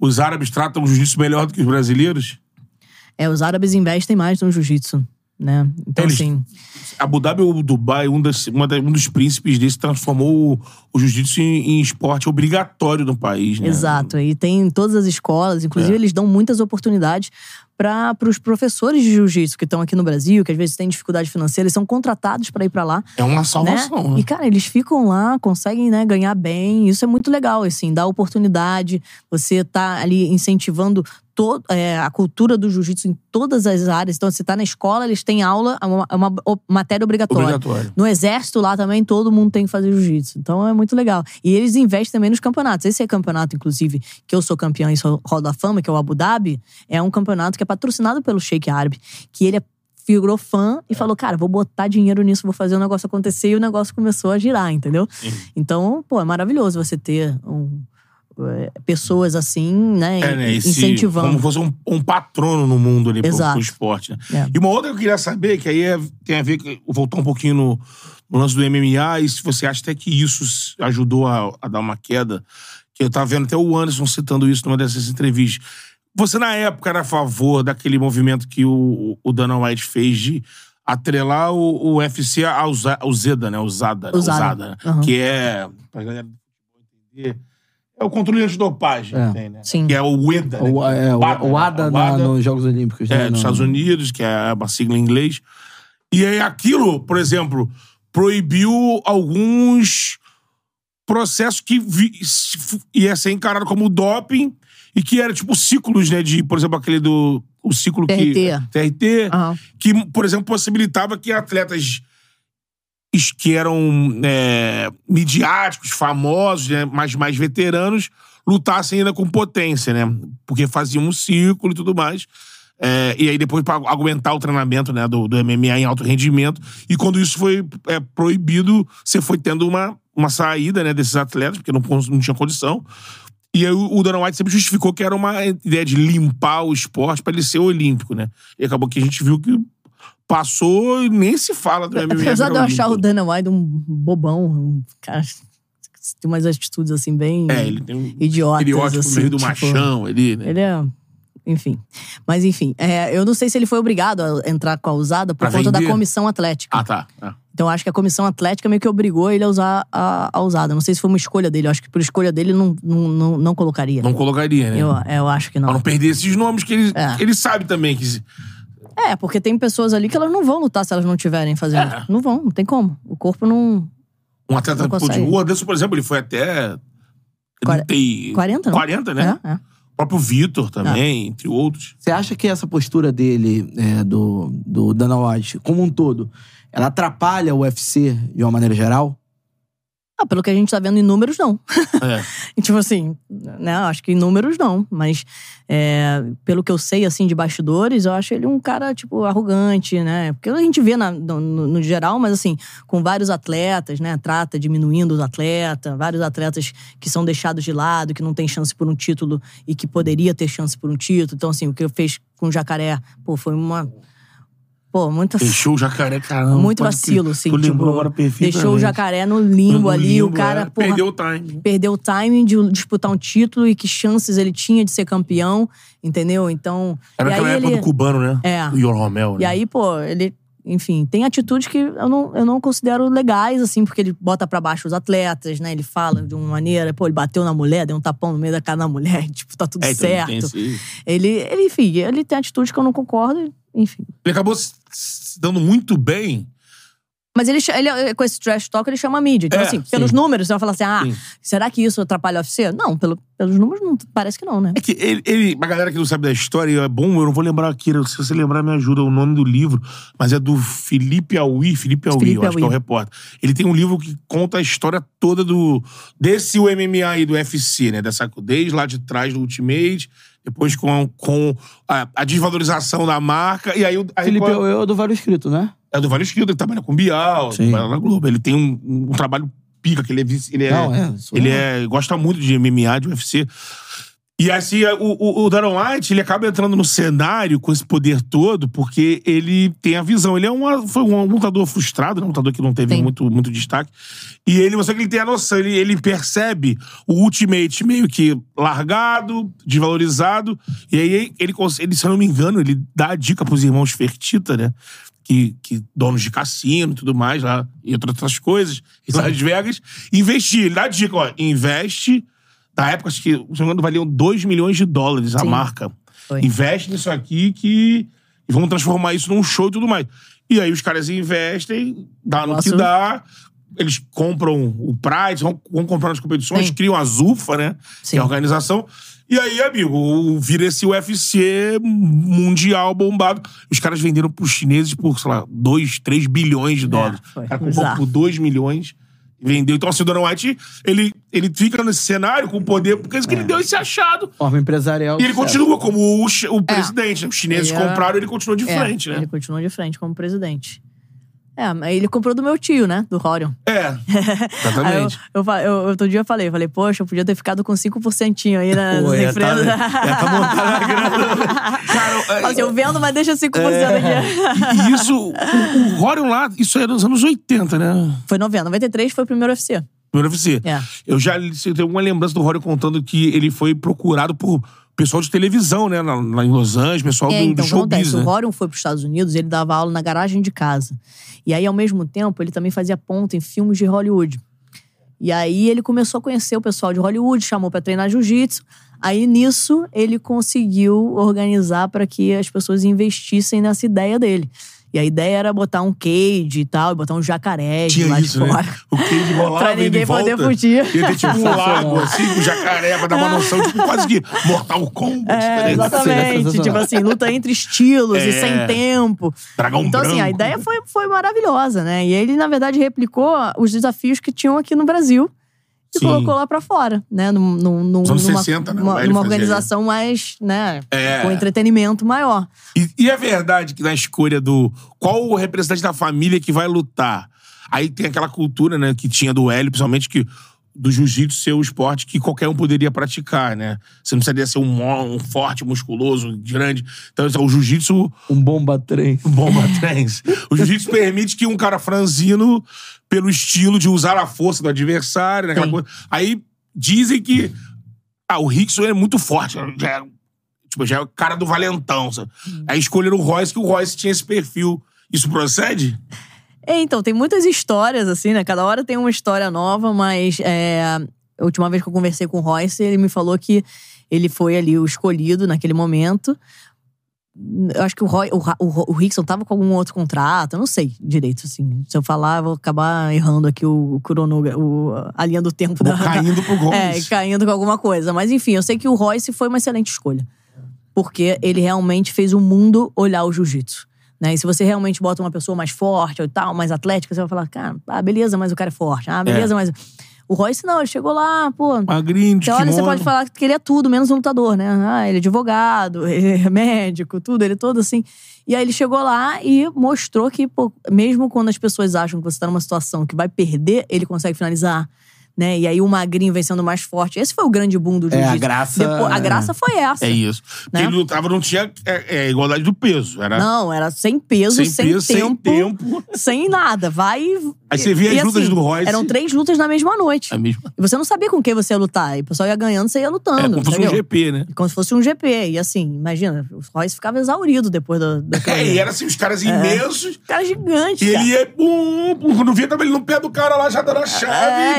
os árabes tratam o jiu-jitsu melhor do que os brasileiros? É, os árabes investem mais no jiu-jitsu, né? Então, Eles- assim. Abu Dhabi ou Dubai, um, das, uma da- um dos príncipes desse transformou o, o jiu-jitsu em, em esporte obrigatório no país, né? Exato. E tem em todas as escolas, inclusive É. eles dão muitas oportunidades para os professores de jiu-jitsu que estão aqui no Brasil, que às vezes têm dificuldade financeira, eles são contratados para ir para lá. É uma né? salvação, né? E, cara, eles ficam lá, conseguem né, ganhar bem. Isso é muito legal, assim, dá oportunidade. Você tá ali incentivando todo, é, a cultura do jiu-jitsu em todas as áreas. Então, você tá na escola, eles têm aula, é uma, é uma matéria obrigatória. Obrigatório. No exército lá também, todo mundo tem que fazer jiu-jitsu. Então é muito legal. E eles investem também nos campeonatos. Esse é campeonato, inclusive, que eu sou campeão em Hall da Fama, que é o Abu Dhabi, é um campeonato que é patrocinado pelo Sheik Árabe, que ele é virou fã e falou, cara, vou botar dinheiro nisso, vou fazer o negócio acontecer. E o negócio começou a girar, entendeu? Então, pô, é maravilhoso você ter um, é, pessoas assim, né? É, né? Esse, incentivando. Como fosse um, um patrono no mundo ali pro, Exato. pro esporte, né? É. E uma outra que eu queria saber, que aí é- tem a ver, com- voltar um pouquinho no, no lance do MMA, e se você acha até que isso ajudou a, a dar uma queda, que eu tava vendo até o Anderson citando isso numa dessas entrevistas. Você, na época, era a favor daquele movimento que o, o Dana White fez de atrelar o, o UFC ao, Zeda, né? O Zada. o Zada. Zada, né? Aham. Que é, pra galera do futebol entender, é o controle de dopagem, É. tem, né? Sim. Que é o WEDA. né? O, é, o, WADA, o ADA, né? na- nos Jogos Olímpicos. É, né? dos Estados Unidos, que é uma sigla em inglês. E aí aquilo, por exemplo, proibiu alguns processos que vi, ia ser encarado como doping e que era tipo ciclos, né? De, por exemplo, aquele do. O ciclo que. TRT. TRT. Aham. Que, por exemplo, possibilitava que atletas que eram é, midiáticos, famosos, né, mas mais veteranos, lutassem ainda com potência, né? Porque faziam um círculo e tudo mais. É, e aí depois para aguentar o treinamento né, do, do MMA em alto rendimento. E quando isso foi é, proibido, você foi tendo uma, uma saída né, desses atletas, porque não, não tinha condição. E aí o Dana White sempre justificou que era uma ideia de limpar o esporte para ele ser olímpico, né? E acabou que a gente viu que passou e nem se fala do MMA. Apesar de eu achar o. Dana White um bobão, um cara que tem umas atitudes assim bem É, ele tem um idiotas. estereótipo assim, meio do tipo, machão ali, né? Ele é. Enfim. Mas enfim, é, eu não sei se ele foi obrigado a entrar com a usada por Pra conta vender? da comissão atlética. Ah, tá. Ah. Então acho que a comissão atlética meio que obrigou ele a usar a, a usada. Não sei se foi uma escolha dele. Eu acho que por escolha dele não, não, não, não colocaria. Não colocaria, né? Eu, eu acho que Pra não. não perder esses nomes que ele, É. ele sabe também que. É, porque tem pessoas ali que elas não vão lutar se elas não estiverem fazendo. É. Não vão, não tem como. O corpo não. Um atleta Não de o Anderson, por exemplo, ele foi até. Quar- 30, 40, não? 40, né? É, é. O próprio Vitor também, entre outros. Você acha que essa postura dele, é, do, do Dana White, como um todo, ela atrapalha o UFC de uma maneira geral? Ah, pelo que a gente tá vendo em números, não. É. Tipo assim, né? Acho que em números não. Mas é, pelo que eu sei, assim, de bastidores, eu acho ele um cara, tipo, arrogante, né? Porque a gente vê na- no, no- no geral, mas assim, com vários atletas, né? Trata diminuindo os atletas, vários atletas que são deixados de lado, que não tem chance por um título e que poderia ter chance por um título. Então, assim, o que eu fez com o Jacaré, pô, foi uma. Pô, muita. Deixou o jacaré, caramba. Muito vacilo, assim. Tu lembrou tipo, agora perfeitamente. deixou o jacaré no limbo No ali, o limbo, cara, é. porra, Perdeu o time. perdeu o timing de disputar um título e que chances ele tinha de ser campeão, entendeu? Então. Era aquela época ele, do cubano, né? É. O Ior Romel, né? E aí, pô, ele. Enfim, tem atitudes que eu não, eu não considero legais, assim, porque ele bota pra baixo os atletas, né? Ele fala de uma maneira, pô, ele bateu na mulher, deu um tapão no meio da cara da mulher, tipo, tá tudo É, então, certo. esse- Ele, ele, enfim, ele tem atitudes que eu não concordo, enfim. Ele acabou se, dando muito bem. Mas ele, ele, com esse trash talk, ele chama a mídia. Então, É, assim, pelos sim. números, você vai falar assim: ah, Sim. será que isso atrapalha o UFC? Não, pelo, pelos números, não, parece que não, né? É que ele, ele, a galera que não sabe da história, é bom, eu não vou lembrar aqui, se você lembrar, me ajuda o nome do livro, mas é do Felipe Aui, Felipe Aui, Felipe eu acho que é o Aui. repórter. Ele tem um livro que conta a história toda do desse MMA aí, do UFC, né? Dessa, desde lá de trás do Ultimate, depois com, com a, a desvalorização da marca, e aí o. aí Felipe qual- é o do Vale Escrito, né? é do Vale Esquilo, ele trabalha com Bial, Sim. trabalha na Globo. Ele tem um, um trabalho pica, que ele é. Ele é, Não, é, ele é. é, gosta muito de MMA, de UFC. E assim, o, o, o Darren White, ele acaba entrando no cenário com esse poder todo, porque ele tem a visão. Ele é uma, foi um lutador frustrado, né? um lutador que não teve Sim. muito, muito destaque. E ele, só que ele tem a noção, ele, ele percebe o Ultimate meio que largado, desvalorizado. E aí, ele, ele, se eu não me engano, ele dá a dica pros irmãos Fertita, né? Que, que donos de cassino e tudo mais, lá, e outras outras coisas, em Las Vegas, investir. Ele dá a dica, ó, investe. Na época, acho que, se não me engano, valiam 2 milhões de dólares a Sim. marca. Foi. Investe nisso aqui que. E vamos transformar isso num show e tudo mais. E aí os caras investem, dá no que dá. Eles compram o Pride, vão, vão comprando as competições, Sim. criam a Zufa, né? Sim. Que é a organização. E aí, amigo, vira esse UFC mundial bombado. Os caras venderam pros chineses por, sei lá, 2, 3 bilhões de dólares. foi o cara comprou bizarro. por 2 milhões vendeu. Então, assim, o Dana White, ele, ele fica nesse cenário com poder, porque é ele deu esse achado. Forma empresarial. E ele certo. continua como o, o presidente. né? Os chineses Ele é- compraram ele continua de É, frente, né? Ele continua de frente como presidente. É, mas ele comprou do meu tio, né? Do Horion. É, exatamente. eu, eu, eu, outro dia eu falei, falei, poxa, eu podia ter ficado com 5% aí na, Pô, nas ia empresas. tá- ia tá montando a grana. Cara, Fala assim, eu vendo, mas deixa 5% aqui. e, isso, o, o Horion lá, isso era nos anos 80, né? Foi 90. 93 foi o primeiro UFC. Primeiro UFC. É. Eu já eu tenho uma lembrança do Horion contando que ele foi procurado por pessoal de televisão, né? Lá, lá em Los Angeles, pessoal É, do, então, do acontece? showbiz, né? O Horion foi para os Estados Unidos, ele dava aula na garagem de casa. E aí, ao mesmo tempo, ele também fazia ponta em filmes de Hollywood. E aí, ele começou a conhecer o pessoal de Hollywood, chamou para treinar jiu-jitsu. Aí, nisso, ele conseguiu organizar para que as pessoas investissem nessa ideia dele. E a ideia era botar um cage e tal, e botar um jacaré de Tinha lá isso, de né? fora. O Cage rolava Pra e de ninguém volta. poder fugir. Ia ter tipo um lago, assim, com jacaré, pra dar uma noção, tipo quase que Mortal Kombat. É, ligado? exatamente. Sensacional. tipo assim, luta entre estilos e É. sem tempo. Dragão Então, assim, a branco. ideia foi, foi maravilhosa, né? E ele, na verdade, replicou os desafios que tinham aqui no Brasil e Sim. colocou lá pra fora, né? Num, num, num- numa, 60, né? O Numa, organização mais, né? É. Com entretenimento maior. E, e é verdade que na escolha do qual o representante da família que vai lutar, aí tem aquela cultura, né, que tinha do Hélio, principalmente que do jiu-jitsu ser o esporte que qualquer um poderia praticar, né? Você não precisaria ser um, um forte, musculoso, grande. Então, o jiu-jitsu Um bomba trem. bomba trens. O jiu-jitsu permite que um cara franzino, pelo estilo de usar a força do adversário, né, aquela Sim. coisa. Aí dizem que ah, o Rickson é muito forte, já é, tipo, já é o cara do valentão. Sabe? Aí escolheram o Royce, que o Royce tinha esse perfil. Isso procede? É, então, tem muitas histórias, assim, né? Cada hora tem uma história nova, mas é, a última vez que eu conversei com o Royce, ele me falou que ele foi ali o escolhido naquele momento. Eu acho que o, Roy, o, o, o Rickson tava com algum outro contrato, eu não sei direito, assim. Se eu falar, eu vou acabar errando aqui o, o cronogra- o a linha do tempo da, caindo pro Gomes. é, caindo com alguma coisa. Mas enfim, eu sei que o Royce foi uma excelente escolha. Porque ele realmente fez o mundo olhar o jiu-jitsu. Né? E se você realmente bota uma pessoa mais forte ou tal, mais atlética, você vai falar, cara, ah, beleza, mas o cara é forte. Ah, beleza, mas. O Royce não, ele chegou lá, pô. Magrinho, de Então, olha, você pode falar que ele é tudo, menos um lutador, né? Ah, ele é advogado, ele é médico, tudo, ele é todo assim. E aí ele chegou lá e mostrou que, pô, mesmo quando as pessoas acham que você tá numa situação que vai perder, ele consegue finalizar. Né? E aí o magrinho vem sendo mais forte. Esse foi o grande boom do É, jiu-jitsu. a graça- Depois- a graça foi essa. É isso. Né? Porque ele lutava, não tinha é, é, igualdade do peso. Era Não, era sem peso, sem, sem, peso, tempo, sem tempo. sem nada. Vai. Aí você via e, as lutas do Royce. Eram três lutas na mesma noite. É mesmo. E você não sabia com quem você ia lutar. E o pessoal ia ganhando, você ia É lutando. como se fosse um? GP, né? Como se fosse um GP. E assim, imagina, o Royce ficava exaurido depois do. do É, e era assim, os caras imensos. Cara gigante. E cara. ele ia, pum, pum, quando via, tava ele no pé do cara lá, já dando a chave,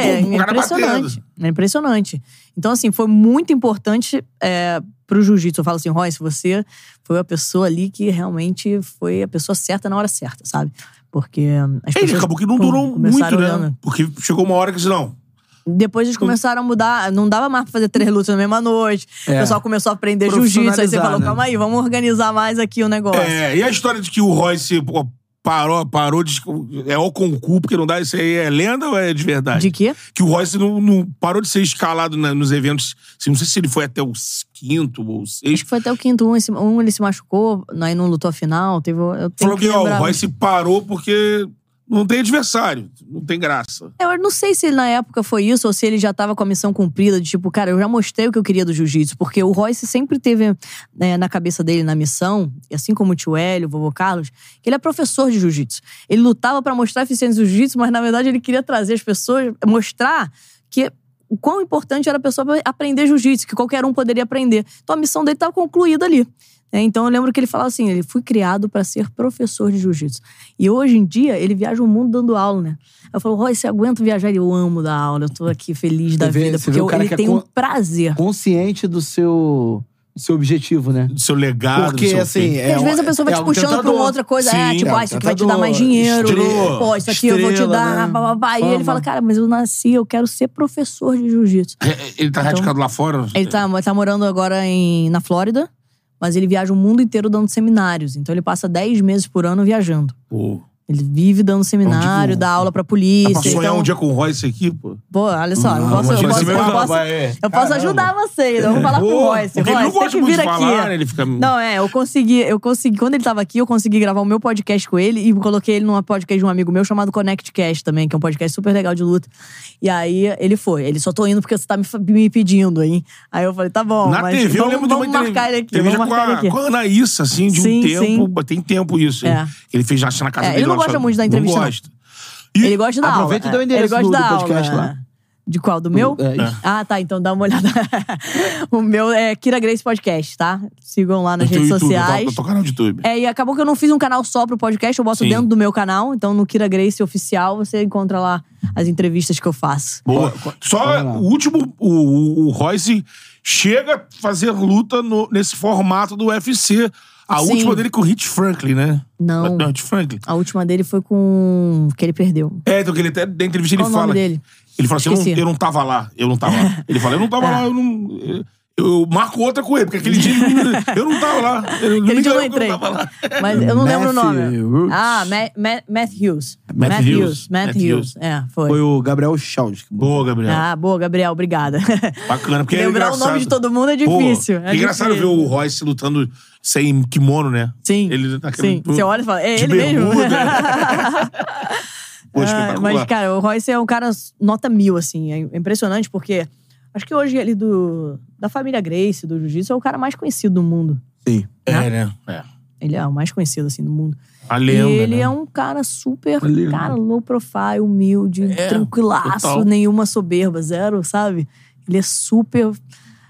É, pum, é o cara impressionante. batendo. É impressionante. Então, assim, foi muito importante é, pro jiu-jitsu. Eu falo assim, Royce, você foi a pessoa ali que realmente foi a pessoa certa na hora certa, sabe? Porque as Ele pessoas acabou que não durou muito, né? olhando. Porque chegou uma hora que disse, não, Depois eles começaram a mudar, não dava mais pra fazer três lutas na mesma noite. O É. pessoal começou a aprender jiu-jitsu. Aí você falou, né? calma aí, vamos organizar mais aqui o negócio. É, e a história de que o Royce parou, parou de. É o concurso, porque não dá. Isso aí é lenda ou é de verdade? De quê? Que o Royce não, não parou de ser escalado na- nos eventos. assim, Não sei se ele foi até o quinto ou o Acho sexto. que foi até o quinto. Um, esse- um ele se machucou, aí não lutou a final. Teve, eu Falou que, ó, lembrar. o Royce parou porque não tem adversário, não tem graça. Eu não sei se na época foi isso ou se ele já tava com a missão cumprida, de tipo, cara, eu já mostrei o que eu queria do jiu-jitsu, porque o Royce sempre teve né, na cabeça dele, na missão, e assim como o tio Hélio, o vovô Carlos, que ele é professor de jiu-jitsu. Ele lutava pra mostrar a eficiência do jiu-jitsu, mas na verdade ele queria trazer as pessoas, mostrar que o quão importante era a pessoa aprender jiu-jitsu, que qualquer um poderia aprender. Então a missão dele estava concluída ali. Né? Então eu lembro que ele falava assim: ele fui criado para ser professor de jiu-jitsu. E hoje em dia ele viaja o mundo dando aula, né? Eu falo, Roy, você aguenta viajar? Ele, Eu amo dar aula, eu tô aqui feliz da vê- vida, porque eu- ele é tem um prazer. Consciente do seu, seu objetivo, né? Do seu legado, Porque, do seu assim, é às um- vezes a pessoa vai é te um puxando pra tentador. uma outra coisa. Sim, é, tipo, é um ah, isso aqui vai te dar mais dinheiro. estrela, Pô, isso aqui eu vou te estrela, dar. né? Blá, blá, blá. E ele fala, cara, mas eu nasci, eu quero ser professor de jiu-jitsu. É, Ele tá radicado lá fora? Então, Ele tá, tá morando agora em, na Flórida, mas ele viaja o mundo inteiro dando seminários. Então ele passa 10 meses por ano viajando. Pô. Ele vive dando seminário, dá aula pra Dá polícia. pra sonhar então- um dia com o Royce aqui, pô? Pô, olha só, eu posso, eu imagina posso, eu posso, é. eu posso ajudar vocês. Vamos falar com o Pô, Royce. tem que muito vir aqui. falar, né? Ele fica- Não, é, eu consegui, eu consegui. Quando ele tava aqui, eu consegui gravar o meu podcast com ele e coloquei ele numa podcast de um amigo meu chamado Connect Cast também, que é um podcast super legal de luta. E aí ele foi. Ele só tô indo porque você tá me, me pedindo, hein? Aí eu falei, tá bom. Na mas TV, eu vamos, lembro de uma marcar ele aqui. Vamos já com marcar ele a, aqui. com a Anaíssa, assim, de Sim, um tempo. sim. Tem tempo isso. É. Ele fez já na casa É, dele. ele não lá, gosta muito da entrevista, Não gosta. E Ele gosta da aula. Aproveita e dá o é. endereço ele gosta do- da do podcast aula. lá. De qual? Do meu? É. Ah, tá. Então dá uma olhada. o meu é Kira Grace Podcast, tá? Sigam lá nas redes YouTube, sociais. No teu canal de YouTube. É, e acabou que eu não fiz um canal só pro podcast, eu boto Sim. dentro do meu canal. Então no Kira Grace Oficial você encontra lá as entrevistas que eu faço. Boa. Só lá. o último, o, o, o Royce chega a fazer luta no- nesse formato do UFC. A Sim. última dele com o Hit Franklin, né? Não. Não, Hit Franklin. A última dele foi com. que ele perdeu. É, então que ele até, da entrevista ele Qual o fala. nome dele? Ele fala assim: eu não, eu não tava lá, eu não tava lá. Ele fala: eu não tava É. lá, eu não. Eu, marco outra com ele, porque aquele dia não- eu não tava lá. Eu, Aquele dia eu não entrei. tava lá. Mas eu não lembro o nome. Matthew Ah, Ma Ma Matthews. Matt Matthews. Hughes. Matt Matthews. É, foi. Foi o Gabriel Schaus. que Boa, Gabriel. Ah, boa, Gabriel, obrigada. Bacana, porque é Lembrar o engraçado. nome de todo mundo é difícil. Pô, é engraçado ver o Royce lutando sem kimono, né? Sim. Ele naquele- Sim. Você olha e fala, é de ele mesmo? bermuda. Pô, Ah, espetacular. mas, cara, o Royce é um cara nota mil, assim. É impressionante porque acho que hoje ele do, da família Grace, do Jiu-Jitsu, é o cara mais conhecido do mundo. Sim. É, né? É. Ele é o mais conhecido, assim, do mundo. A lenda, e ele né? é um cara super, cara, low profile, humilde, É, tranquilaço, total. nenhuma soberba, zero, sabe? Ele é super.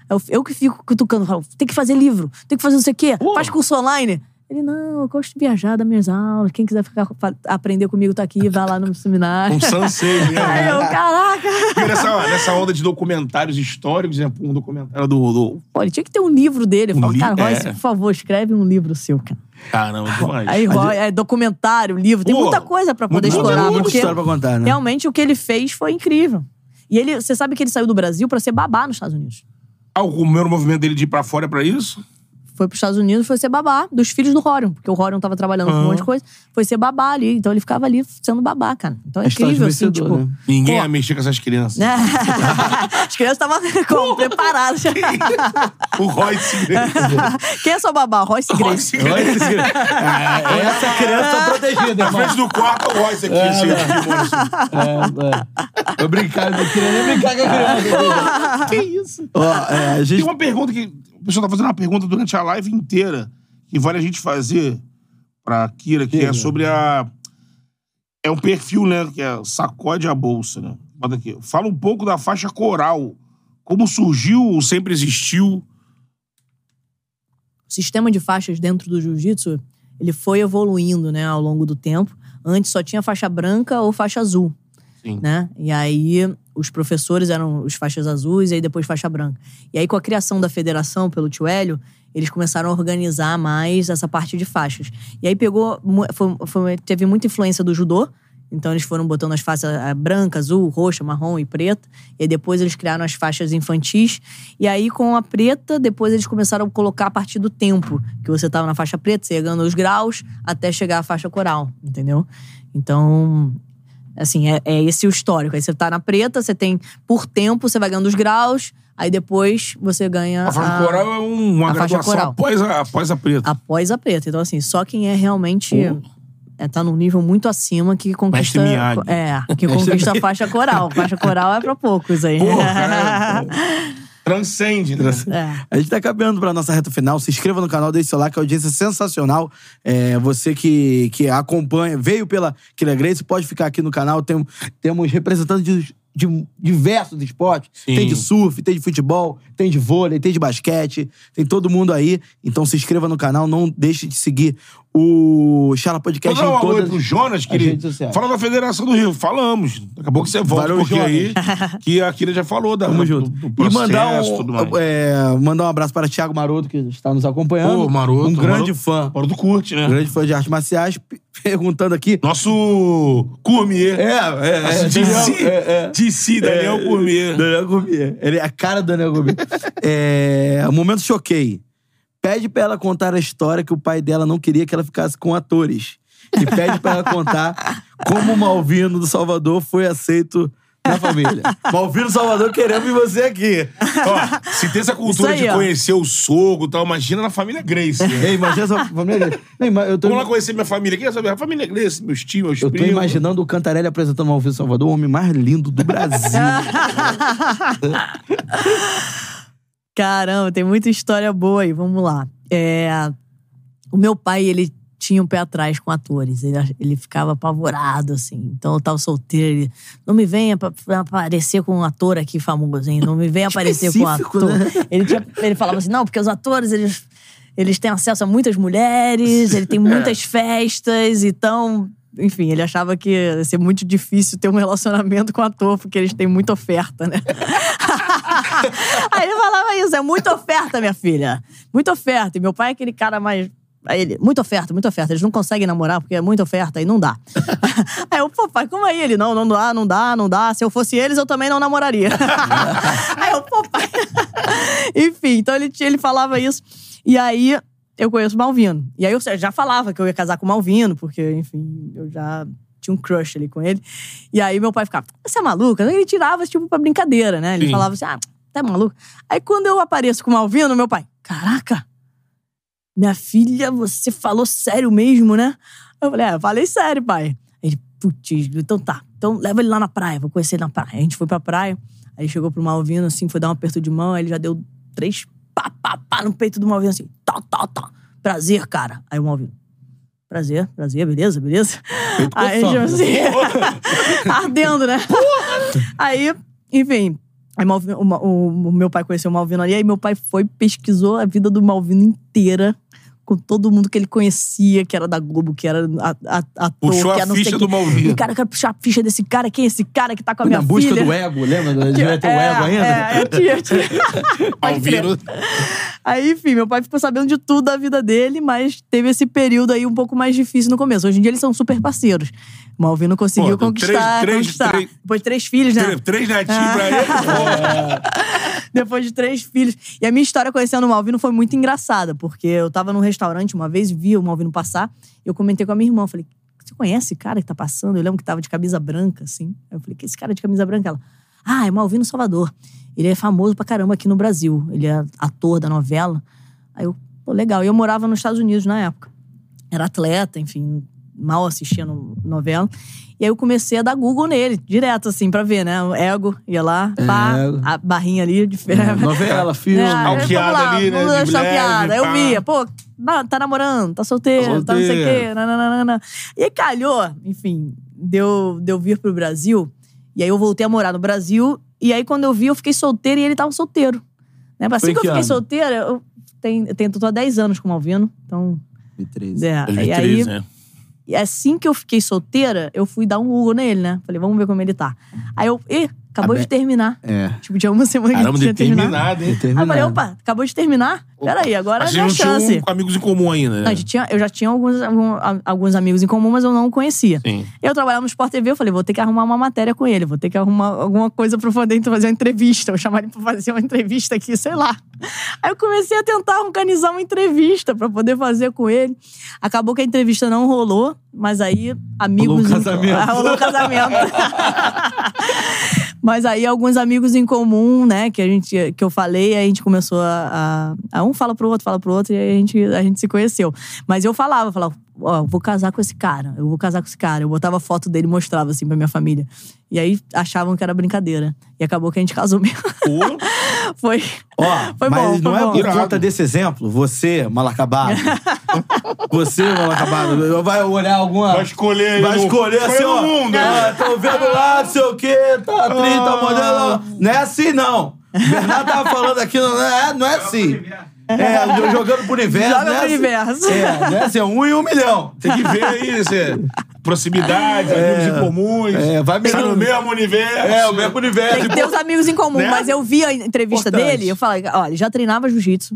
Eu, eu que fico cutucando, falo, tem que fazer livro, tem que fazer não sei o quê, Pô. faz curso online. Ele, não, eu gosto de viajar, dar minhas aulas. Quem quiser ficar, aprender comigo tá aqui, vai lá no seminário. Um sansei mesmo. Aí eu, caraca! E nessa, nessa onda de documentários históricos, né? um documentário do, do... Pô, ele tinha que ter um livro dele. Eu Um falo, li- cara, Royce, é. por favor, escreve um livro seu, cara. Caramba, demais. Aí, Roy, é documentário, livro, tem Pô, muita coisa pra poder explorar. Muita porque história pra contar, né? realmente o que ele fez foi incrível. E ele, você sabe que ele saiu do Brasil pra ser babá nos Estados Unidos. Ah, o primeiro movimento dele de ir pra fora é pra isso? Foi pros Estados Unidos, foi ser babá dos filhos do Rorion, porque o Rorion tava trabalhando com um monte de coisa. Foi ser babá ali, então ele ficava ali sendo babá, cara. Então é É incrível, assim, vencedor, tipo. né? Ninguém Pô. ia mexer com essas crianças. As crianças estavam como? preparadas. O Royce Grace. Quem é sua babá? Royce Grace. Royce Grace. Ah, essa criança tá protegida, Na frente do quarto, o Royce aqui, assim, não. de kimono, assim. É, é. Eu não queria nem brincar com a criança. Que isso? Ó, é, a Tem gente... uma pergunta que. O pessoal tá fazendo uma pergunta durante a live inteira. Que vale a gente fazer pra Kira, que é sobre a. É um perfil, né? Que é Sacode a Bolsa, né? Bota aqui. Fala um pouco da faixa coral. Como surgiu ou sempre existiu? o sistema de faixas dentro do jiu-jitsu, ele foi evoluindo, né, ao longo do tempo. Antes só tinha faixa branca ou faixa azul, Sim. né? E aí os professores eram os faixas azuis e aí depois faixa branca. E aí com a criação da federação pelo Tio Hélio, eles começaram a organizar mais essa parte de faixas. E aí pegou, foi- foi- teve muita influência do judô, então eles foram botando as faixas eh, branca, azul, roxa, marrom e preta. E depois eles criaram as faixas infantis. E aí com a preta, depois eles começaram a colocar a partir do tempo. Que você tava na faixa preta, você ia ganhando os graus até chegar à faixa coral, entendeu? Então, assim, é, é esse o histórico. Aí você tá na preta, você tem por tempo, você vai ganhando os graus. Aí depois você ganha A faixa coral é um- uma a graduação coral. após a, após a preta. após a preta. Então, assim, só quem é realmente. É, tá num nível muito acima que conquista. É, que conquista a faixa coral. Faixa coral é pra poucos aí. Porra, cara, Transcende, né? É. A gente tá caminhando pra nossa reta final. Se inscreva no canal, deixe seu like, a audiência é sensacional. É, você que, que acompanha, veio pela Killer Grace, pode ficar aqui no canal. Tem, temos representantes de, de diversos esportes. Sim. Tem de surf, tem de futebol, tem de vôlei, tem de basquete, tem todo mundo aí. Então se inscreva no canal, não deixe de seguir o Charla Podcast Vou dar um em alô todas pro Jonas, que as sociais. fala da Federação do Rio. Falamos. Daqui a pouco você volta Valeu, um pouquinho aí, que a Kira já falou da, Tamo do, junto. do e processo mandar tudo mais. um, é, mandar um abraço para Thiago Maroto, que está nos acompanhando. Pô, Maroto, Um grande Maroto. fã. Do curte, né? Grande fã de artes marciais, p- perguntando aqui. Nosso Courmier. É, é, é. DC, Daniel, é, é. DC, Daniel Courmier. Daniel Gourmet. Ele é a cara do Daniel Gourmet. é, momento choquei. Pede pra ela contar a história que o pai dela não queria que ela ficasse com atores. e pede pra ela contar como o Malvino do Salvador foi aceito na família. Malvino do Salvador, queremos você aqui. Ó, se tem essa cultura aí, de ó. conhecer o sogro e tal, imagina na família Grace. né? Ei, imagina essa família. Ei, mas eu tô, Vamos lá conhecer minha família. Quem é saber? A família Grace, meus tios, meus eu tô primos. imaginando o Cantarelli apresentando o Malvino do Salvador, o homem mais lindo do Brasil. Caramba, tem muita história boa aí. Vamos lá. É, o meu pai, ele tinha um pé atrás com atores. Ele, ele ficava apavorado, assim. Então eu tava solteiro. Ele, não me venha aparecer com um ator aqui famoso, hein? Não me venha aparecer com um ator. né? Ele, tinha- ele falava assim, não, porque os atores, eles, eles têm acesso a muitas mulheres, ele tem muitas festas, então... Enfim, ele achava que ia ser muito difícil ter um relacionamento com ator, porque eles têm muita oferta, né? Aí ele falava isso, é muita oferta, minha filha. Muita oferta. E meu pai é aquele cara mais. Aí ele, muita oferta, muita oferta. Eles não conseguem namorar porque é muita oferta e não dá. aí eu, pô, pai, como aí? Ele, não, não dá, não dá, não dá. Se eu fosse eles, eu também não namoraria. aí eu, pô, pai. Enfim, então ele, ele falava isso. E aí eu conheço o Malvino. E aí eu já falava que eu ia casar com o Malvino, porque, enfim, eu já tinha um crush ali com ele. E aí meu pai ficava, você é maluca? Ele tirava, tipo, pra brincadeira, né? Ele Sim. falava assim, ah, tá maluco? Aí quando eu apareço com o Malvino, meu pai, caraca, minha filha, você falou sério mesmo, né? Eu falei, é, falei sério, pai. Ele, putz, então tá, então leva ele lá na praia, vou conhecer ele na praia. A gente foi pra praia, aí chegou pro Malvino, assim, foi dar um aperto de mão, aí ele já deu três pá, pá, pá no peito do Malvino, assim, tá, tá, tá. Prazer, cara. Aí o Malvino, prazer, prazer, beleza, beleza? Aí, tipo assim, ardendo, né? Aí, enfim, aí Malvino- o, o- o meu pai conheceu o Malvino ali, aí meu pai foi, pesquisou a vida do Malvino inteira, com todo mundo que ele conhecia, que era da Globo, que era a- a- ator, Puxou que a era não sei ficha o do. Malvino. E, cara, eu quero puxar a ficha desse cara, quem é esse cara que tá com a Foi minha na busca filha? do ego, lembra? Devia ter o É, ego ainda. É, é, tinha, tinha. Malvino. Aí, enfim, meu pai ficou sabendo de tudo da vida dele, mas teve esse período aí um pouco mais difícil no começo. Hoje em dia eles são super parceiros. O Malvino conseguiu Pô, conquistar. três- três- conquistar. três- Depois de três filhos, né? Três, três netinhos pra ele. pô. Depois de três filhos. E a minha história conhecendo o Malvino foi muito engraçada, porque eu tava num restaurante uma vez, vi o Malvino passar, e eu comentei com a minha irmã, falei, você conhece esse cara que tá passando? Eu lembro que tava de camisa branca, assim. Aí eu falei, que esse cara de camisa branca? Ela, ah, é Malvino Salvador. Ele é famoso pra caramba aqui no Brasil. Ele é ator da novela. Aí eu, pô, legal. E eu morava nos Estados Unidos na época. Era atleta, enfim, mal assistia no- novela. E aí eu comecei a dar Google nele, direto, assim, pra ver, né? O ego, ia lá, pá, Ego. a barrinha ali de É, novela, filme. é, Stalkeada vamos lá, ali, né, de stalkeada. Eu pá. via, pô, tá namorando, tá solteiro, tá não sei o solteiro. quê. nananana. E aí calhou, enfim, deu, deu vir pro Brasil. E aí eu voltei a morar no Brasil. E aí quando eu vi, eu fiquei solteira e ele tava solteiro. Né? Assim Foi que eu que fiquei ano? solteira, eu tenho, eu tenho tô há 10 anos com o Malvino. Então, 2013. é. E 2013, aí, né? E assim que eu fiquei solteira, eu fui dar um Google nele, né? Falei, vamos ver como ele tá. Aí eu, ih, acabou Ah, de terminar. É. Tipo, tinha uma semana que Caramba, tinha terminado. determinado, hein? Aí eu falei, opa, acabou de terminar? Peraí, agora é a que chance. tinham amigos em comum ainda, né? Não, a gente tinha, eu já tinha alguns, alguns amigos em comum, mas eu não conhecia. Sim. Eu trabalhava no Sport TV, eu falei, vou ter que arrumar uma matéria com ele, vou ter que arrumar alguma coisa pro Fandento fazer uma entrevista. Eu chamar ele pra fazer uma entrevista aqui, sei lá. Aí eu comecei a tentar organizar uma entrevista pra poder fazer com ele. Acabou que a entrevista não rolou, mas aí amigos. Rolou um em- casamento. Ah, rolou um casamento. Mas aí alguns amigos em comum, né, que a gente que eu falei, aí a gente começou a, a, a um fala pro outro, fala pro outro e aí a gente a gente se conheceu. Mas eu falava, eu falava, ó, eu vou casar com esse cara, eu vou casar com esse cara. Eu botava foto dele e mostrava assim pra minha família. E aí achavam que era brincadeira. E acabou que a gente casou mesmo. Pô, foi Ó, Foi mas bom, não foi é bom. por Irado. conta desse exemplo, você, mal acabado. você, mal acabado, vai olhar alguma. vai escolher aí Vai no- escolher assim, no ó. mundo. né? Ah, tô vendo lá, não sei o quê, tá atriz, tá modelo. Não é assim, não. O Bernardo tava falando aqui, não é, não é assim. É, jo- jogando pro universo. Joga não é pro assim. universo. É, não é assim, é um em um milhão. Tem que ver aí, esse, proximidade, amigos em comuns. É, vai Tá mesmo. no mesmo universo. É, o mesmo universo. Tem que ter os amigos em comum, Né? mas eu vi a entrevista Importante. dele e eu falei, olha, ele já treinava jiu-jitsu.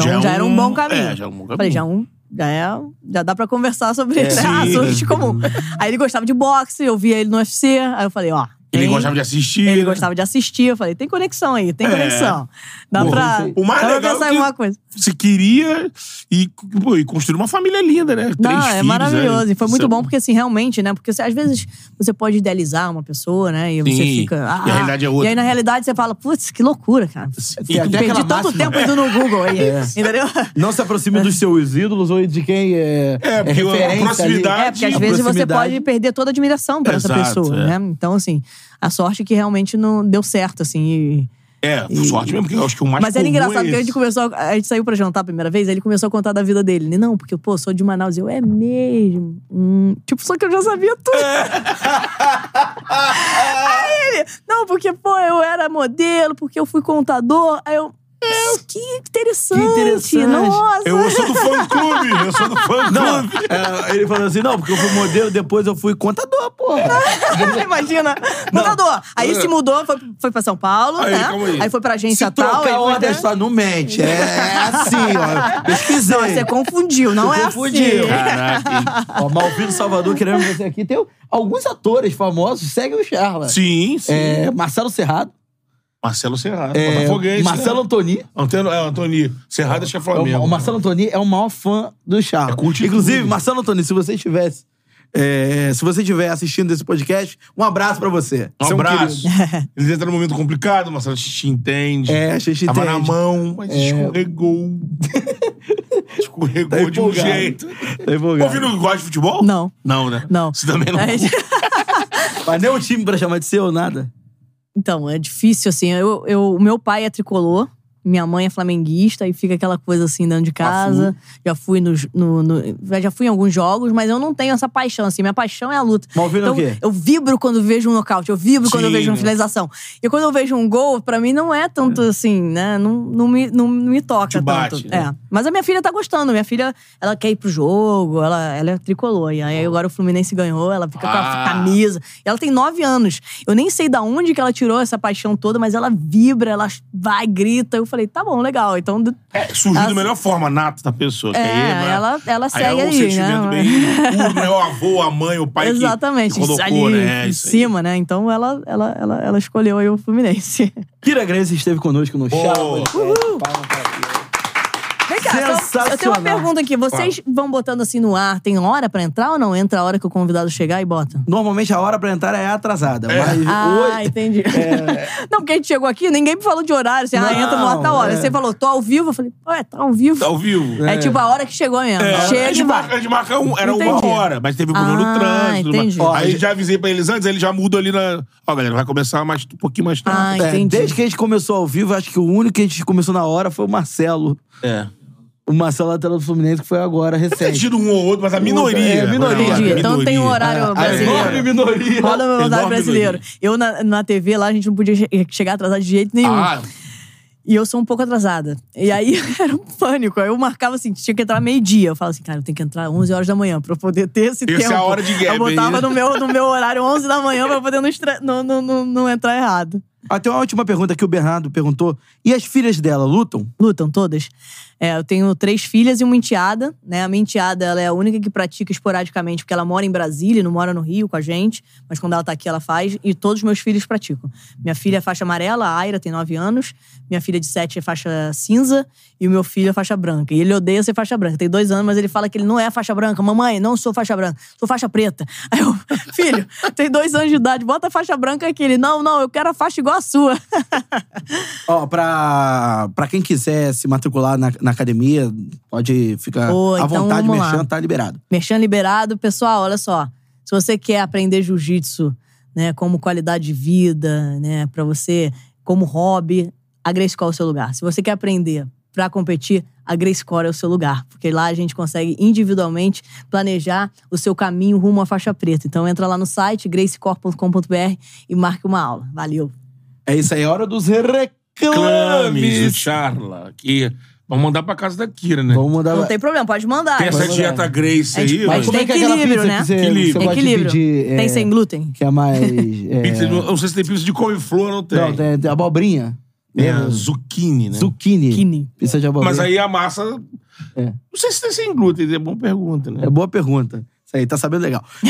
Então Já já, é era um um- bom caminho. é, já é um bom caminho. Falei, já é um. Já, é, já dá pra conversar sobre É. né, assuntos comum. Aí ele gostava de boxe, eu via ele no UFC. Aí eu falei, ó, Ele Tem. gostava de assistir. Ele né? gostava de assistir. Eu falei, tem conexão aí, tem É. conexão. Dá Pô, pra, o mais dá pra legal pensar é em que- alguma coisa. Você queria e, pô, e construir uma família linda, né? Três Não, é filhos, maravilhoso. né? E foi muito Isso é bom, porque assim, realmente, né? Porque você- às vezes você pode idealizar uma pessoa, né? E você Sim. fica. E a ah, realidade é outra. E aí, na realidade, você fala, putz, que loucura, cara. Tem Eu até perdi tanto máxima. tempo indo no Google aí. É. Entendeu? Não se aproxime dos seus ídolos ou de quem é, É, porque a referência proximidade- É, porque às A vezes você pode perder toda a admiração por essa Exato, pessoa, é. né? Então, assim, a sorte é que realmente não deu certo, assim. e- É, sorte mesmo, porque eu acho que o mais Mas era comum engraçado, é porque a gente começou. A gente saiu pra jantar a primeira vez, aí ele começou a contar da vida dele. Ele, não, porque, pô, sou de Manaus. Eu, é mesmo? Hum. Tipo, só que eu já sabia tudo. aí ele, não, porque, pô, eu era modelo, porque eu fui contador. Aí eu. "É, Que interessante. Que interessante. Nossa. Eu sou do fã-clube, eu sou do fã-clube. Não, é, ele falou assim, não, porque eu fui modelo, depois eu fui contador, porra. Imagina. Contador. Aí se mudou, foi, foi pra São Paulo, Aí, né? calma aí. foi pra agência Se tal. trocar aí a ordem só não mente. É, é assim, ó. Pesquisei. Não, você confundiu, não Você é confundiu. assim. Caraca? Ó, Malvino Salvador querendo você aqui. Tem alguns atores famosos, seguem o Charla. Sim, sim. É, Marcelo Serrado. Marcelo Serrado, É, botafoguense, Marcelo né? Antoni. É, Antônio. Serrado acho que é É Flamengo. O, o Marcelo Antoni é o maior fã do Charla. É, curte Inclusive, tudo. Marcelo Antoni, se você estivesse. é, se você estiver assistindo esse podcast, um abraço pra você. Um é abraço. querido. Ele entra num momento complicado, Marcelo te entende. É, a gente Tava na entende. mão, mas escorregou. escorregou Tá de um jeito. Tá empolgado. Ô, Vino, gosta de futebol? Não. Não, né? Não. Você também não. Aí- Mas nem o time pra chamar de seu, nada. Então, é difícil, assim. Eu, eu, o meu pai é tricolor, minha mãe é flamenguista, e fica aquela coisa assim dentro de casa. Já fui nos, no, no- já fui em alguns jogos, mas eu não tenho essa paixão, assim. Minha paixão é a luta. Malvino é o então, quê? eu vibro quando vejo um nocaute, eu vibro quando eu Sim, vejo uma finalização. E quando eu vejo um gol, pra mim não é tanto assim, né? Não, não, me, não, não me toca Te bate, tanto. né? É. Mas a minha filha tá gostando. Minha filha, ela quer ir pro jogo, ela, ela é tricolor. E aí agora o Fluminense ganhou, ela fica com Ah. a camisa. E ela tem nove anos. Eu nem sei da onde que ela tirou essa paixão toda, mas ela vibra, ela vai, grita. Eu falei, tá bom, legal. Então, É, surgiu Ela- da melhor forma, nata da pessoa. que É, aí, né? ela- ela aí segue é um ali, sentimento né? bem puro, né? O avô, a mãe, o pai que- exatamente, que, colocou, ali né? em Isso aí. cima, né? Então ela, ela, ela, ela escolheu aí o Fluminense. Kira Grace esteve conosco no Pô. Charla. Vem cá, só- eu tenho uma Sensacional. pergunta aqui. Vocês vão botando assim no ar, tem hora pra entrar ou não? Entra a hora que o convidado chegar e bota? Normalmente a hora pra entrar é atrasada, mas Ah, hoje... entendi. Não, porque a gente chegou aqui, ninguém me falou de horário. Assim, ah, Não, entra no ar tal hora. é. Você falou, tô ao vivo. Eu falei, ué, tá ao vivo. Tá ao vivo. É, tipo a hora que chegou mesmo. É, a, Chega gente e marca, a gente marca um, era Entendi. uma hora, mas teve problema Ah, no trânsito. entendi. mas- Ó, aí já- já avisei pra eles antes, aí eles já mudam ali na. Ó, galera, vai começar mais, um pouquinho mais Ah, tarde. É, entendi. desde que a gente começou ao vivo, acho que o único que a gente começou na hora foi o Marcelo. É. O Marcelo lateral do Fluminense, que foi agora, Deve ter recente. tido um ou outro, mas a minoria. É, a minoria. Entendi. a Então tem um minoria. horário A brasileiro. enorme minoria. Roda o horário Enorme brasileiro. minoria. Eu, na, na TV lá, a gente não podia che- chegar atrasado de jeito nenhum. Ah, E eu sou um pouco atrasada. E aí era um pânico. Aí eu marcava assim, tinha que entrar meio-dia. Eu falava assim, cara, eu tenho que entrar 11 horas da manhã pra eu poder ter esse Essa é tempo. a hora de guerra, Eu botava hein? no meu, no meu horário 11 da manhã pra eu poder não, não, não, não entrar errado. Ah, tem uma última pergunta que o Bernardo perguntou. E as filhas dela lutam? Lutam todas. É, eu tenho três filhas e uma enteada, né? A minha enteada, ela é a única que pratica esporadicamente, porque ela mora em Brasília, não mora no Rio com a gente, mas quando ela tá aqui ela faz, e todos os meus filhos praticam. Minha filha é faixa amarela, a Aira tem nove anos, minha filha de sete é faixa cinza, e o meu filho é faixa branca. E ele odeia ser faixa branca, tem dois anos, mas ele fala que ele não é faixa branca. Mamãe, não sou faixa branca, sou faixa preta. Aí eu, filho, tem dois anos de idade, bota a faixa branca aqui. Ele, não, não, eu quero a faixa igual a sua. Ó, pra, pra quem quiser se matricular na, na academia, pode ficar à então vontade, vamos lá. mexendo, tá liberado. Merchan liberado. Pessoal, olha só. Se você quer aprender jiu-jitsu, né, como qualidade de vida, né, para você, como hobby, a Grace Core é o seu lugar. Se você quer aprender para competir, a Grace Core é o seu lugar. Porque lá a gente consegue individualmente planejar o seu caminho rumo à faixa preta. Então entra lá no site gracecore.com.br e marque uma aula. Valeu! É isso aí, é hora dos Clames, o reclames. Charla. Aqui. Vamos mandar pra casa da Kira, né? Vamos mandar... Não tem problema, pode mandar. Tem essa lá. dieta Grace aí, mas mas como é tem que é equilíbrio, né? que você, Equilíbrio. você Equilíbrio. pedir? é, Tem sem glúten? Que é mais... é, Pizza, não, não sei se tem pizza de couve-flor, não tem. Não, tem, tem abobrinha. É, Lembra? zucchini, né? Zucchini. Zucchini. Pizza de abobrinha. Mas aí a massa. É. Não sei se tem sem glúten, é boa pergunta, né? É boa pergunta. Isso aí, tá sabendo legal.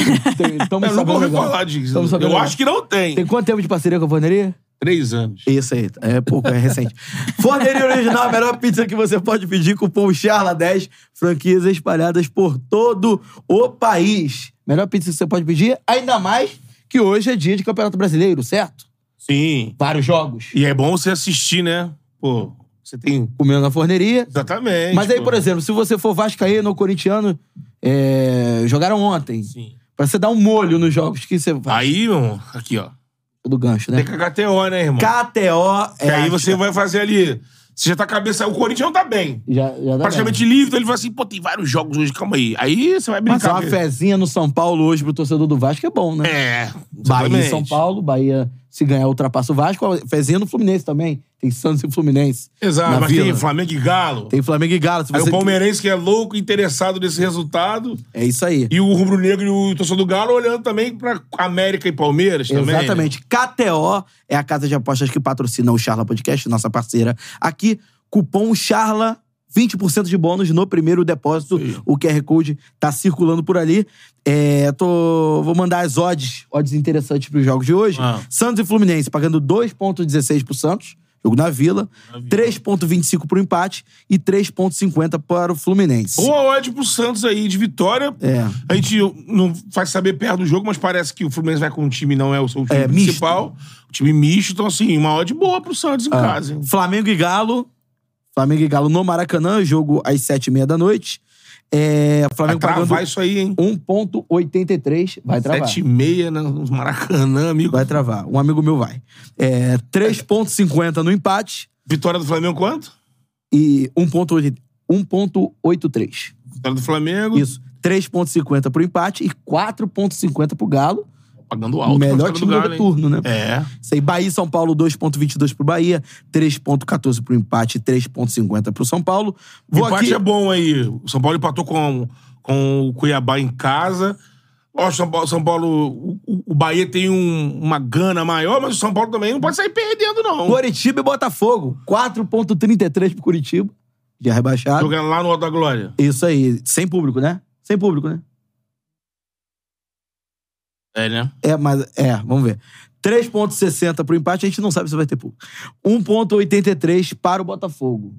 Estamos Eu nunca ouvi falar disso. Eu acho que não tem. Tem quanto tempo de parceria com a forneria? Três anos. Isso aí, é pouco, é recente. Forneria Original, a melhor pizza que você pode pedir, cupom CHARLA10, franquias espalhadas por todo o país. Melhor pizza que você pode pedir, ainda mais que hoje é dia de Campeonato Brasileiro, certo? Sim. Vários jogos. E é bom você assistir, né? Pô, você tem. Comendo na forneria. Exatamente. Mas aí, pô. por exemplo, se você for vascaíno ou corintiano, é, jogaram ontem. Sim. Pra você dar um molho nos jogos que você faz. Aí, irmão, aqui, ó. Do gancho, né? Tem que KTO, né, irmão? KTO Que é. aí a- você vai fazer ali. Você já tá cabeça. O Corinthians não tá bem. Já, já dá Praticamente livre, então ele fala assim, pô, tem vários jogos hoje, calma aí. Aí você vai Mas brincar. uma mesmo. fezinha no São Paulo hoje pro torcedor do Vasco é bom, né? É. Bahia e exatamente. São Paulo, Bahia se ganhar ultrapassa o Vasco, fezinha no Fluminense também. Tem Santos e Fluminense. Exato, mas Vila. tem Flamengo e Galo. Tem Flamengo e Galo. Se Aí você- o palmeirense que é louco, interessado nesse resultado. É isso aí. E o rubro-negro e o torcedor do Galo olhando também pra América e Palmeiras também. né? Exatamente. KTO é a casa de apostas que patrocina o Charla Podcast, nossa parceira aqui. Cupom Charla, 20% de bônus no primeiro depósito. Aí. O QR Code tá circulando por ali. É, tô, vou mandar as odds, odds interessantes pros jogos de hoje. Ah. Santos e Fluminense pagando 2,16 pro Santos. Jogo na Vila. 3,25 pro empate e 3,50 para o Fluminense. Boa odd pro Santos aí, de vitória. É. A gente não faz saber perto do jogo, mas parece que o Fluminense vai com um time, não é o seu time É, misto. principal. O time misto, então assim, uma odd boa pro Santos em casa, hein? Flamengo e Galo. Flamengo e Galo no Maracanã, jogo às sete e meia da noite. É, Vai Flamengo pagando travar isso aí, hein? 1,83. Vai travar. Sete e meia né, no Maracanã, amigo. Vai travar. Um amigo meu vai. É, 3,50 no empate Vitória do Flamengo quanto? e 1,8 1,83. Vitória do Flamengo. Isso. 3,50 pro empate e 4,50 pro Galo. Pagando O alto. pra melhor time do, hein? turno, né? É. Isso aí, Bahia e São Paulo, 2,22 pro Bahia, 3,14 pro empate e 3,50 pro São Paulo. O Vou empate aqui. é bom aí. O São Paulo empatou com, com o Cuiabá em casa. Ó, o São Paulo, São Paulo o, o- o Bahia tem um- uma gana maior, mas o São Paulo também não pode sair perdendo, não. Curitiba e Botafogo. 4,33 pro Curitiba. Já rebaixado. Jogando lá no Alto da Glória. Isso aí. Sem público, né? Sem público, né? É, né? É, mas. É, vamos ver. 3,60 pro empate, a gente não sabe se vai ter público. 1,83 para o Botafogo.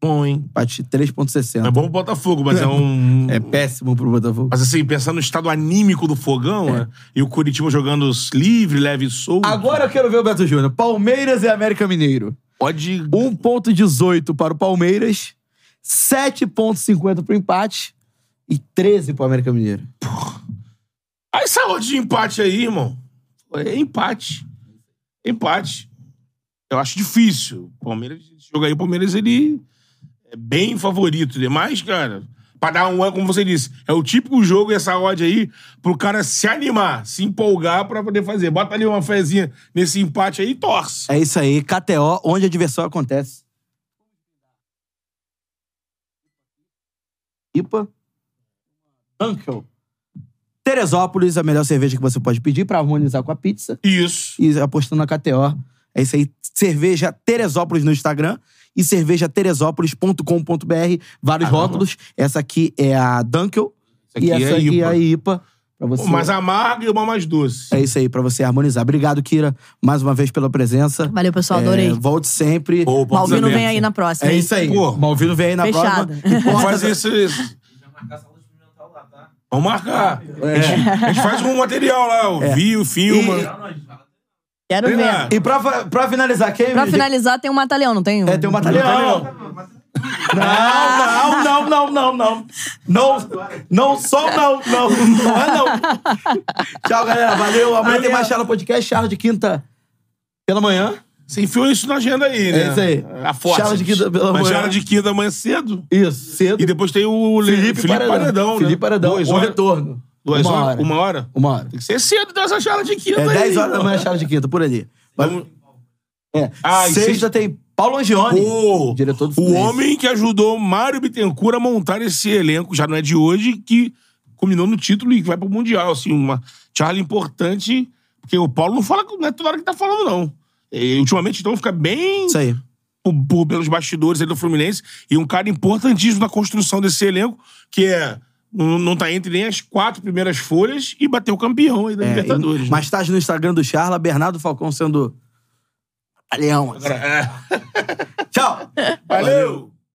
Bom, hein? Empate 3,60. É bom pro Botafogo, mas é um. É péssimo pro Botafogo. Mas assim, pensando no estado anímico do fogão, né? E o Curitiba jogando livre, leve e solto. Agora eu quero ver o Beto Júnior. Palmeiras e América Mineiro. Pode. 1,18 para o Palmeiras, 7,50 pro empate e 13 pro América Mineiro. Aí saúde de empate aí, irmão. É empate. Empate. Eu acho difícil. Palmeiras, esse jogo aí, o Palmeiras, ele é bem favorito. Demais, cara. Pra dar um, como você disse, é o típico jogo, essa odd aí, pro cara se animar, se empolgar pra poder fazer. Bota ali uma fezinha nesse empate aí e torce. É isso aí, KTO, onde a diversão acontece. IPA. Uncle. Teresópolis, a melhor cerveja que você pode pedir pra harmonizar com a pizza. Isso. E apostando na KTO. É isso aí. Cerveja Teresópolis no Instagram e cervejateresópolis.com.br. Vários Caramba. rótulos. Essa aqui é a Dunkel. aqui E é essa a aqui é a IPA. Pra você... Uma mais amarga e uma mais doce. É isso aí, pra você harmonizar. Obrigado, Kira, mais uma vez pela presença. Valeu, pessoal, adorei. É, volte sempre. Ô, portas Malvino vem aí na próxima. É hein? isso aí. Pô. Malvino vem aí na Fechado. próxima. Fazer isso. isso. Vamos marcar. A, gente, a gente faz um material lá, o viu, filma. Quero Vem ver. lá. E pra, pra finalizar, quem... Pra finalizar, tem um batalhão, não tem? É, tem um batalhão. Não, não, não, não, não. Não, não sou não, não, não é não. Tchau, galera. Valeu. Amanhã tem mais Charla Podcast, Charla de quinta pela manhã. Você enfiou isso na agenda aí, né? É isso aí. A força. Charla de quinta pela manhã. de quinta amanhã cedo. Isso, cedo. E depois tem o Le- Felipe, Paredão. né? Felipe Paredão. Duas o horas. retorno. Duas uma horas? hora. Uma hora? Uma hora. Tem que ser cedo então essa charla de quinta É aí. 10 horas da manhã, Charla de quinta, por ali. Mas- Vamos- É. Ah, e sexta, tem Paulo Angione, Pô, diretor do o Fluminense. homem que ajudou Mário Bittencourt a montar esse elenco, já não é de hoje, que culminou no título e que vai pro Mundial. Assim, uma charla importante, porque o Paulo não fala, não é toda hora que tá falando, não. E, ultimamente, então, fica bem Isso aí. por- por- pelos bastidores aí do Fluminense e um cara importantíssimo na construção desse elenco, que é Não, não tá entre nem as quatro primeiras folhas e bateu campeão aí da É, Libertadores. e- né? mais tarde no Instagram do Charla, Bernardo Falcão sendo. Leão. assim. É. Tchau! Valeu.